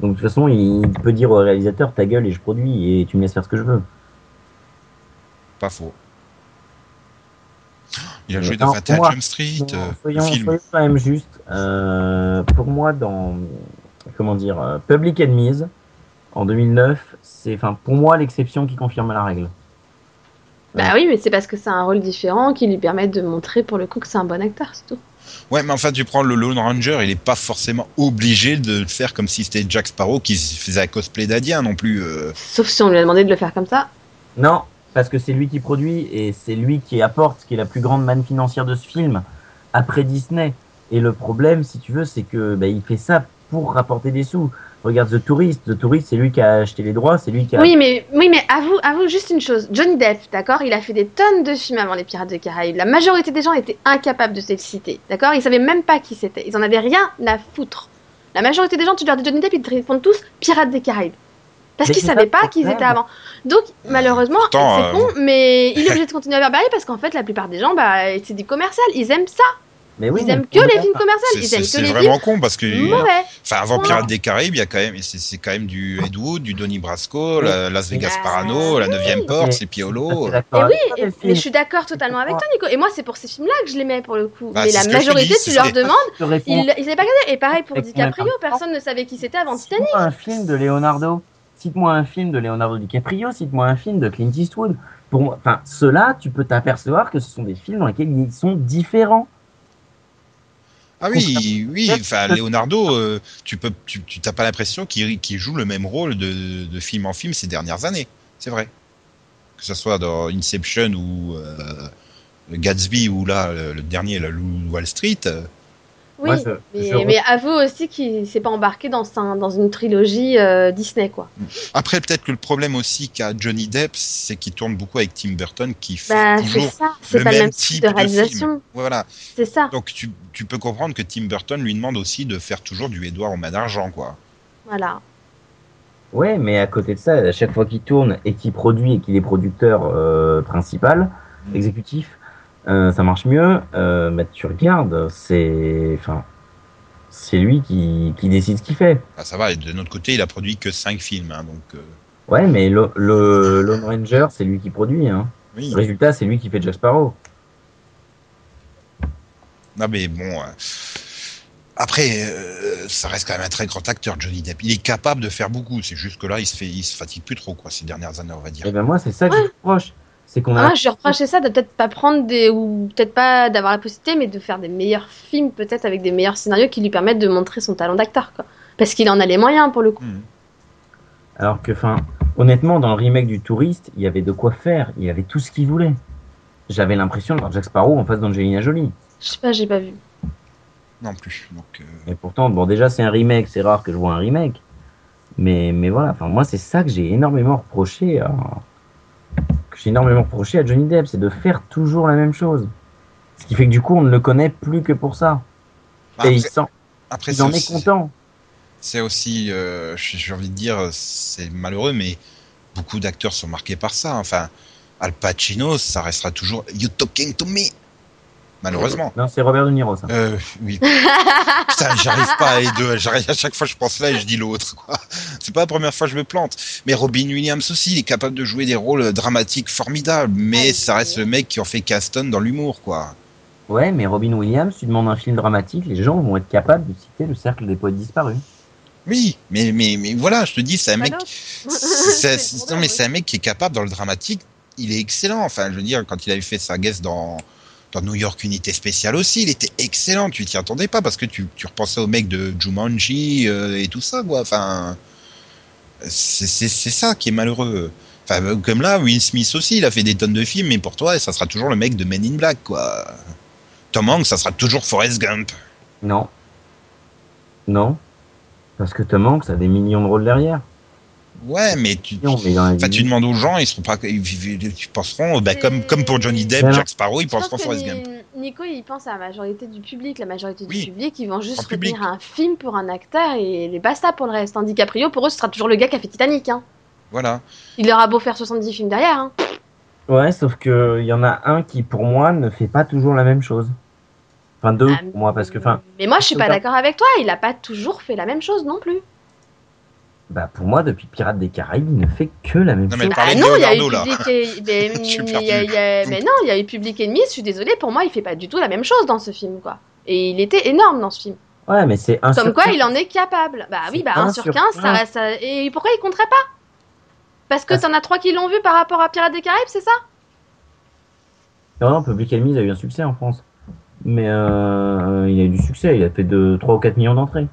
Donc, de toute façon, il peut dire au réalisateur, ta gueule et je produis, et tu me laisses faire ce que je veux. Pas faux. Il a Euh, joué dans non, 21 moi, Jump Street, Non, euh, soyons, film. soyons quand même justes. Euh, pour moi, dans, comment dire, Public Enemies, en 2009, c'est, enfin, pour moi, l'exception qui confirme la règle. Bah oui, mais c'est parce que c'est un rôle différent qui lui permet de montrer pour le coup que c'est un bon acteur, c'est tout. Ouais, mais enfin, tu prends le Lone Ranger, il est pas forcément obligé de le faire comme si c'était Jack Sparrow qui faisait un cosplay d'Indien non plus. euh. Sauf si on lui a demandé de le faire comme ça. Non, parce que c'est lui qui produit et c'est lui qui apporte, qui est la plus grande manne financière de ce film, après Disney. Et le problème, si tu veux, c'est que bah, il fait ça pour rapporter des sous. Regarde The Tourist, The Tourist, c'est lui qui a acheté les droits, c'est lui qui a. Oui, mais, oui, mais avoue, avoue juste une chose. Johnny Depp, d'accord, il a fait des tonnes de films avant les Pirates des Caraïbes. La majorité des gens étaient incapables de se le citer, d'accord? Ils savaient même pas qui c'était. Ils en avaient rien à foutre. La majorité des gens, tu leur dis Johnny Depp, ils te répondent tous Pirates des Caraïbes. Parce qu'ils c'est savaient pas qu'ils étaient avant. Donc, malheureusement, c'est euh, con, mais il est obligé de continuer à verbaliser parce qu'en fait, la plupart des gens, bah, c'est du commercial. Ils aiment ça. Mais oui, ils mais aiment que les films commerciaux. C'est Ils c'est- aiment que c'est les vraiment con parce que. mauvais. Enfin, avant. Pirates des Caraïbes, il y a quand même, c'est quand même du Ed Wood, du Donnie Brasco, la- Las Vegas Ah, Parano, la 9 porte, Mais- c'est Piolo. avec oui, mais je suis d'accord totalement avec toi, Nico. Et moi, c'est pour ces films-là que je les mets pour le coup. Bah, mais la majorité, dis, tu leur demandes, ils ils savaient pas regarder. Et pareil pour DiCaprio, personne ne savait qui c'était avant Titanic. Cite-moi un film de Leonardo. Cite-moi un film de Leonardo DiCaprio. Cite-moi un film de Clint Eastwood. Pour moi, enfin, ceux-là, tu peux t'apercevoir que ce sont des films dans lesquels ils sont différents. Ah oui, oui. Enfin, Leonardo, euh, tu peux, tu, tu t'as pas l'impression qu'il qu'il joue le même rôle de, de film en film ces dernières années. C'est vrai. Que ce soit dans Inception ou euh, Gatsby ou là le, le dernier, le Wall Street. Oui, Moi, je- mais, je mais avoue aussi qu'il s'est pas embarqué dans, un- dans une trilogie euh, Disney, quoi. Après, peut-être que le problème aussi qu'a Johnny Depp, c'est qu'il tourne beaucoup avec Tim Burton, qui fait Bah, c'est toujours ça. C'est le pas le même même type de de réalisation. film. Voilà. C'est ça. Donc tu, tu peux comprendre que Tim Burton lui demande aussi de faire toujours du Edouard aux mains d'argent, quoi. Voilà. Ouais, mais à côté de ça, à chaque fois qu'il tourne et qu'il produit et qu'il est producteur euh, principal, exécutif, euh, ça marche mieux. Euh, mais tu regardes, c'est, enfin, c'est lui qui, qui décide ce qu'il fait. Ah, ça va, et de notre côté, il a produit que 5 films, hein, donc euh, Ouais, mais le, le Lone Ranger, c'est lui qui produit. Hein. oui. Le résultat, c'est lui qui fait Jack Sparrow. Non mais bon. euh, Après, euh, ça reste quand même un très grand acteur, Johnny Depp. Il est capable de faire beaucoup. C'est juste que là, il se fait, il se fatigue plus trop, quoi, ces dernières années, on va dire. Et ben moi, c'est ça que Ouais. je reproche. C'est qu'on a. Ah, je lui reprochais ça de peut-être pas prendre des. ou peut-être pas d'avoir la possibilité, mais de faire des meilleurs films, peut-être avec des meilleurs scénarios qui lui permettent de montrer son talent d'acteur, quoi. Parce qu'il en a les moyens pour le coup. Hmm. Alors que, enfin, honnêtement, dans le remake du Touriste, il y avait de quoi faire. Il y avait tout ce qu'il voulait. J'avais l'impression de voir Jack Sparrow en face d'Angelina Jolie. Je sais pas, j'ai pas vu. Non plus. Donc, euh, Et pourtant, bon, déjà, c'est un remake. C'est rare que je vois un remake. Mais, mais voilà. Enfin, moi, c'est ça que j'ai énormément reproché à. Que j'ai énormément reproché à Johnny Depp, c'est de faire toujours la même chose. Ce qui fait que du coup, on ne le connaît plus que pour ça. Et il, sent, après, il c'est en est aussi- content. C'est aussi, euh, j'ai j'ai envie de dire, c'est malheureux, mais beaucoup d'acteurs sont marqués par ça. Enfin, Al Pacino, ça restera toujours You talking to me? Malheureusement. Non, c'est Robert De Niro, ça. Euh, oui. [laughs] Putain, j'arrive pas à les deux. J'arrive à chaque fois je pense là et je dis l'autre. C'est pas la première fois que je me plante. Mais Robin Williams aussi, il est capable de jouer des rôles dramatiques formidables. Mais Ah, ça reste oui. le mec qui en fait Caston dans l'humour, quoi. Ouais, mais Robin Williams, tu demandes un film dramatique, les gens vont être capables de citer le cercle des poètes disparus. Oui, mais mais mais voilà, je te dis, c'est un mec. [laughs] Non, mais c'est un mec qui est capable dans le dramatique. Il est excellent. Enfin, je veux dire, quand il avait fait sa guest dans dans New York Unité Spéciale aussi, il était excellent. Tu t'y attendais pas parce que tu, repensais au mec de Jumanji euh, et tout ça, quoi. Enfin, c'est ça qui est malheureux. Enfin, comme là, Will Smith aussi, il a fait des tonnes de films, mais pour toi, ça sera toujours le mec de Men in Black, quoi. Tom Hanks, ça sera toujours Forrest Gump. Non. Non. Parce que Tom Hanks a des millions de rôles derrière. Ouais, mais tu, Non, mais tu demandes aux gens, ils seront pas, ils, ils- ils penseront, bah, comme, comme pour Johnny Depp, Voilà. Jack Sparrow, ils penseront Ni- Gump. Nico, il pense à la majorité du public. La majorité du Oui. public, ils vont juste retenir un film pour un acteur et les basta pour le reste. Tandis DiCaprio, pour eux, ce sera toujours le gars qui a fait Titanic. Hein. Voilà. Il aura beau faire 70 films derrière. Hein. Ouais, sauf que il y en a un qui, pour moi, ne fait pas toujours la même chose. Enfin, deux Ah, pour moi, parce que, enfin, Mais moi, je suis pas d'accord avec toi. Il a pas toujours fait la même chose non plus. Bah, pour moi, depuis Pirates des Caraïbes, il ne fait que la même Non, mais chose. parlait Ah non, il y a eu mais, [laughs] mais non, il y a eu Public Enemy. Je suis désolée. Pour moi, il fait pas du tout la même chose dans ce film, quoi. Et il était énorme dans ce film. Ouais, mais c'est un Comme sur quoi, il en est capable. Bah oui, bah un 1 sur sur 15, ça quinze. reste. euh, Et pourquoi il compterait pas? Parce que Parce- t'en as trois qui l'ont vu par rapport à Pirates des Caraïbes, c'est ça? Non, non, Public Enemy, il a eu un succès en France. Mais euh, il a eu du succès, il a fait de 3 ou 4 millions d'entrées.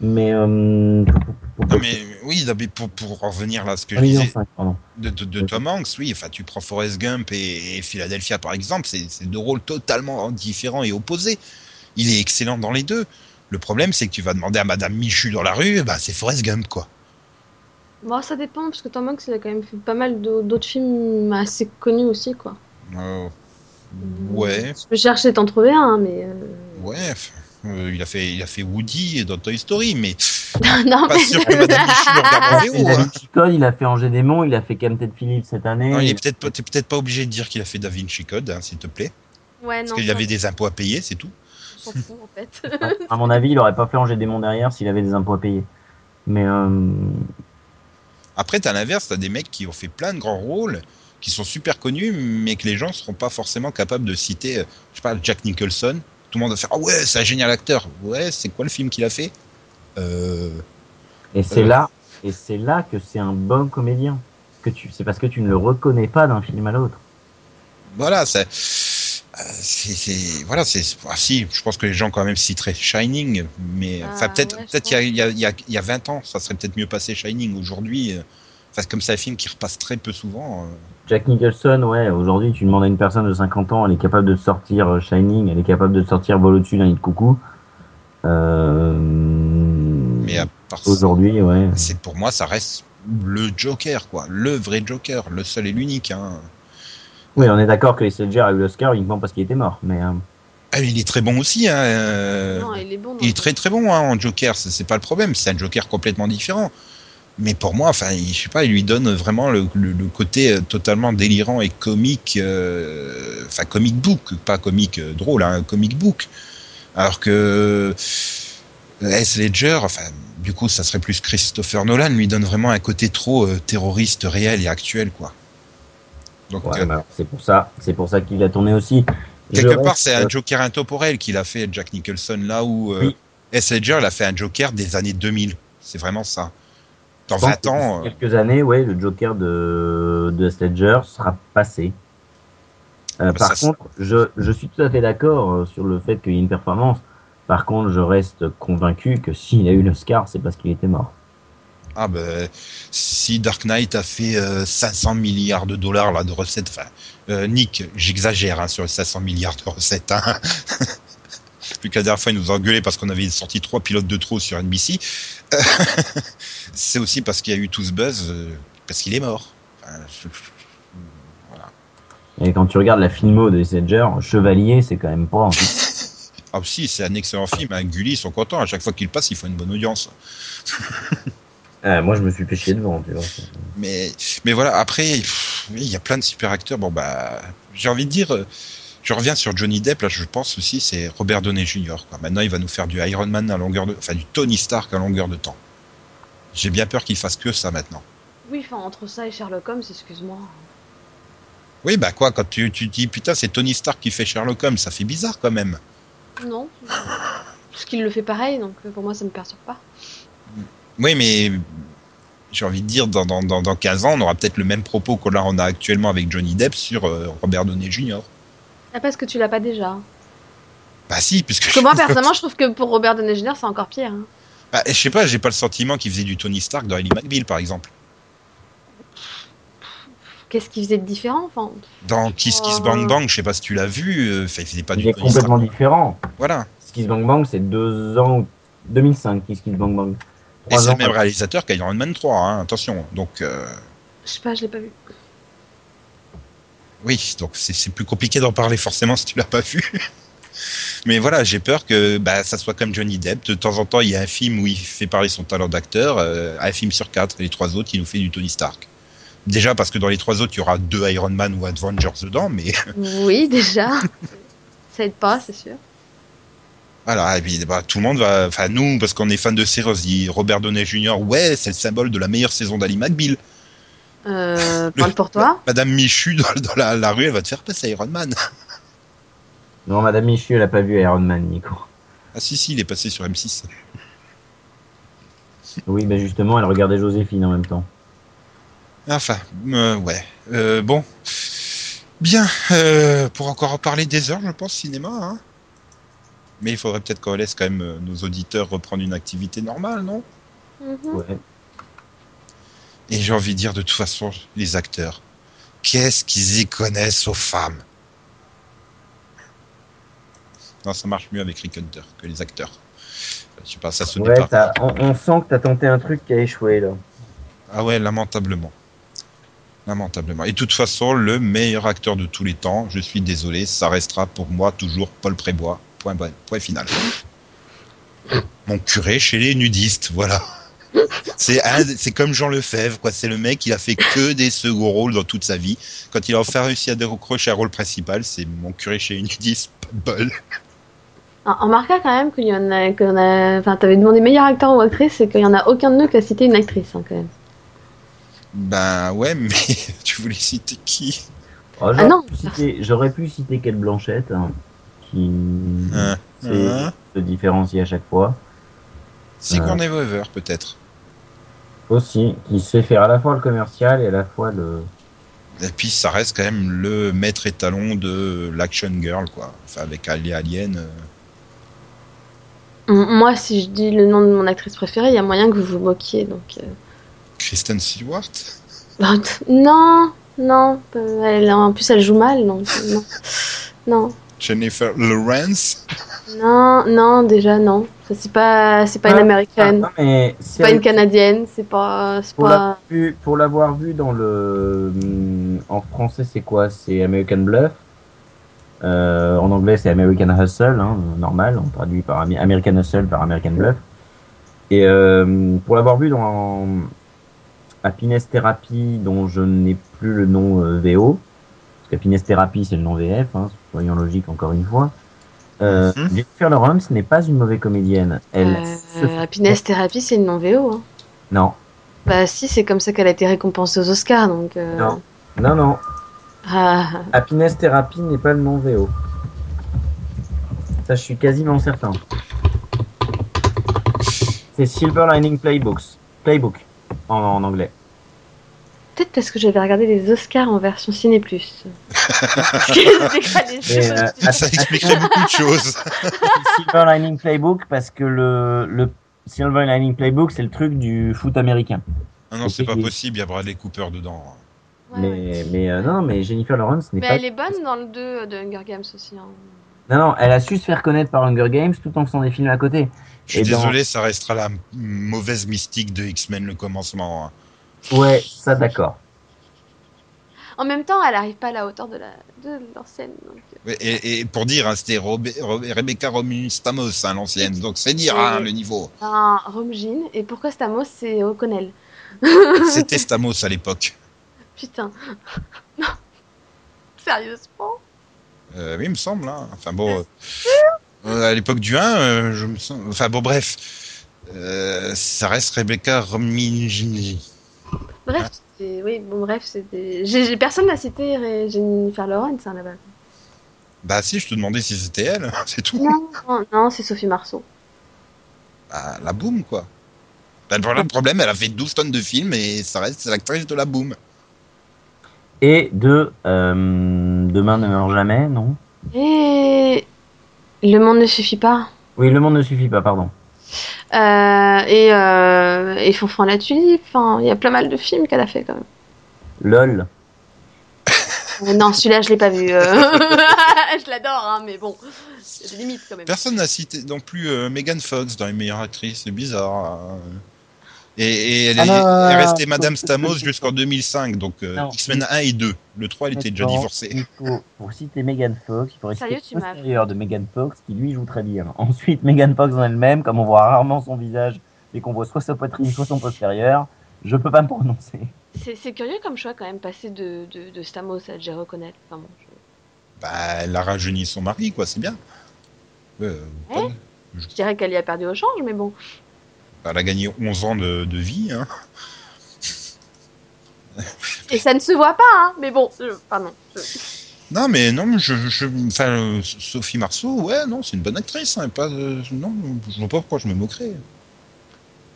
Mais. Euh, Non, mais oui, non, mais pour, pour en revenir là, à ce que je 1 million disais 5, pardon. de, de, de Tom Hanks, oui, enfin, tu prends Forrest Gump et, et Philadelphia par exemple, c'est c'est deux rôles totalement différents et opposés. Il est excellent dans les deux. Le problème, c'est que tu vas demander à Madame Michu dans la rue, bah, c'est Forrest Gump, quoi. Bon, ça dépend, parce que Tom Hanks, il a quand même fait pas mal d'au- d'autres films assez connus aussi, quoi. Euh, ouais, Je peux chercher d'en trouver un, hein, mais. euh, ouais. Euh, il a fait, il a fait Woody dans Toy Story, mais [laughs] non, pas mais. sûr que Madame Michu le regarde en Il VO. a hein. Vinci Code, il a fait Angers Démon, il a fait Camted Phillips cette année. Non, il est peut-être t'es peut-être pas obligé de dire qu'il a fait Da Vinci Code, hein, s'il te plaît, Ouais, parce non. qu'il ça- avait des impôts à payer, c'est tout. s'en fout en fait. [laughs] À mon avis, il aurait pas fait ranger des mondes derrière s'il avait des impôts à payer. Mais euh, Après, t'as l'inverse, t'as des mecs qui ont fait plein de grands rôles, qui sont super connus, mais que les gens seront pas forcément capables de citer. euh, Je sais pas, Jack Nicholson. Tout le monde va faire Ah ouais, c'est un génial acteur. Ouais, c'est quoi le film qu'il a fait? Euh... et c'est Euh. là, et c'est là que c'est un bon comédien. Que tu, c'est parce que tu ne le reconnais pas d'un film à l'autre. Voilà, c'est. euh, c'est, voilà, c'est. Ah, si, je pense que les gens quand même citeraient Shining, mais Ah, enfin peut-être, ouais, peut-être il y a, il y, a, il y, a, il y a 20 ans, ça serait peut-être mieux passé Shining. Aujourd'hui, euh, enfin, comme c'est un film qui repasse très peu souvent. Jack Nicholson, ouais, aujourd'hui, tu demandes à une personne de 50 ans, elle est capable de sortir euh, Shining, elle est capable de sortir Vol au-dessus d'un nid de coucou. Euh, mais à part ça, aujourd'hui, ouais. c'est pour moi, ça reste le Joker, quoi, le vrai Joker, le seul et l'unique. Hein. Oui, on est d'accord que les Ledger a eu l'Oscar uniquement parce qu'il était mort. Mais euh, Ah, il est très bon aussi. Hein. euh, non, il est bon. Il est le- très très bon hein, en Joker, c'est c'est pas le problème, c'est un Joker complètement différent. Mais pour moi, enfin, il- je sais pas, il lui donne vraiment le, le- le côté euh, totalement délirant et comique, euh, enfin comic book, pas comique euh, drôle, hein, comic book. Alors que S. Ledger, enfin, du coup, ça serait plus Christopher Nolan, lui donne vraiment un côté trop euh, terroriste réel et actuel, quoi. Donc ouais, bah, c'est pour ça, c'est pour ça qu'il a tourné aussi. Quelque part, c'est un Joker intemporel qu'il a fait Jack Nicholson, là où Oui. S. Ledger, il a fait un Joker des années 2000. C'est vraiment ça. Dans je pense 20 que ans, d'ici euh, quelques années, ouais, le Joker de, de Heath Ledger sera passé. Euh, Bah, par ça, contre, je, je suis tout à fait d'accord euh, sur le fait qu'il y ait une performance. Par contre, je reste convaincu que s'il a eu l'Oscar, c'est parce qu'il était mort. ah ben, si Dark Knight a fait euh, 500 milliards de dollars là, de recettes, enfin, euh, Nick, j'exagère hein, sur les 500 milliards de recettes. Hein. [laughs] Que la dernière fois, il nous a engueulé parce qu'on avait sorti trois pilotes de trop sur NBC. Euh, [laughs] c'est aussi parce qu'il y a eu tout ce buzz, euh, parce qu'il est mort. Enfin, je- voilà. Et quand tu regardes la filmo de Heath Ledger, Chevalier, c'est quand même pas. en fait. [laughs] Ah si, c'est un excellent film. Hein. Gulli, ils sont contents. À chaque fois qu'il passe, il faut une bonne audience. Euh, [laughs] moi, je me suis chier devant, tu vois. Mais, mais voilà, après, il y a plein de super acteurs. Bon, bah, j'ai envie de dire, je reviens sur Johnny Depp, là, je pense aussi, c'est Robert Downey Jr. Quoi. Maintenant, il va nous faire du Iron Man à longueur de, enfin, du Tony Stark à longueur de temps. J'ai bien peur qu'il fasse que ça maintenant. Oui, enfin, entre ça et Sherlock Holmes, excuse-moi. Oui, bah quoi, quand tu, tu dis, putain, c'est Tony Stark qui fait Sherlock Holmes, ça fait bizarre quand même. Non. Parce qu'il le fait pareil, donc euh, pour moi, ça me perturbe pas. Oui, mais j'ai envie de dire, dans, dans, dans, dans 15 ans, on aura peut-être le même propos que là, on a actuellement avec Johnny Depp sur euh, Robert Downey Jr. Ah, parce que tu l'as pas déjà. Bah si, puisque... Parce que moi, personnellement, je trouve que pour Robert Downey Jr., c'est encore pire. hein. Bah, je sais pas, j'ai pas le sentiment qu'il faisait du Tony Stark dans Ellie McBeal, par exemple. Qu'est-ce qu'il faisait de différent enfin, Dans Kiss Kiss Oh. Bang Bang, je sais pas si tu l'as vu, euh, enfin, il faisait pas Il du est Tony Stark. complètement différent. Voilà. Kiss Bang Bang, c'est deux ans, 2005, Kiss Kiss Bang Bang. Et Trois c'est le même réalisateur qu'Iron Man 3, hein, attention. Donc, euh, Je sais pas, je l'ai pas vu. Oui, donc c'est plus compliqué d'en parler forcément si tu l'as pas vu. [laughs] Mais voilà, j'ai peur que bah, ça soit comme Johnny Depp. De temps en temps, il y a un film où il fait parler son talent d'acteur, euh, un film sur quatre, et les trois autres, il nous fait du Tony Stark. Déjà parce que dans les trois autres, il y aura deux Iron Man ou Avengers dedans, mais [laughs] Oui, déjà. ça aide pas, c'est sûr. Voilà, et puis bah, tout le monde va, enfin nous, parce qu'on est fan de séries, Robert Downey Jr. Ouais, c'est le symbole de la meilleure saison d'Ali McBeal. Euh, parle pour toi. Madame Michu dans, dans la, la rue, elle va te faire passer Iron Man. Non, Madame Michu, elle a pas vu Iron Man, Nico. Ah si si, il est passé sur M6. Oui, ben justement, elle regardait Joséphine en même temps. Enfin, euh, ouais. Euh, bon, bien. euh, pour encore en parler des heures, je pense cinéma. Hein. Mais il faudrait peut-être qu'on laisse quand même nos auditeurs reprendre une activité normale, non? Mhm. Ouais. Et j'ai envie de dire de toute façon, les acteurs, qu'est-ce qu'ils y connaissent aux femmes? Non, ça marche mieux avec Rick Hunter que les acteurs. Je sais pas, ça se Ouais, on, on sent que t'as tenté un truc qui a échoué, là. Ah ouais, lamentablement. Lamentablement. Et de toute façon, le meilleur acteur de tous les temps, je suis désolé, ça restera pour moi toujours Paul Prébois. Point final. Mon curé chez les nudistes, voilà. C'est comme Jean Lefebvre, quoi. C'est le mec, il a fait que des seconds rôles dans toute sa vie. Quand il a enfin réussi à décrocher un rôle principal, c'est mon curé chez nudistes, pas de bol. On remarqua quand même qu'il y en a, qu'on a, enfin, t'avais demandé meilleur acteur ou actrice, et qu'il y en a aucun de nous qui a cité une actrice, hein, quand même. Ben ouais, mais [laughs] tu voulais citer qui? Oh, j'aurais Ah non. pu citer- J'aurais pu citer Kate Blanchett, hein, qui hein. se différencier à chaque fois. Sigourney Weaver, peut-être. Aussi, qui sait faire à la fois le commercial et à la fois le. Et puis ça reste quand même le maître étalon de l'action girl, quoi. Enfin, avec Ali Alien. euh, Moi, si je dis le nom de mon actrice préférée, il y a moyen que vous vous moquiez, donc. euh. Kristen Stewart? [laughs] Non, non, euh, elle, en plus elle joue mal, donc non. Non, Jennifer Lawrence? non, non, déjà non. Ça, C'est pas, c'est pas une Ah, américaine, mais c'est pas une canadienne, c'est pas, c'est Pour pas. l'avoir vu, pour l'avoir vu dans le, hum, en français c'est quoi? C'est American Bluff. Euh, en anglais c'est American Hustle, hein, normal. On traduit par American Hustle par American Bluff. Et euh, pour l'avoir vu dans Happiness Therapy, dont je n'ai plus le nom euh, VO, parce qu'Happiness Therapy c'est le nom VF, hein, soyons logiques encore une fois. Euh, Mhm. Jennifer Lawrence n'est pas une mauvaise comédienne. Elle Euh, Therapy, c'est une non VO. Hein. Non, Bah si, c'est comme ça qu'elle a été récompensée aux Oscars, donc. euh, non, non, non. ah, Happiness Therapy n'est pas le nom VO. Ça, je suis quasiment certain. C'est Silver Lining Playbooks. Playbook en, en anglais. Peut-être parce que j'avais regardé les Oscars en version Ciné [laughs] Plus. Euh. Ça expliquerait beaucoup de choses. [laughs] Silver Lining Playbook parce que le, le Silver Lining Playbook, c'est le truc du foot américain. Ah non, c'est pas possible, il y a Bradley Cooper dedans. Ouais, ouais. mais mais euh, non, mais Jennifer Lawrence n'est Mais pas. elle est bonne dans le 2 de Hunger Games aussi. hein. Non, non, elle a su se faire connaître par Hunger Games tout en faisant des films à côté. Je suis Et dans- désolé, ça restera la mauvaise mystique de X-Men le commencement. hein. Ouais, ça d'accord. En même temps, elle arrive pas à la hauteur de la de l'ancienne. donc, euh, Et, et- pour dire, hein, c'était Rebecca Romulus Stamos, hein, l'ancienne. Donc c'est dire hein, le niveau. Un Rome Jean. Et pourquoi Stamos, c'est O'Connell [laughs] C'était Stamos à l'époque. Putain. [laughs] non. Sérieusement? Euh, oui, il me semble. Hein. Enfin bon, euh, à l'époque du 1, euh, je me sens. Enfin bon, bref. Euh, ça reste Rebecca Romulus. Bref, c'est- oui, bon, bref, c'était. j'ai- Personne n'a cité Ré- Jennifer Lawrence hein, là-bas. Bah si, je te demandais si c'était elle, [laughs] c'est tout. Non, non, non, c'est Sophie Marceau. Bah, la boum, quoi. Bah, le problème- le problème, elle a fait 12 tonnes de films et ça reste l'actrice de la boum. Et de euh, Demain ne meurt jamais, non? Et. Le monde ne suffit pas. Oui, Le monde ne suffit pas, pardon. Euh, et, euh, et Fonfran la tulipe. Enfin, il y a plein mal de films qu'elle a fait quand même. LOL. Euh, non, celui-là, je l'ai pas vu. euh. [laughs] je l'adore, hein, mais bon, des limites quand même. Personne n'a cité non plus euh, Megan Fox dans les meilleures actrices, c'est bizarre. hein. Et, et elle, Ah est, non, non, restée Madame Stamos jusqu'en 2005, donc euh. X-Men 1 et 2. Le 3, elle était déjà divorcée. Il faut, pour citer Megan Fox, il faut m'as- postérieur de Megan Fox, qui lui joue très bien. [laughs] Ensuite, Megan Fox en elle-même, comme on voit rarement son visage et qu'on voit soit sa poitrine, soit son postérieur, je peux pas me prononcer. C'est curieux comme choix quand même, passer de, de, de Stamos à Jerry O'Connell. Enfin, bon, je- Bah, elle a rajeuni son mari, quoi, c'est bien. Euh, Ouais. pas- Je dirais qu'elle y a perdu au change, mais bon. Elle a gagné 11 ans de, de vie. Hein. Et ça ne se voit pas, hein, mais bon, je- pardon. je- Non, mais non, je, euh, Sophie Marceau, ouais, non, c'est une bonne actrice. Hein, pas, de- non, je vois pas pourquoi je me moquerais.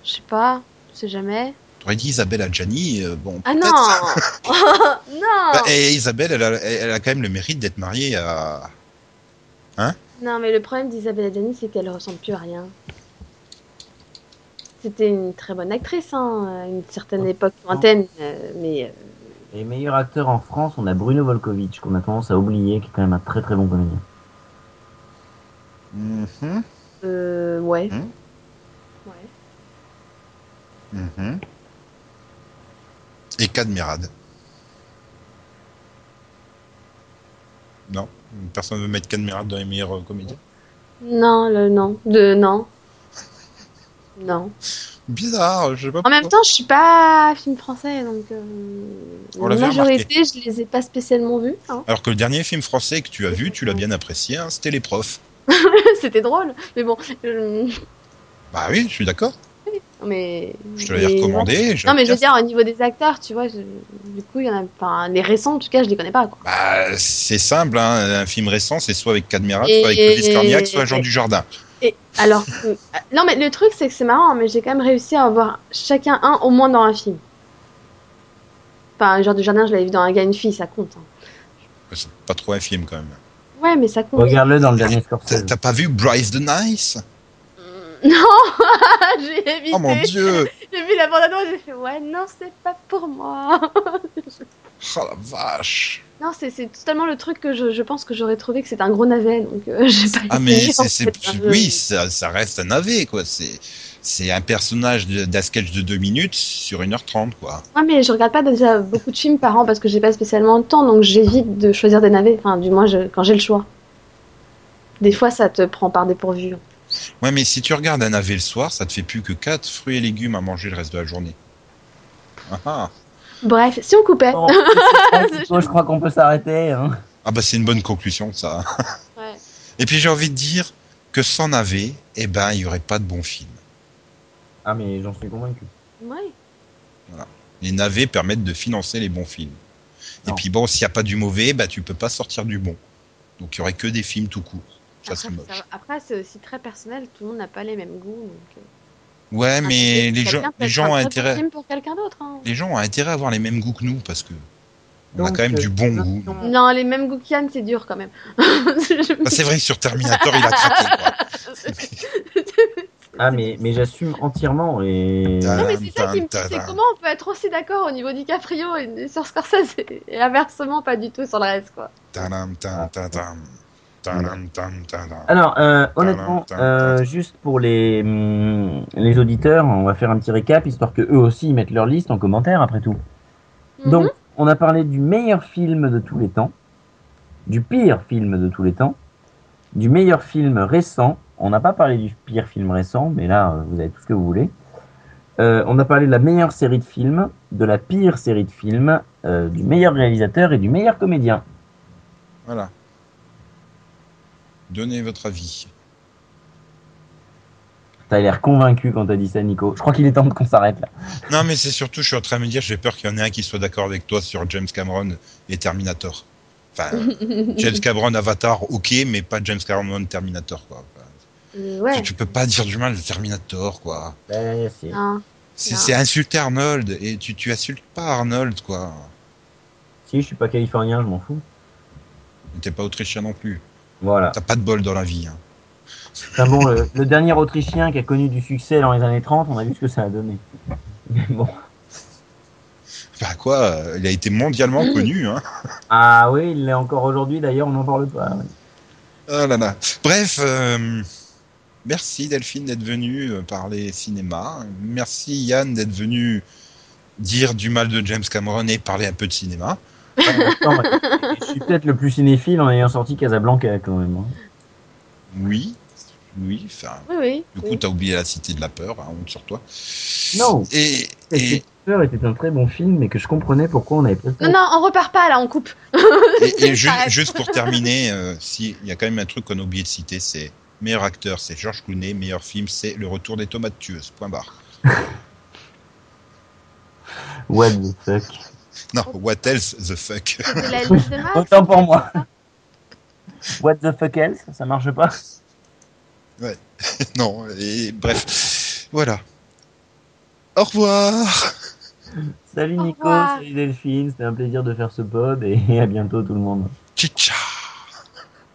Je sais pas, je sais jamais. T'aurais dit Isabelle Adjani, euh, bon. Ah non [laughs] [laughs] Non Bah, et Isabelle, elle a, elle a quand même le mérite d'être mariée à. Non, mais le problème d'Isabelle Adjani, c'est qu'elle ressemble plus à rien. C'était une très bonne actrice, hein, à une certaine époque lointaine, euh, mais euh, Et meilleur acteur en France, on a Bruno Volkovitch, qu'on a tendance à oublier, qui est quand même un très très bon comédien. Mhm, euh, ouais. Hmm. Ouais. mhm. Et Cadmerade. Non, personne ne veut mettre Cadmerade dans les meilleurs euh, comédiens. Non, le non. De non. Non. Bizarre, je sais pas En même temps, je suis pas film français, donc euh, On la majorité, je les ai pas spécialement vus. hein. Alors que le dernier film français que tu as vu, tu l'as bien apprécié, hein, c'était Les Profs. [laughs] C'était drôle, mais bon. euh, Bah oui, je suis d'accord. mais. Je te l'avais mais- recommandé. Non, mais je veux dire, au niveau des acteurs, tu vois, je- du coup, il y en a. Enfin, les récents, en tout cas, je les connais pas, quoi. Bah, c'est simple, hein. un film récent, c'est soit avec Cadmerat, soit avec Clovis Cornillac, soit et- Jean Dujardin. Et alors. euh, non, mais le truc, c'est que c'est marrant, mais j'ai quand même réussi à avoir chacun un au moins dans un film. Enfin, genre du jardin, je l'avais vu dans Un gars, une fille, ça compte. hein. C'est pas trop un film quand même. Ouais, mais ça compte. Regarde-le dans le dernier Scorsese. t'as pas vu Bryce the Nice? [laughs] Non [laughs] J'ai évité. Oh mon dieu [laughs] J'ai vu la bande-annonce, j'ai fait, ouais, non, c'est pas pour moi. Oh la vache non, c'est c'est totalement le truc que je, je pense que j'aurais trouvé que c'était un gros navet, donc euh, [laughs] pas Ah mais c'est, c'est- oui, ça, ça reste un navet quoi. C'est, c'est un personnage d'un sketch de 2 minutes sur 1h30 quoi. Ouais, mais je regarde pas déjà beaucoup de films par an parce que j'ai pas spécialement le temps, donc j'évite de choisir des navets. Enfin, du moins, je- quand j'ai le choix. Des fois, ça te prend par dépourvu. Ouais mais si tu regardes un navet le soir, ça te fait plus que 4 fruits et légumes à manger le reste de la journée. Ah, ah. Bref, si on coupait. Bon, Nico, [laughs] je crois qu'on peut s'arrêter. Hein. Ah bah c'est une bonne conclusion ça. Ouais. Et puis j'ai envie de dire que sans navet, eh ben il y aurait pas de bons films. Ah, mais j'en suis convaincu. Ouais. Les navets permettent de financer les bons films. Et puis bon, s'il n'y a pas du mauvais, bah tu peux pas sortir du bon. Donc il y aurait que des films tout court. Ça c'est Après, moche. ça- après, c'est aussi très personnel, tout le monde n'a pas les mêmes goûts. Donc, euh, Ouais, un mais les gens, les gens ont intérêt, pour d'autre. hein. les gens ont intérêt à avoir les mêmes goûts que nous parce que on a quand même euh, du bon non, goût. non. Non, les mêmes goûts qu'Yann, c'est dur quand même. Bah, [laughs] c'est vrai que sur Terminator, il a craqué. Quoi. [laughs] Ah, mais, mais j'assume entièrement. Et... Non, mais c'est ça qui me c'est comment on peut être aussi d'accord au niveau DiCaprio et sur Scorsese et- inversement pas du tout sur le reste quoi. Tadam, tadam. Tadam. Alors, euh, honnêtement, euh, juste pour les, hum, les auditeurs, on va faire un petit récap, histoire que eux aussi mettent leur liste en commentaire après tout. Donc, on a parlé du meilleur film de tous les temps, du pire film de tous les temps, du meilleur film récent. On n'a pas parlé du pire film récent, mais là, euh, vous avez tout ce que vous voulez. Euh, on a parlé de la meilleure série de films, de la pire série de films, euh, du meilleur réalisateur et du meilleur comédien. Voilà. Donnez votre avis. T'as l'air convaincu quand t'as dit ça, Nico. Je crois qu'il est temps qu'on s'arrête là. Non, mais c'est surtout, je suis en train de me dire, j'ai peur qu'il y en ait un qui soit d'accord avec toi sur James Cameron et Terminator. Enfin, [laughs] James Cameron Avatar, ok, mais pas James Cameron Terminator, quoi. Enfin, Euh, ouais. tu, tu peux pas dire du mal de Terminator, quoi. Ben, Ah. Non. c'est insulter Arnold, et tu, tu insultes pas Arnold, quoi. Si, je suis pas californien, je m'en fous. T'es pas autrichien non plus. Voilà. T'as pas de bol dans la vie. Hein. Enfin bon, le, le dernier Autrichien qui a connu du succès dans les années 30, on a vu ce que ça a donné. Mais [laughs] bon. Bah quoi, euh, il a été mondialement connu, hein. Ah oui, il l'est encore aujourd'hui, d'ailleurs, on n'en parle pas. oui. Ah là là. Bref, euh, merci Delphine d'être venue euh, parler cinéma. Merci Yann d'être venu dire du mal de James Cameron et parler un peu de cinéma. Je suis peut-être le plus cinéphile en ayant sorti Casablanca quand même. hein. Oui, oui, enfin, Oui, oui. du coup, oui. t'as oublié la cité de la peur, hein, honte sur toi. Non. Et, Peur était un très bon film, mais que je comprenais pourquoi on avait pas Non, non, on repart pas là, on coupe. et, et [laughs] ju- Arrête. juste pour terminer, euh, si, il y a quand même un truc qu'on a oublié de citer, c'est meilleur acteur, c'est George Clooney, meilleur film, c'est Le Retour des tomates tueuses. Point barre. [laughs] What the fuck. Non, what else the fuck? Max. [laughs] Autant pour moi. What the fuck else? Ça marche pas? [laughs] Non, et bref, voilà. Au revoir. Salut Nico, salut Delphine, c'était un plaisir de faire ce pod et à bientôt tout le monde. Ciao.